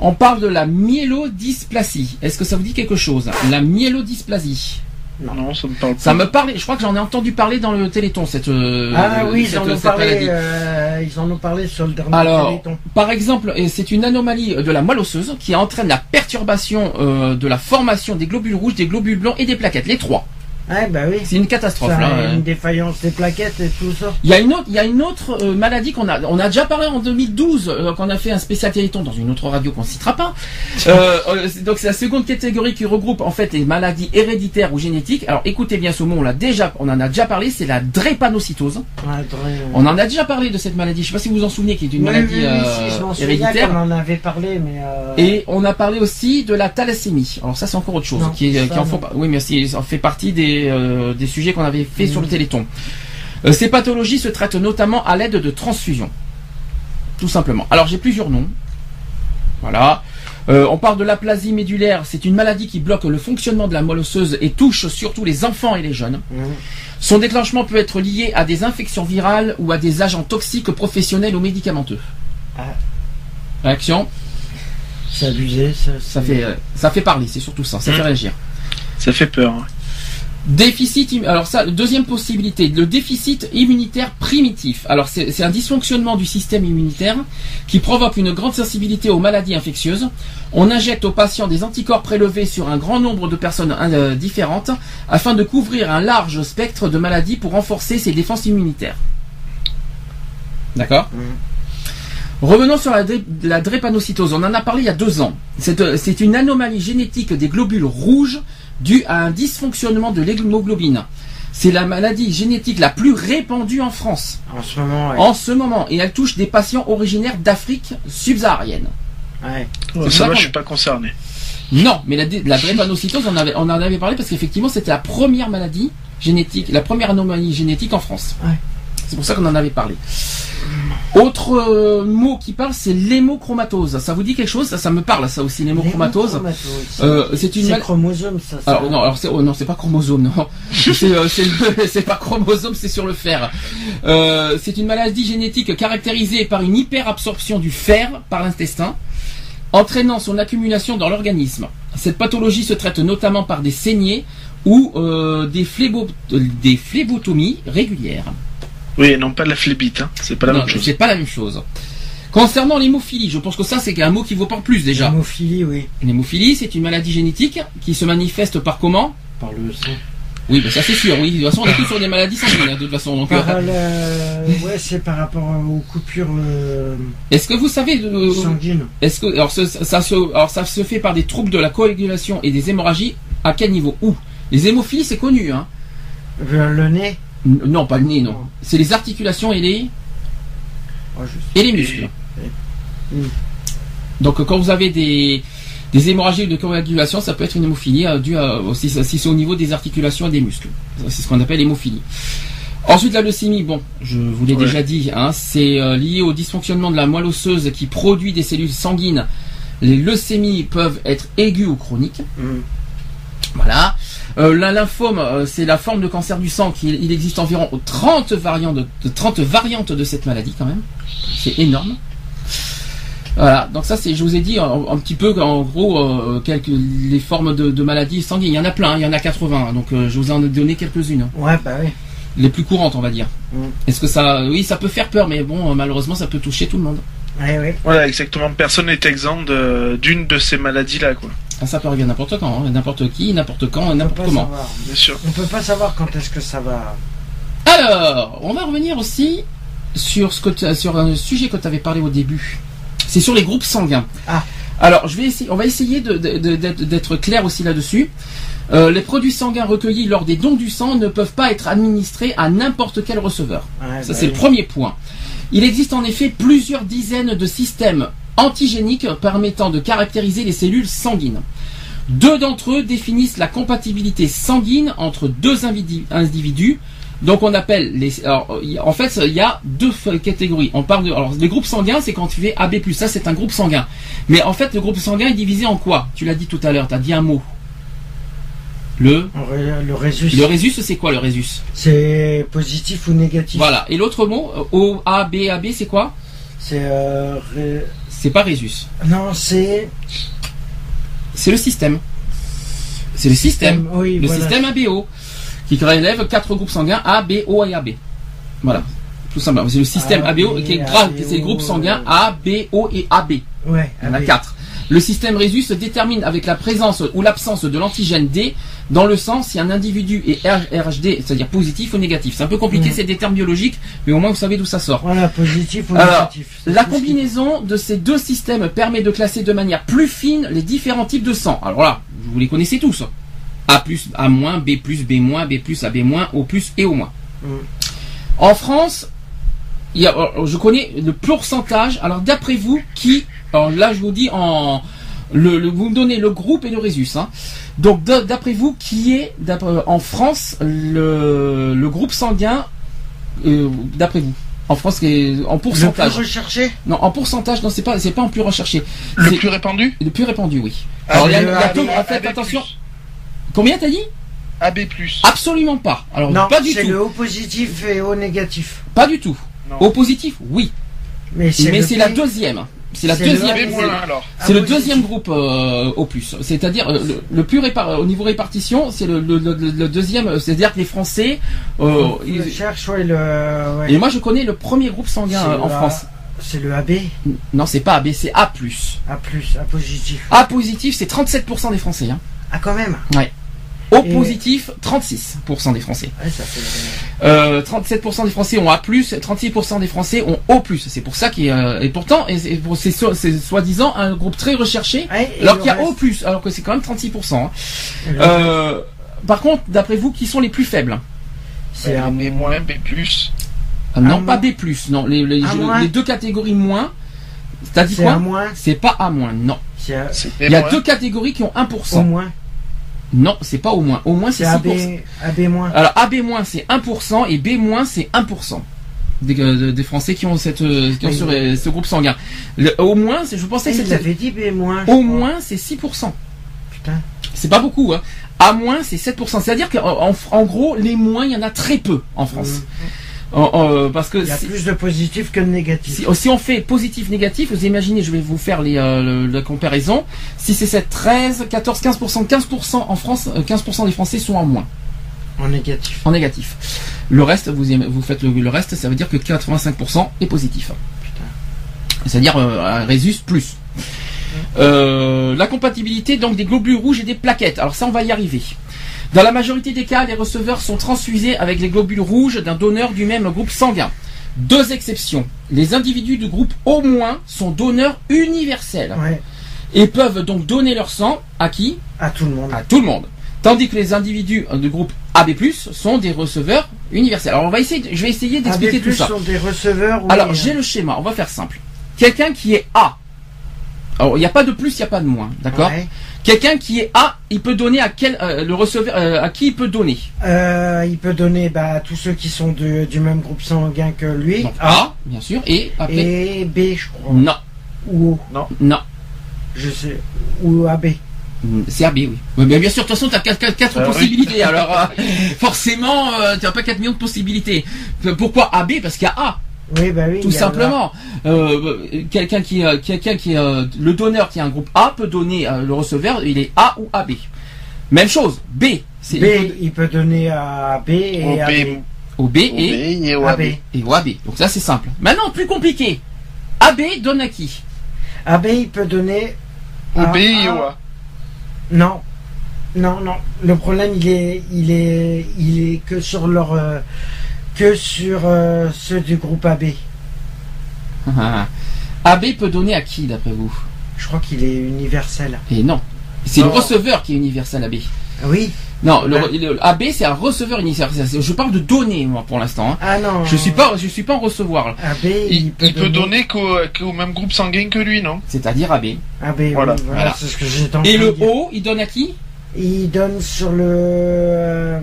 On parle de la myélodysplasie. Est-ce que ça vous dit quelque chose? La myélodysplasie. Non, ça me parle. Ça me parle. Je crois que j'en ai entendu parler dans le Téléthon cette. Euh, ah oui, ils en ont parlé. Euh, ils en ont parlé sur le dernier Alors, par exemple, c'est une anomalie de la moelle osseuse qui entraîne la perturbation euh, de la formation des globules rouges, des globules blancs et des plaquettes, les trois. Bah oui. C'est une catastrophe là. Une défaillance des plaquettes et tout ça. Il y a une autre, il y a une autre euh, maladie qu'on a, on a déjà parlé en 2012 euh, quand on a fait un spécial téléthon dans une autre radio qu'on citera pas. *laughs* Euh, donc c'est la seconde catégorie qui regroupe en fait les maladies héréditaires ou génétiques. Alors écoutez bien ce mot, on l'a déjà, on en a déjà parlé, c'est la drépanocytose. on en a déjà parlé de cette maladie. Je sais pas si vous vous en souvenez, qui est une maladie héréditaire. On en avait parlé, mais. Et on a parlé aussi de la thalassémie. Alors ça c'est encore autre chose, qui, est, qui en oui, mais ça fait partie des euh, des, sujets qu'on avait fait sur le mmh. Téléthon. Euh, ces pathologies se traitent notamment à l'aide de transfusions. Tout simplement. Alors j'ai plusieurs noms. Voilà. Euh, on parle de l'aplasie médulaire, c'est une maladie qui bloque le fonctionnement de la moelle osseuse et touche surtout les enfants et les jeunes. Mmh. Son déclenchement peut être lié à des infections virales ou à des agents toxiques professionnels ou médicamenteux. Ah. Réaction? C'est abusé, ça, fait, ça fait parler, c'est surtout ça, ça mmh. fait réagir. Ça fait peur. Déficit, alors ça, deuxième possibilité, le déficit immunitaire primitif. Alors c'est un dysfonctionnement du système immunitaire qui provoque une grande sensibilité aux maladies infectieuses. On injecte aux patients des anticorps prélevés sur un grand nombre de personnes euh, différentes afin de couvrir un large spectre de maladies pour renforcer ses défenses immunitaires. D'accord mmh. Revenons sur la, la, drépanocytose. On en a parlé il y a deux ans. C'est euh, une anomalie génétique des globules rouges dû à un dysfonctionnement de l'hémoglobine. C'est la maladie génétique la plus répandue en France. En ce moment, En ce moment. Et elle touche des patients originaires d'Afrique subsaharienne. Ouais. ça va, je suis pas concerné. Non, mais la, la drépanocytose, on, avait, on en avait parlé parce qu'effectivement, c'était la première maladie génétique, la première anomalie génétique en France. Ouais. C'est pour ça qu'on en avait parlé. Autre euh, mot qui parle, c'est l'hémochromatose. Ça vous dit quelque chose? Ça, ça me parle, ça aussi, l'hémochromatose. Euh, c'est une chromosome, ça. Alors non, alors c'est oh, non, c'est pas chromosome, non. *laughs* Euh, *laughs* c'est pas chromosome, c'est sur le fer. c'est une maladie génétique caractérisée par une hyperabsorption du fer par l'intestin, entraînant son accumulation dans l'organisme. Cette pathologie se traite notamment par des saignées ou des, des phlébotomies régulières. Oui, non pas la phlébite, hein. c'est pas la même chose. C'est pas la même chose. Concernant l'hémophilie, je pense que ça c'est un mot qui vous parle plus déjà. L'hémophilie, oui. L'hémophilie, c'est une maladie génétique qui se manifeste par comment? Par le sang. Oui, bah ça c'est sûr, oui. De toute façon, on est tous sur des maladies sanguines, hein, de toute façon. Donc, par euh, Ouais, c'est par rapport aux coupures. Euh, est-ce que vous savez. Euh, sanguines. Est-ce que. Alors ça, se, alors, ça se fait par des troubles de la coagulation et des hémorragies. À quel niveau? Où? Les hémophilies, c'est connu, hein. Le nez non, pas le nez, non. C'est les articulations et les. et les muscles. Donc quand vous avez des, des hémorragies de coagulation, ça peut être une hémophilie euh, due à, aussi si c'est au niveau des articulations et des muscles. C'est ce qu'on appelle l'hémophilie. Ensuite, la leucémie, bon, je vous l'ai déjà dit, hein, c'est euh, lié au dysfonctionnement de la moelle osseuse qui produit des cellules sanguines Les leucémies peuvent être aiguës ou chroniques. Mm. Voilà. Euh, la lymphome, euh, c'est la forme de cancer du sang qui il existe environ 30 variantes de, de 30 variantes de cette maladie quand même. C'est énorme. Voilà, donc ça c'est, je vous ai dit un, un petit peu en gros euh, quelques les formes de, de maladies sanguines. Il y en a plein, hein, il y en a 80, donc euh, je vous en ai donné quelques-unes, Ouais, bah oui. les plus courantes on va dire. Mm. Est-ce que ça, oui, ça peut faire peur, mais bon, malheureusement ça peut toucher tout le monde. Ouais, ouais. Voilà, exactement. Personne n'est exempt de- d'une de ces maladies-là, quoi. Ça peut arriver n'importe quand, hein, n'importe qui, n'importe quand, On peut n'importe pas comment. savoir. Bien sûr. On peut pas savoir quand est-ce que ça va. Alors, on va revenir aussi sur ce que tu- sur un sujet que tu avais parlé au début. C'est sur les groupes sanguins. Ah. Alors, je vais essayer, on va essayer de- de- de- d'être clair aussi là-dessus. Euh, les produits sanguins recueillis lors des dons du sang ne peuvent pas être administrés à n'importe quel receveur. Ouais, Ça, bah c'est le premier point. Il existe en effet plusieurs dizaines de systèmes antigéniques permettant de caractériser les cellules sanguines. Deux d'entre eux définissent la compatibilité sanguine entre deux individus. Donc on appelle les. alors, a- en fait, il y a deux catégories. On parle de. Alors les groupes sanguins, c'est quand tu fais AB+. Ça, c'est un groupe sanguin. Mais en fait, le groupe sanguin est divisé en quoi? Tu l'as dit tout à l'heure. Tu as dit un mot. Le. Le, le résus, Le résus, c'est quoi le résus c'est positif ou négatif. Voilà. Et l'autre mot, euh, O, A, B, AB, c'est quoi? C'est euh, ré- C'est pas résus. non, c'est C'est le système. C'est le système. Oui, Le voilà. système ABO. Qui relève quatre groupes sanguins A, B, O et AB. Voilà. Tout simplement. C'est le système ABO qui est grave. C'est les groupes sanguins. A, B, O et AB. Ouais. Il y en a quatre. Le système Résus se détermine avec la présence ou l'absence de l'antigène D dans le sang si un individu est RHD, c'est-à-dire positif ou négatif. C'est un peu compliqué, Mhm. c'est des termes biologiques, mais au moins vous savez d'où ça sort. Voilà, positif ou Alors, négatif. La combinaison de ces deux systèmes permet de classer de manière plus fine les différents types de sang. Alors là, vous les connaissez tous. A plus, A moins, B plus, B moins, B plus, AB moins, O plus et O moins. Mm. En France, il y a, alors, je connais le pourcentage. Alors d'après vous, qui Alors là, je vous dis en le, le- vous me donnez le groupe et le résus. Hein. Donc d'après vous, qui est d'après- en France le, le groupe sanguin euh, d'après vous? En France qui est en Le plus pourcentage recherché? Non, en pourcentage, non, c'est pas, c'est pas en plus recherché. Le C'est plus répandu? Le plus répandu, oui. Ah, Alors, il y a, attention. Combien t'as dit? AB+. Absolument pas. Alors, Non, pas du c'est tout. le O positif et O négatif. Pas du tout. Non. Au positif, oui. Mais c'est la deuxième. C'est la le deuxième. C'est- le groupe euh, au plus. C'est-à-dire euh, le, le plus répar- au niveau répartition, c'est le, le- le- le deuxième. C'est-à-dire que les Français. euh, ils- cherche, ouais, le. ouais. et moi, je connais le premier groupe sanguin C'est euh, en France. C'est le AB, Non, c'est pas AB, c'est A+. A+, A positif. A positif, c'est 37% des Français. Hein. Ah, quand même O Et- positif, 36% des Français. Ouais, ça fait... Euh, 37% des Français ont A+, 36% des Français ont O+. C'est pour ça qu'il y a- et pourtant, et c'est pour- c'est so- c'est soi-disant un groupe très recherché, Ouais, alors qu'il y a reste- O+, alors que c'est quand même 36%. hein. Euh, par contre, d'après vous, qui sont les plus faibles? C'est un... B-, B+. Ah, Non, pas moins. B+, non, les, les, moins. les deux catégories moins. T'as dit C'est quoi? moins C'est pas A moins, non. C'est un- C'est Il y a deux catégories qui ont 1%. au moins Non, c'est pas au moins. Au moins, c'est C'est 6%. AB, AB moins. Alors AB c'est 1% et B moins c'est 1% des, euh, des Français qui ont cette euh, qui ont Oui. ce, euh, ce groupe sanguin. Le, au moins, c'est- je pensais que c'était dit B au crois. moins c'est 6%. Putain. C'est pas beaucoup hein. A moins c'est 7%. C'est-à-dire qu'en en, en gros les moins il y en a très peu en France. En- en- parce que Il y a si, plus de positifs que de négatifs. si- si on fait positif négatif, vous imaginez, je vais vous faire les, euh, le- la comparaison. Si c'est 7, 13, 14, 15%, 15% en France, euh, 15% des Français sont en moins. En négatif. en négatif. Le reste, vous, faites le, le reste, ça veut dire que 85% est positif. C'est-à-dire euh, un résus plus. Euh, la compatibilité donc des globules rouges et des plaquettes. Alors ça, on va y arriver. Dans la majorité des cas, les receveurs sont transfusés avec les globules rouges d'un donneur du même groupe sanguin. Deux exceptions. Les individus du groupe au moins sont donneurs universels Ouais. et peuvent donc donner leur sang à qui? À tout le monde. à tout le monde. Tandis que les individus du groupe AB+, sont des receveurs universels. Alors on va essayer, je vais essayer d'expliquer tout ça. sont des receveurs. oui, Alors j'ai le schéma, on va faire simple. Quelqu'un qui est A. Alors il n'y a pas de plus, il n'y a pas de moins, d'accord? Ouais. Quelqu'un qui est A, il peut donner à quel euh, le receveur euh, à qui il peut donner Euh, il peut donner bah, à tous ceux qui sont de- du même groupe sanguin que lui. Donc A, bien sûr, et après Et B, je crois. non, Ou O. non. Je sais. Ou AB. Mm, C'est AB, oui. Mais bien sûr, de toute façon, tu as 4, Ah oui. possibilités. *laughs* Alors, euh, forcément, tu n'as pas 4 millions de possibilités. Pourquoi AB Parce qu'il y a A. Oui, bah oui. Tout simplement. Euh, quelqu'un qui, euh, quelqu'un qui, euh, le donneur qui a un groupe A peut donner euh, le receveur, il est A ou AB. Même chose. B. C'est B, il peut donner à B et à B. B. au B et, et au AB. Et au AB. Donc ça, c'est simple. Maintenant, plus compliqué. AB donne à qui? AB, il peut donner. Au à B et au A. Non. Non, non. Le problème, il est, il est, il est que sur leur, euh, que sur euh, ceux du groupe AB. AB peut donner à qui, d'après vous? Je crois qu'il est universel. Et non. C'est le receveur qui est universel AB. Oui. Non, le, le- AB c'est un receveur universel. Je parle de données moi pour l'instant. hein. Ah non. Je suis pas, je suis pas en recevoir. AB, il, Il, peut, il peut donner qu'au même groupe sanguin que lui, non? C'est-à-dire AB. AB, oui, Voilà. voilà. Ce que Et le. O, il donne à qui? Il donne sur le.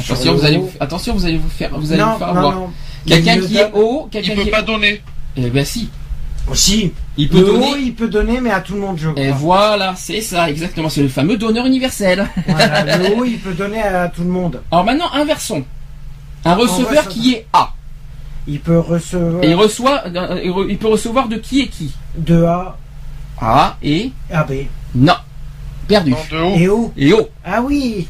Attention, vous allez, haut. vous, attention, vous allez vous faire, vous allez non, vous faire non, avoir. non. Quelqu'un qui est haut, Il quelqu'un peut qui pas est. donner. Eh ben si, Si. il peut le haut, donner. il peut donner, mais à tout le monde, je Et crois. voilà, c'est ça, exactement. C'est le fameux donneur universel. Voilà, le haut, il peut donner à tout le monde. *laughs* Alors maintenant, inversons. Un receveur qui est A. Il peut recevoir Et il reçoit, euh, il peut recevoir de qui et qui? De A A et à B. non. Perdu. Non, de haut. Et O. Et O. Ah oui.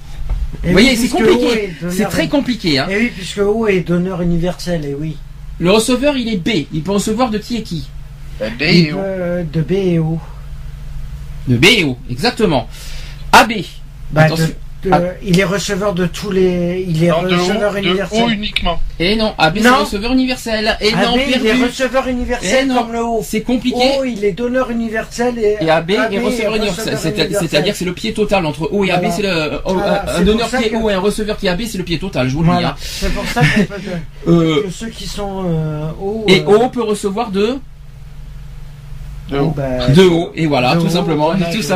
Et Vous voyez, oui, c'est compliqué. C'est très compliqué. Hein. Et oui, puisque O est donneur universel, et oui. Le receveur, il est B. Il peut recevoir de qui et qui? Et peut, O. euh, de B et O. De B et O, exactement. AB. Bah, Attention. de- de- Ah. Il est receveur de tous les. Il est Non, de receveur haut, de universel. haut uniquement. Et non, AB c'est Non. receveur universel. Et non, AB, il est perdu. receveur universel Eh non. comme le O. C'est compliqué. O, il est donneur universel et, Et AB est receveur universel. C'est- universel. C'est-à-dire que c'est le pied total entre O et AB. Voilà. C'est le euh, Voilà, un c'est donneur qui est O et un receveur qui est AB, c'est le pied total. Je vous le dis. Voilà. hein. C'est pour ça qu'on peut *laughs* de- Euh, que ceux qui sont euh, O. et euh, O peut recevoir de De haut. bah, de O. Et voilà, de tout haut, simplement, voilà, tout je-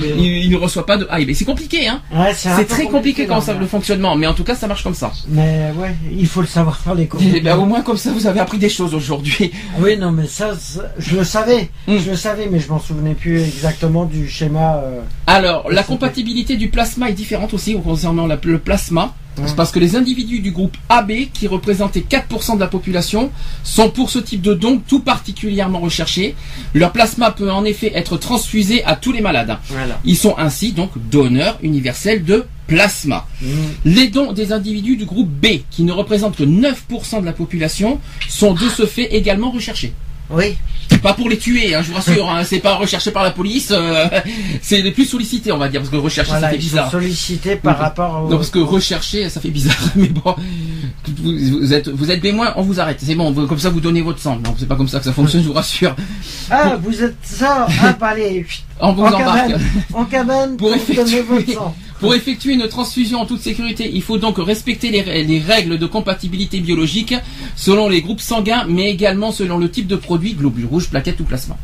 Il, il ne reçoit pas de A et B. C'est compliqué, hein. Ouais, c'est très compliqué quand ça mais- le fonctionnement, mais en tout cas, ça marche comme ça. Mais ouais, il faut le savoir faire les cours. Et ben, au moins comme ça, vous avez appris des choses aujourd'hui. *laughs* Oui, non, mais ça, ça, je le savais. Mm. Je le savais, mais je m'en souvenais plus exactement du schéma. euh, Alors, la compatibilité du plasma est différente aussi concernant la- le plasma. C'est parce que les individus du groupe AB, qui représentaient 4% de la population, sont pour ce type de don tout particulièrement recherchés. Leur plasma peut en effet être transfusé à tous les malades. Voilà. Ils sont ainsi donc donneurs universels de plasma. Mm. Les dons des individus du groupe B, qui ne représentent que 9% de la population, sont de ce fait également recherchés. Oui. Pas pour les tuer, hein, je vous rassure, hein, c'est pas recherché par la police, euh, *laughs* c'est les plus sollicités, on va dire, parce que rechercher Voilà, ça fait bizarre. sollicités par Donc, rapport au. Non, parce que rechercher, ça fait bizarre, *laughs* mais bon, vous, êtes, vous êtes bémoin, on vous arrête, c'est bon, comme ça vous donnez votre sang. Non, c'est pas comme ça que ça fonctionne, je vous rassure. Ah, vous êtes ça Ah, bah allez, On vous en embarque. cabane, en cabane Pour pour, donner effectuer- votre sang. Pour effectuer une transfusion en toute sécurité, il faut donc respecter les, les règles de compatibilité biologique selon les groupes sanguins, mais également selon le type de produit, globules rouges, plaquettes ou plasma.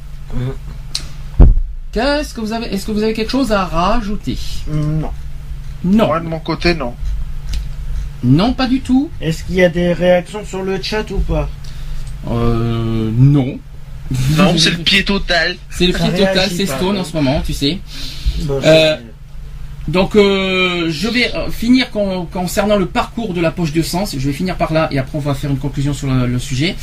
Qu'est-ce que vous avez Est-ce que vous avez quelque chose à rajouter? Non. Non, Moi, de mon côté, non. non, pas du tout. Est-ce qu'il y a des réactions sur le chat ou pas? Euh, non. Non, c'est le pied total. C'est le Ça pied total, c'est Stone en ce moment, tu sais. Bon, Euh, Donc, euh, je vais euh, finir con- concernant le parcours de la poche de sang. Je vais finir par là et après on va faire une conclusion sur le, le sujet.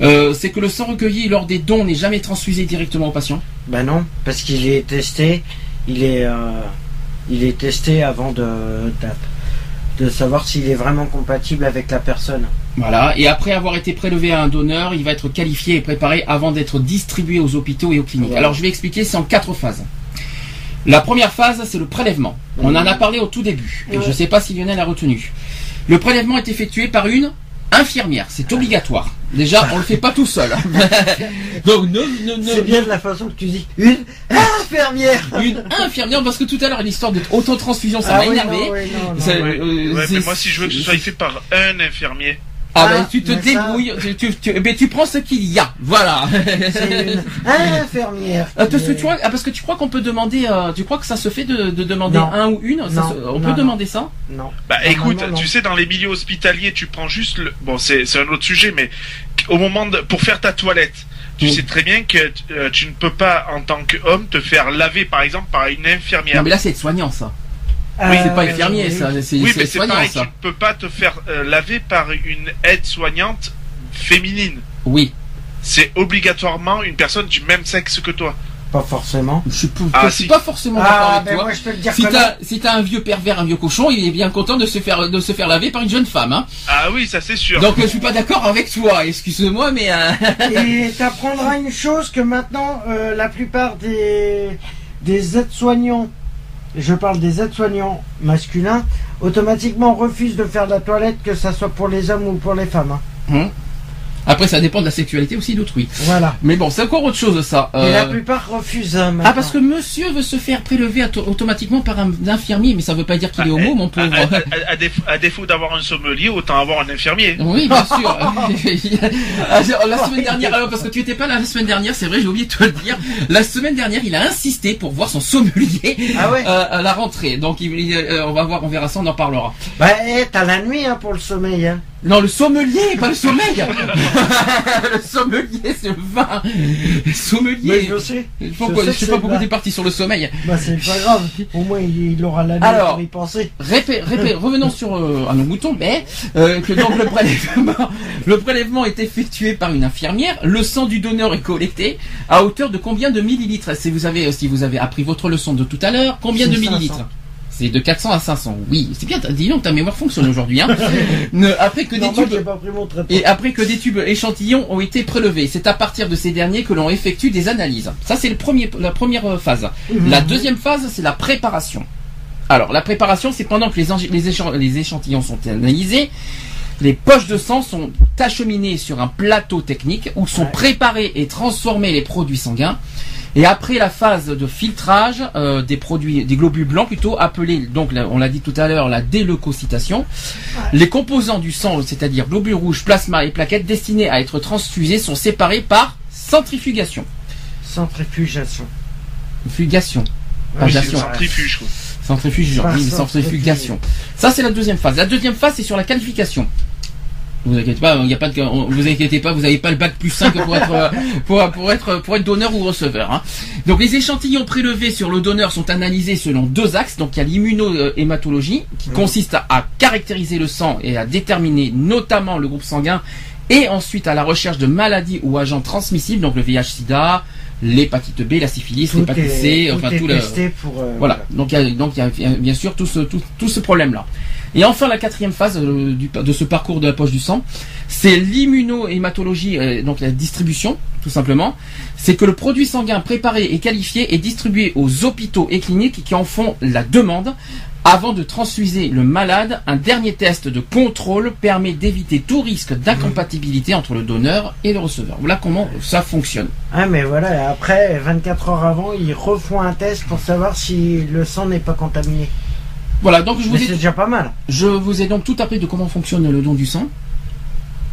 Euh, c'est que le sang recueilli lors des dons n'est jamais transfusé directement au patient. Bah non, parce qu'il est testé. Il est, euh, il est testé avant de, de, de savoir s'il est vraiment compatible avec la personne. Voilà. Et après avoir été prélevé à un donneur, il va être qualifié et préparé avant d'être distribué aux hôpitaux et aux cliniques. Alors, je vais expliquer. C'est en quatre phases. La première phase, c'est le prélèvement. On en a parlé au tout début. Et Ouais. je ne sais pas si Lionel a retenu. Le prélèvement est effectué par une infirmière. C'est obligatoire. Déjà, on le fait pas tout seul. *laughs* Donc, ne, ne, ne- C'est bien de la façon que tu dis une infirmière. une infirmière, parce que tout à l'heure, l'histoire de autotransfusion, ça Ah m'a oui, énervé. non, oui, non, non. Ça- Ouais, euh, Ouais, mais moi, si je veux que ce soit fait par un infirmier. Ah, Ah, ben, tu te mais ça- débrouilles, tu, tu, tu- tu prends ce qu'il y a. Voilà. C'est une infirmière. Ah, parce, que tu crois, ah, parce que tu crois qu'on peut demander, euh, tu crois que ça se fait de, de demander Non. un ou une? Ça Non, se- On non, peut non. demander ça? Non. Bah écoute, non. tu sais, dans les milieux hospitaliers, tu prends juste le. Bon, c'est c'est un autre sujet, mais au moment de. Pour faire ta toilette, tu sais très bien que euh, tu ne peux pas, en tant qu'homme, te faire laver, par exemple, par une infirmière. Non mais là c'est soignant ça. Oui, c'est pas infirmier ça, c'est oui, mais c'est soignant pareil, tu ça. ne peux pas te faire euh, laver par une aide-soignante féminine. Oui. C'est obligatoirement une personne du même sexe que toi. Pas forcément. Je suis, pas- Ah, je suis si. pas forcément d'accord Ah, avec ben toi. moi je peux le dire Si t'as si t'as un vieux pervers, un vieux cochon, il est bien content de se faire de se faire laver par une jeune femme. Hein. Ah oui, ça c'est sûr. Donc euh, je suis pas d'accord avec toi. Excuse-moi, mais euh, *laughs* Et t'apprendras une chose que maintenant euh, la plupart des des aides-soignants, je parle des aides-soignants masculins, automatiquement refusent de faire la toilette que ça soit pour les hommes ou pour les femmes. hein. Après ça dépend de la sexualité aussi d'autrui. Voilà. Mais bon, c'est encore autre chose ça. Et Euh, la plupart refusent. hein, Ah maintenant. parce que monsieur veut se faire prélever auto- automatiquement par un infirmier, mais ça veut pas dire qu'il est homo, mon à, pauvre. à- à- à défaut, à défaut d'avoir un sommelier, autant avoir un infirmier. Oui, bien sûr. *laughs* *laughs* Ah, la semaine dernière, alors, parce que tu étais pas là la semaine dernière, c'est vrai, j'ai oublié de te le dire. La semaine dernière, il a insisté pour voir son sommelier Ah ouais. euh, à la rentrée. Donc, il- il- euh, on va voir, on verra ça, on en parlera. Bah, eh, t'as la nuit hein, pour le sommeil. Hein. Non, le sommelier, pas le sommeil. *laughs* le sommelier, c'est le vin. Le Mais sommelier. je sais. Pourquoi, je je sais sais pas pourquoi t'es parti sur le sommeil. Bah c'est pas grave. Au moins il, il aura la nuit Alors. pour y penser. Répé- répé- *laughs* revenons sur euh, à nos moutons, mais euh, que donc le prélèvement, *laughs* le prélèvement est effectué par une infirmière. Le sang du donneur est collecté à hauteur de combien de millilitres? Si vous avez, si vous avez appris votre leçon de tout à l'heure, combien de 500. C'est de 400 à 500. Oui, c'est bien. Dis donc, ta mémoire fonctionne aujourd'hui. Hein. *laughs* Ne- après que des tubes et après que des échantillons ont été prélevés, c'est à partir de ces derniers que l'on effectue des analyses. Ça, c'est le premier, la première euh, phase. La deuxième phase, c'est la préparation. Alors, la préparation, c'est pendant que les, les échan- les échantillons sont analysés, les poches de sang sont acheminées sur un plateau technique où sont préparés et transformés les produits sanguins. Et après la phase de filtrage euh, des produits, des globules blancs plutôt, appelés, donc on l'a dit tout à l'heure, la déleucocytation, les composants du sang, c'est-à-dire globules rouges, plasma et plaquettes destinés à être transfusés, sont séparés par centrifugation. Centrifugation. Fugation. Gation. le centrifuge. quoi. Centrifuge, Par oui, centrifuge. centrifugation. Ça, c'est la deuxième phase. La deuxième phase, c'est sur la qualification. Vous inquiétez pas, il y a pas de, vous inquiétez pas, vous n'avez pas le bac plus 5 pour être, *laughs* pour, pour être, pour être donneur ou receveur. hein. Donc les échantillons prélevés sur le donneur sont analysés selon deux axes. Donc il y a l'immunohématologie qui consiste à, à caractériser le sang et à déterminer notamment le groupe sanguin et ensuite à la recherche de maladies ou agents transmissibles, donc le VIH/SIDA, l'hépatite B, la syphilis, l'hépatite C, enfin tout le, pour. euh, voilà. Donc il y a, donc il y a bien sûr tout ce, tout, tout ce problème-là. Et enfin la quatrième phase euh, de ce parcours de la poche du sang, c'est l'immunohématologie, euh, donc la distribution, tout simplement. C'est que le produit sanguin préparé et qualifié est distribué aux hôpitaux et cliniques qui en font la demande. Avant de transfuser le malade, un dernier test de contrôle permet d'éviter tout risque d'incompatibilité entre le donneur et le receveur. Voilà comment ça fonctionne. Ah mais voilà, après 24 heures avant, ils refont un test pour savoir si le sang n'est pas contaminé. Voilà, donc je vous ai déjà pas mal. Je vous ai donc tout appris de comment fonctionne le don du sang.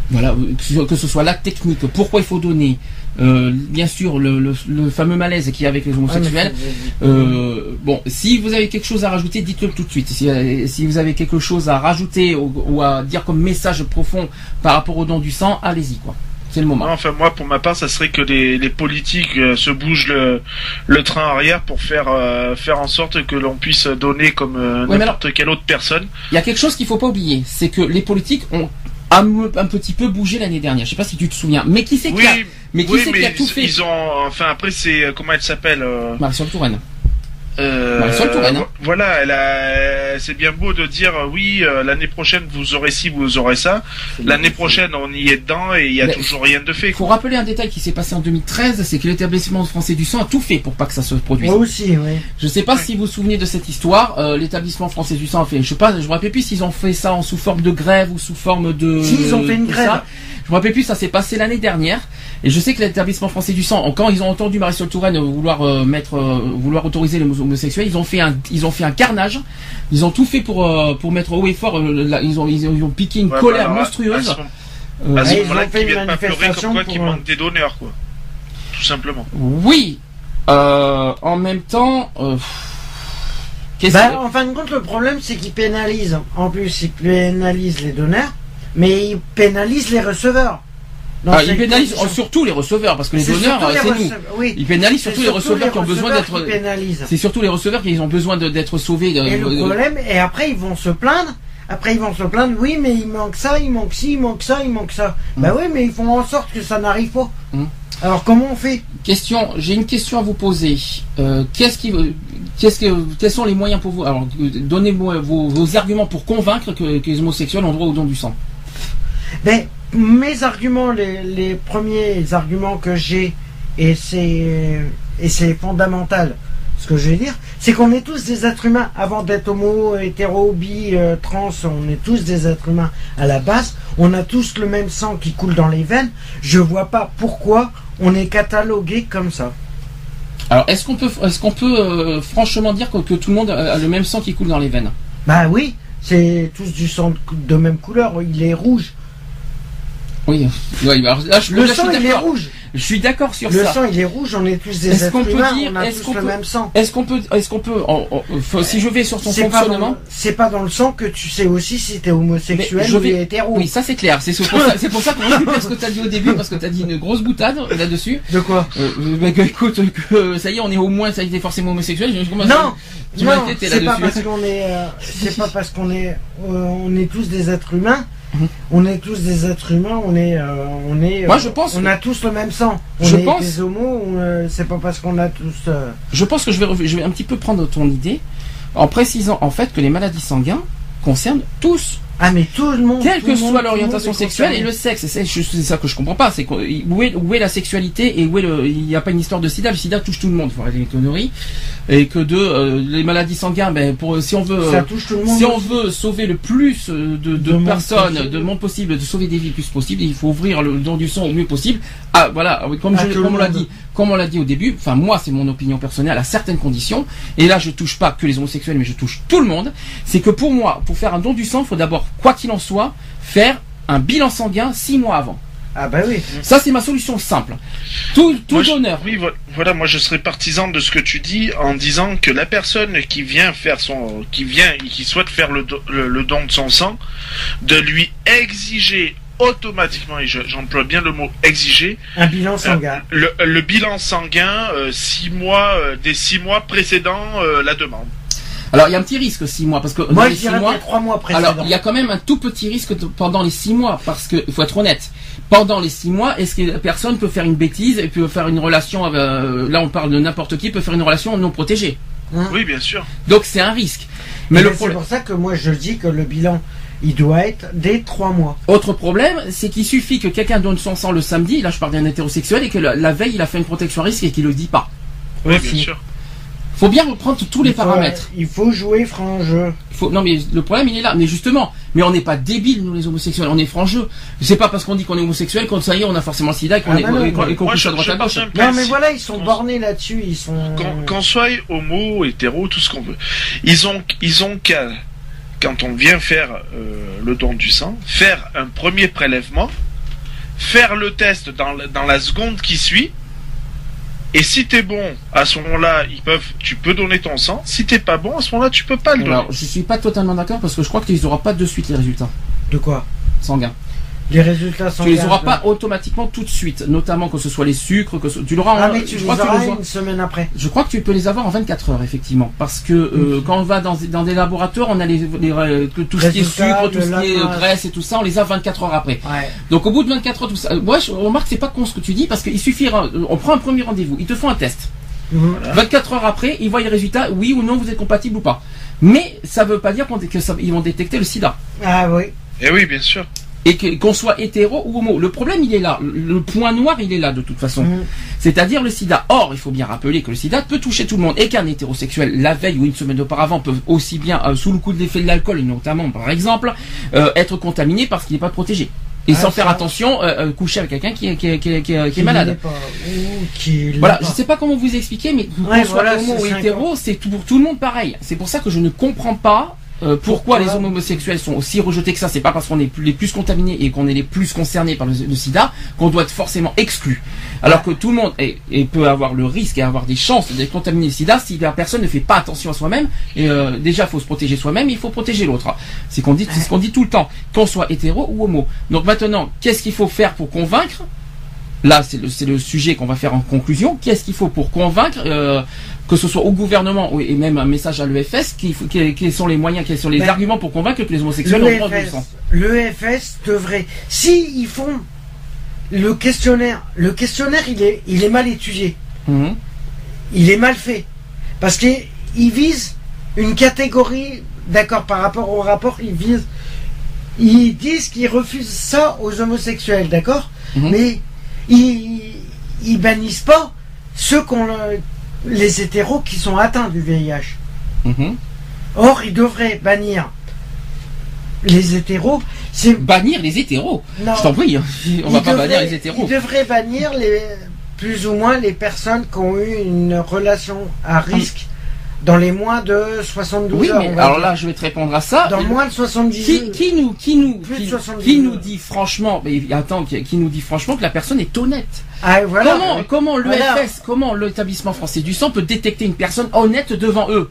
Voilà, euh, que ce- soit la technique, pourquoi il faut donner, euh, bien sûr le, le- le fameux malaise qu'il y a avec les homosexuels. Ah, c'est- Euh, bon, si vous avez quelque chose à rajouter, dites-le tout de suite. Si, si vous avez quelque chose à rajouter ou, ou à dire comme message profond par rapport au don du sang, allez-y quoi. C'est le moment. Non, enfin moi pour ma part ça serait que les, les politiques euh, se bougent le, le train arrière pour faire euh, faire en sorte que l'on puisse donner comme euh, mais n'importe quelle autre personne. Il y a quelque chose qu'il faut pas oublier, c'est que les politiques ont un, un petit peu bougé l'année dernière. Je sais pas si tu te souviens, mais qui c'est qui a, mais qui oui, c'est qui a mais tout ils, fait ils ont enfin après c'est euh, comment elle s'appelle Marisol Touraine. Euh, Marisol Touraine, hein. Voilà, elle a c'est bien beau de dire euh, oui euh, l'année prochaine vous aurez ci vous aurez ça. L'année prochaine on y est dedans et il y a Mais- toujours rien de fait. Il faut quoi. rappeler un détail qui s'est passé en 2013, c'est que l'établissement français du sang a tout fait pour pas que ça se produise. Moi aussi, oui. Je sais pas si vous vous souvenez de cette histoire. euh, l'établissement français du sang a fait, je sais pas, je me rappelle plus s'ils ont fait ça en sous forme de grève ou sous forme de. Si, ils ont fait une grève. ça. Je me rappelle plus, ça s'est passé l'année dernière. Et je sais que l'établissement français du sang, quand ils ont entendu Marisol Touraine vouloir euh, mettre, euh, vouloir autoriser les homosexuels, ils ont fait un, ils ont fait un carnage. Ils ont tout fait pour euh, pour mettre haut et fort. euh, la- ils ont ils ont, ils ont piqué une Ouais, colère bah, alors, monstrueuse. À ce, Euh, à ce moment-là, viennent pas pleurer comme quoi manque des donneurs quoi. Tout simplement. Oui. Euh, en même temps, euh, qu'est-ce Bah, que- en fin de compte, le problème, c'est qu'ils pénalisent. En plus, ils pénalisent les donneurs, mais ils pénalisent les receveurs. Ah, ils pénalisent surtout les receveurs parce que les donneurs, euh, c'est nous. oui. Ils pénalisent surtout les receveurs qui ont besoin d'être. C'est surtout les receveurs qui ont besoin d'être sauvés. Et le problème, et après ils vont se plaindre. Après ils vont se plaindre, oui, mais il manque ça, il manque ci, il manque ça, il manque ça. Bah oui, mais ils font en sorte que ça n'arrive pas. Mm. Alors comment on fait? Question, j'ai une question à vous poser. Euh, qu'est-ce qui, qu'est-ce que, quels sont les moyens pour vous? Alors, donnez-moi vos, vos arguments pour convaincre que, que les homosexuels ont droit au don du sang. Ben, mes arguments, les, les premiers arguments que j'ai, et c'est et c'est fondamental, ce que je vais dire, c'est qu'on est tous des êtres humains. Avant d'être homo, hétéro, bi, euh, trans, on est tous des êtres humains à la base. On a tous le même sang qui coule dans les veines. Je vois pas pourquoi on est catalogué comme ça. Alors, est-ce qu'on peut, est-ce qu'on peut euh, franchement dire que, que tout le monde a le même sang qui coule dans les veines? Bah oui, c'est tous du sang de même couleur. Il est rouge. Oui. Alors là, je, Le là, je sang, suis il est rouge. Je suis d'accord sur Le ça. sang, il est rouge. On est tous des Est-ce êtres qu'on peut humains. dire- on a est-ce tous qu'on le peut- même sang. Est-ce qu'on peut, est-ce qu'on peut, faut- si je vais sur son fonctionnement, c'est pas dans le sang que tu sais aussi si t'es homosexuel je ou vais- hétéro. oui, ça c'est clair. C'est pour ça, c'est pour ça qu'on récupère *laughs* ce que t'as dit au début parce que t'as dit une grosse boutade là-dessus. De quoi Euh, bah, que, écoute, que, ça y est, on est au moins, ça a été forcément homosexuel. Je- Non, tu non, c'est pas parce qu'on est, euh, c'est pas parce qu'on est, euh, on est tous des êtres humains. Mhm. On est tous des êtres humains. On est, euh, on est. Moi, je pense On que- a tous le même sang. On Je est pense- des homos. euh, c'est pas parce qu'on a tous. euh, Je pense que je vais, je vais un petit peu prendre ton idée en précisant en fait que les maladies sanguines concernent tous, Ah mais tout le monde. quelle que monde, soit l'orientation sexuelle et le sexe. C'est ça que je comprends pas. C'est où est, où est la sexualité et où est le, il n'y a pas une histoire de sida. Le sida touche tout le monde. Il faut arrêter les conneries. Et que de euh, les maladies sanguines, ben pour si on veut. Ça touche tout le monde. Si on veut sauver le plus euh, de, de personnes, de monde possible, de sauver des vies le plus possible, il faut ouvrir le don du sang au mieux possible. Ah voilà, comme, je- tout le comme on l'a dit, comme on l'a dit au début. Enfin moi, c'est mon opinion personnelle à certaines conditions. Et là, je touche pas que les homosexuels, mais je touche tout le monde. C'est que pour moi, pour faire un don du sang, il faut d'abord, quoi qu'il en soit, faire un bilan sanguin six mois avant. Ah bah oui. Ça, c'est ma solution simple. Tout, tout Moi, je- donneur. Oui, vo- voilà, moi je serais partisan de ce que tu dis en disant que la personne qui vient faire son, qui vient et qui souhaite faire le, do- le, le don de son sang, de lui exiger automatiquement, et je- j'emploie bien le mot exiger, Un bilan sanguin. le, le bilan sanguin euh, six mois, euh, des six mois précédant euh, la demande. Alors, il y a un petit risque six mois parce que Moi les je dirais mois, trois mois précédents. Alors, il y a quand même un tout petit risque de- pendant les six mois, parce que il faut être honnête. Pendant les six mois, est-ce que la personne peut faire une bêtise et peut faire une relation avec, euh, Là, on parle de n'importe qui peut faire une relation non protégée? Oui, bien sûr. Donc, c'est un risque. Mais le c'est pour ça que moi je dis que le bilan il doit être dès trois mois. autre problème, c'est qu'il suffit que quelqu'un donne son sang le samedi. Là, je parle d'un hétérosexuel et que la, la veille, il a fait une protection à risque et qu'il le dit pas. Oui, Aussi. bien sûr. Faut bien reprendre tous les Il faut- paramètres. Il faut jouer franc jeu. Il faut, non, mais le problème, il est là. Mais justement, mais on n'est pas débiles, nous, les homosexuels. On est franc jeu. C'est pas parce qu'on dit qu'on est homosexuel qu'on ça y est, on a forcément le sida et qu'on Ah est, bah non, et qu'on- et qu'on Moi, couche je, à droite à gauche. Non mais voilà, ils sont bornés là-dessus, ils sont. Qu'on qu'on soit homo, hétéro, tout ce qu'on veut. Ils ont, ils ont qu'à, quand on vient faire euh, le don du sang, faire un premier prélèvement, faire le test dans, dans la seconde qui suit, et si t'es bon, à ce moment-là, ils peuvent, tu peux donner ton sang. Si t'es pas bon, à ce moment-là, tu peux pas le donner. Alors, je suis pas totalement d'accord parce que je crois que tu les auras pas de suite les résultats De quoi? Sanguins. Les résultats sont. Tu les auras pas automatiquement tout de suite, notamment que ce soit les sucres, que ce- tu l'auras. Ah en- mais tu je les crois que tu auras les auras- une semaine après. Je crois que tu peux les avoir en 24 heures effectivement, parce que euh, quand on va dans, dans des laboratoires, on a les, les, euh, que tout ce qui est sucre, tout ce qui est euh, graisse et tout ça, on les a 24 heures après. Ouais. Donc au bout de 24 heures, tout ça. Moi, je remarque que c'est pas con ce que tu dis parce qu'il suffira. euh, On prend un premier rendez-vous, ils te font un test. Mhm. 24 heures après, ils voient les résultats, oui ou non, vous êtes compatible ou pas. Mais ça veut pas dire qu'on- que ça- ils vont détecter le sida. Ah oui. Eh oui, bien sûr. Et qu'on soit hétéro ou homo. Le problème, il est là. Le point noir, il est là de toute façon. Mhm. C'est-à-dire le sida. Or, il faut bien rappeler que le sida peut toucher tout le monde et qu'un hétérosexuel, la veille ou une semaine auparavant, peut aussi bien, euh, sous le coup de l'effet de l'alcool, notamment par exemple, euh, être contaminé parce qu'il n'est pas protégé. Et Ah, sans ça. faire attention, euh, coucher avec quelqu'un qui, est- qui, qui, qui malade. pas, ou Voilà, pas. je sais pas comment vous expliquer, mais qu'on soit homo ou hétéro, c'est tout- pour tout le monde pareil. C'est pour ça que je ne comprends pas euh, pourquoi, Pourquoi les homosexuels sont aussi rejetés que ça? C'est pas parce qu'on est plus- les plus contaminés et qu'on est les plus concernés par le, le sida qu'on doit être forcément exclu. Alors que tout le monde est- et peut avoir le risque et avoir des chances d'être contaminé le sida si la personne ne fait pas attention à soi-même. Et euh, déjà, il faut se protéger soi-même, il faut protéger l'autre. C'est qu'on dit, c'est ce qu'on dit tout le temps, qu'on soit hétéro ou homo. Donc maintenant, qu'est-ce qu'il faut faire pour convaincre? Là, c'est le, c'est le sujet qu'on va faire en conclusion. Qu'est-ce qu'il faut pour convaincre, euh, que ce soit au gouvernement ou- et même un message à l'EFS, quels, sont les moyens, quels sont les Ben, arguments pour convaincre que les homosexuels ont le droit de L'EFS sang l'EFS devrait, si ils font le questionnaire, le questionnaire il est, il est mal étudié, Mhm. il est mal fait, parce qu'il vise une catégorie, d'accord, par rapport au rapport, ils visent, ils disent qu'ils refusent ça aux homosexuels, d'accord, Mhm. mais ils, ils bannissent pas ceux qu'on les hétéros qui sont atteints du VIH. Mhm. Or, ils devraient bannir les hétéros. C'est Bannir les hétéros. non. Je t'en prie, hein. on va Ils pas bannir les hétéros. Ils devraient bannir les plus ou moins les personnes qui ont eu une relation à risque dans les moins de 72 Oui, heures. mais on va alors dire. là, je vais te répondre à ça. dans moins de 70 Qui, qui nous, qui nous, qui, 70 qui nous dit franchement, mais attends, qui, qui nous dit franchement que la personne est honnête. Ah, voilà. comment, comment Voilà. l'EFS, comment l'établissement français du sang peut détecter une personne honnête devant eux?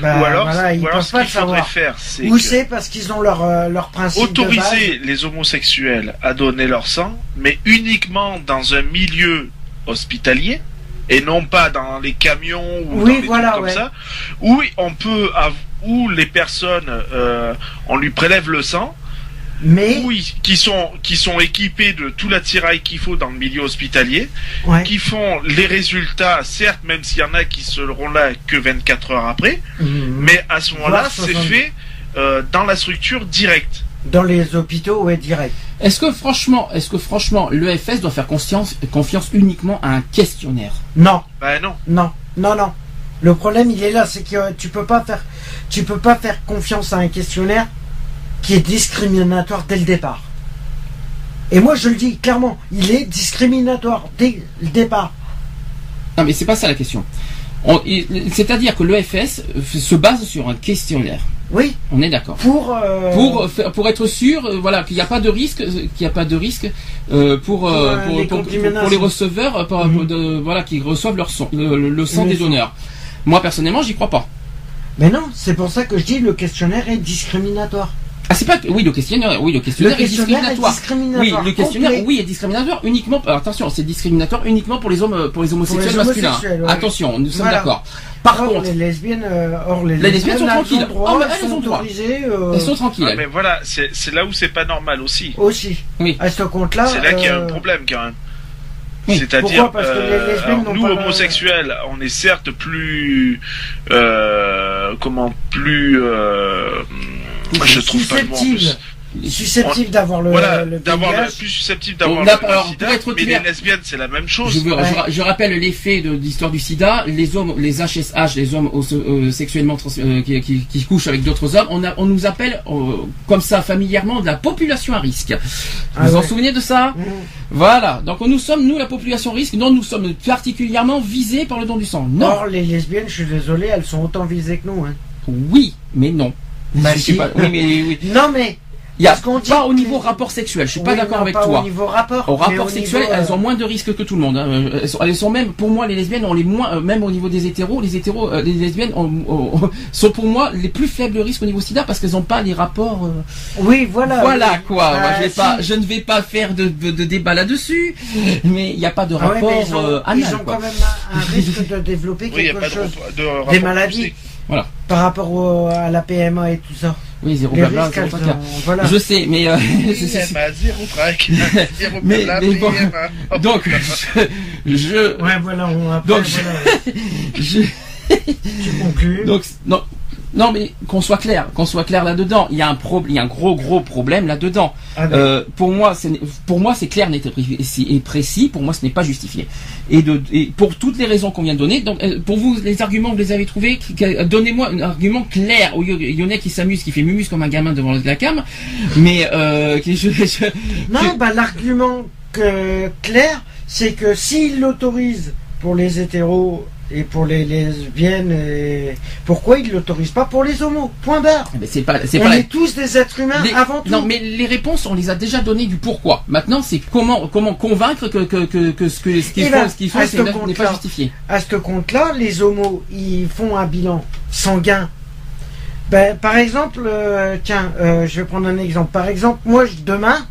Bah, ou alors, voilà, ils ou alors ce qu'il faudrait savoir. faire, c'est Ou c'est parce qu'ils ont leur, euh, leur principe de autoriser les homosexuels à donner leur sang, mais uniquement dans un milieu hospitalier et non pas dans les camions ou Oui, dans voilà, trucs comme ouais. ça, où on peut où les personnes euh, on lui prélève le sang. Mais, oui, qui sont qui sont équipés de tout l'attirail qu'il faut dans le milieu hospitalier, ouais. qui font les résultats, certes, même s'il y en a qui seront là que 24 heures après, Mhm. mais à ce moment-là, c'est 70. fait euh, dans la structure directe. Dans les hôpitaux, ouais, direct. Est-ce que franchement, est-ce que franchement, l'EFS doit faire confiance, confiance uniquement à un questionnaire? Non. Ben non. Non, non, non. Le problème, il est là, c'est que tu peux pas faire, tu peux pas faire confiance à un questionnaire qui est discriminatoire dès le départ. Et moi, je le dis clairement, il est discriminatoire dès le départ. Non, mais c'est pas ça la question. C'est-à-dire que l'EFS se base sur un questionnaire. Oui, On est d'accord. pour euh, Pour, faire- pour être sûr, euh, voilà, qu'il n'y a pas de risque, euh, qu'il n'y a pas de risque euh, pour, euh, euh, pour, les pour- pour- contaminations. pour les receveurs, euh, Mhm. de- voilà, qui reçoivent leur sang, le, le- sang des donneurs. Moi personnellement, j'y crois pas. Mais non, c'est pour ça que je dis le questionnaire est discriminatoire. Ah, c'est pas que- oui le questionnaire, oui le Le questionnaire, est discriminatoire. Oui, le questionnaire, complet. oui, est discriminatoire uniquement. alors, attention, c'est discriminatoire uniquement pour les hommes, pour les homosexuels les masculins. homosexuels, ouais. Attention, nous sommes Voilà. d'accord. Par Or, contre, les lesbiennes, euh, or les, Les lesbiennes sont tranquilles. droit, mais elles elles sont autorisées euh, elles sont tranquilles. Ah, mais voilà, c'est c'est là où c'est pas normal aussi. aussi. Oui. À ce compte-là. C'est là qu'il y a un euh, problème quand même. Oui. C'est-à-dire, Pourquoi Parce que les euh, lesbiennes alors, n'ont nous homosexuels, on est certes plus, euh, comment, plus, euh, je trouve pas le mot en plus. susceptibles, susceptibles d'avoir le, Voilà, le d'avoir le plus susceptible d'avoir le, alors, sida, pour être mais clair- les lesbiennes c'est la même chose. Je, veux- Ouais. je ra- je rappelle l'effet de l'histoire du sida. Les hommes, les HSH, les hommes euh, sexuellement trans- euh, qui, qui- qui couchent avec d'autres hommes, on, a, on nous appelle euh, comme ça familièrement de la population à risque. Ah vous vous en souvenez de ça Mmh. Voilà. Donc nous sommes nous la population risque. Non, nous sommes particulièrement visés par le don du sang. Non. Or, les lesbiennes, je suis désolé, elles sont autant visées que nous. Hein. Oui, mais non. Bah, si. pas. Oui, mais oui. Non, mais. Il y a qu'on dit pas au niveau rapport sexuel. Je suis pas Oui, d'accord avec pas toi. Au niveau rapport. Au rapport au sexuel, niveau, euh, elles ont moins de risques que tout le monde. hein. Euh, Elles, sont, elles sont même, pour moi, les lesbiennes ont les moins, euh, même au niveau des hétéros, les hétéros, euh, les lesbiennes ont- ont- sont pour moi les plus faibles risques au niveau sida parce qu'elles n'ont pas les rapports. euh, Oui, voilà. voilà oui. quoi. Moi, Ah, je, vais si. pas, je ne vais pas faire de, de, de débat là-dessus, mais il n'y a pas de Ah ouais, rapport mais ils ont, euh, ils anal, ont quoi. quand même un, un risque de développer Oui, il n'y a quelque pas de, chose de rapport des maladies poussé. Par rapport au- à la PMA et tout ça. Oui, zéro blabla, zéro tracas. ont- voilà. Je sais, mais euh, zéro trac, zéro Mais- blabla, mais bon. PMA. Oh, *laughs* donc je, je, Ouais, voilà, on après, Donc, voilà, *laughs* je- tu conclus. Donc non, non mais qu'on soit clair, qu'on soit clair là-dedans. Il y a un problème, il y a un gros gros problème là-dedans. Ah, Euh, pour moi, c'est pour moi c'est clair, et précis-. Pour moi, ce n'est pas justifié. Et de et pour toutes les raisons qu'on vient de donner. Donc euh, pour vous, les arguments vous les avez trouvés. qui- Donnez-moi un argument clair au Yo- Lyonnais qui s'amuse, qui fait mumus comme un gamin devant la cam. Mais euh, qui- je- je- Non, bah, l'argument clair, c'est que s'il l'autorise pour les hétéros et pour les lesbiennes. Et... Pourquoi ils l'autorisent pas pour les homos Point barre. Mais c'est pas, c'est On pas. est tous des êtres humains Les- avant tout. Non, mais les réponses, on les a déjà données du pourquoi. Maintenant, c'est comment, comment convaincre que, que, que, que ce que- ce qu'ils Eh font, ben, ce qu'ils font, c'est- ce n'est pas justifié. À ce compte-là, les homos, ils font un bilan sanguin. Ben, par exemple, euh, tiens, euh, je vais prendre un exemple. Par exemple, moi, je- demain,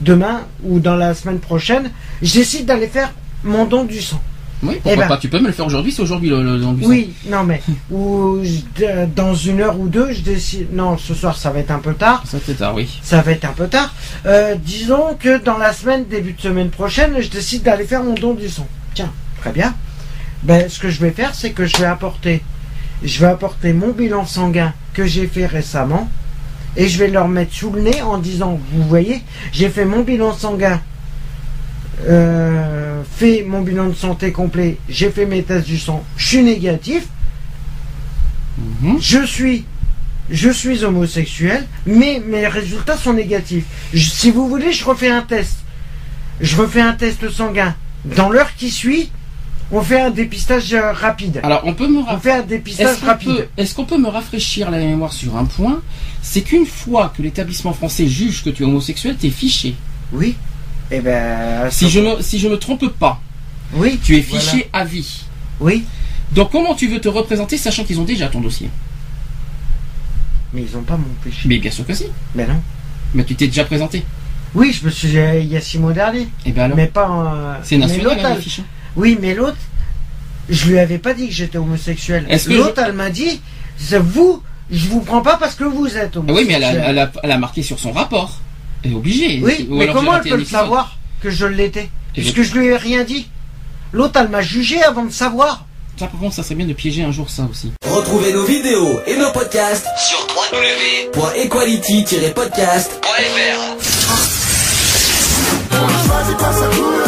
demain ou dans la semaine prochaine, je décide d'aller faire mon don du sang. Oui, pourquoi Eh ben. pas Tu peux me le faire aujourd'hui, c'est aujourd'hui le, le don du sang. Oui, non mais ou je- euh, dans une heure ou deux, je décide. Non, ce soir, ça va être un peu tard. Ça c'est tard, oui. Ça va être un peu tard. Euh, disons que dans la semaine, début de semaine prochaine, je décide d'aller faire mon don du sang. Tiens, très bien. Ben, ce que je vais faire, c'est que je vais apporter, je vais apporter mon bilan sanguin que j'ai fait récemment, et je vais leur mettre sous le nez en disant, vous voyez, j'ai fait mon bilan sanguin, euh, fait mon bilan de santé complet, j'ai fait mes tests du sang, je suis négatif, Mhm. je suis je suis homosexuel, mais mes résultats sont négatifs. Je- si vous voulez, je refais un test. Je refais un test sanguin. Dans l'heure qui suit, on fait un dépistage euh, rapide. Alors, on peut me On fait un dépistage rapide. est-ce qu'on peut me rafraîchir la mémoire sur un point? C'est qu'une fois que l'établissement français juge que tu es homosexuel, t'es fiché. Oui. Eh ben, Si je me, si je me trompe pas, oui, tu es Voilà. fiché à vie. oui, Donc comment tu veux te représenter sachant qu'ils ont déjà ton dossier? Mais ils ont pas mon péché. Mais bien sûr que si. Mais non. Mais tu t'es déjà présenté. Oui, je me suis il y a six mois dernier, Et ben alors. mais pas. en- c'est mais national hein. Oui, mais l'autre, je lui avais pas dit que j'étais homosexuel. Est-ce que L'autre, elle m'a dit, c'est vous, je vous prends pas parce que vous êtes Ah homosexuel. oui, mais elle a, elle, a, elle a marqué sur son rapport. Est obligée. Oui, Ou mais comment elle peut le savoir que je l'étais Puisque je lui ai rien dit. L'autre, elle m'a jugé avant de savoir. Ça, par contre, ça serait bien de piéger un jour ça aussi. Retrouvez nos vidéos et nos podcasts sur www.equality-podcast.fr.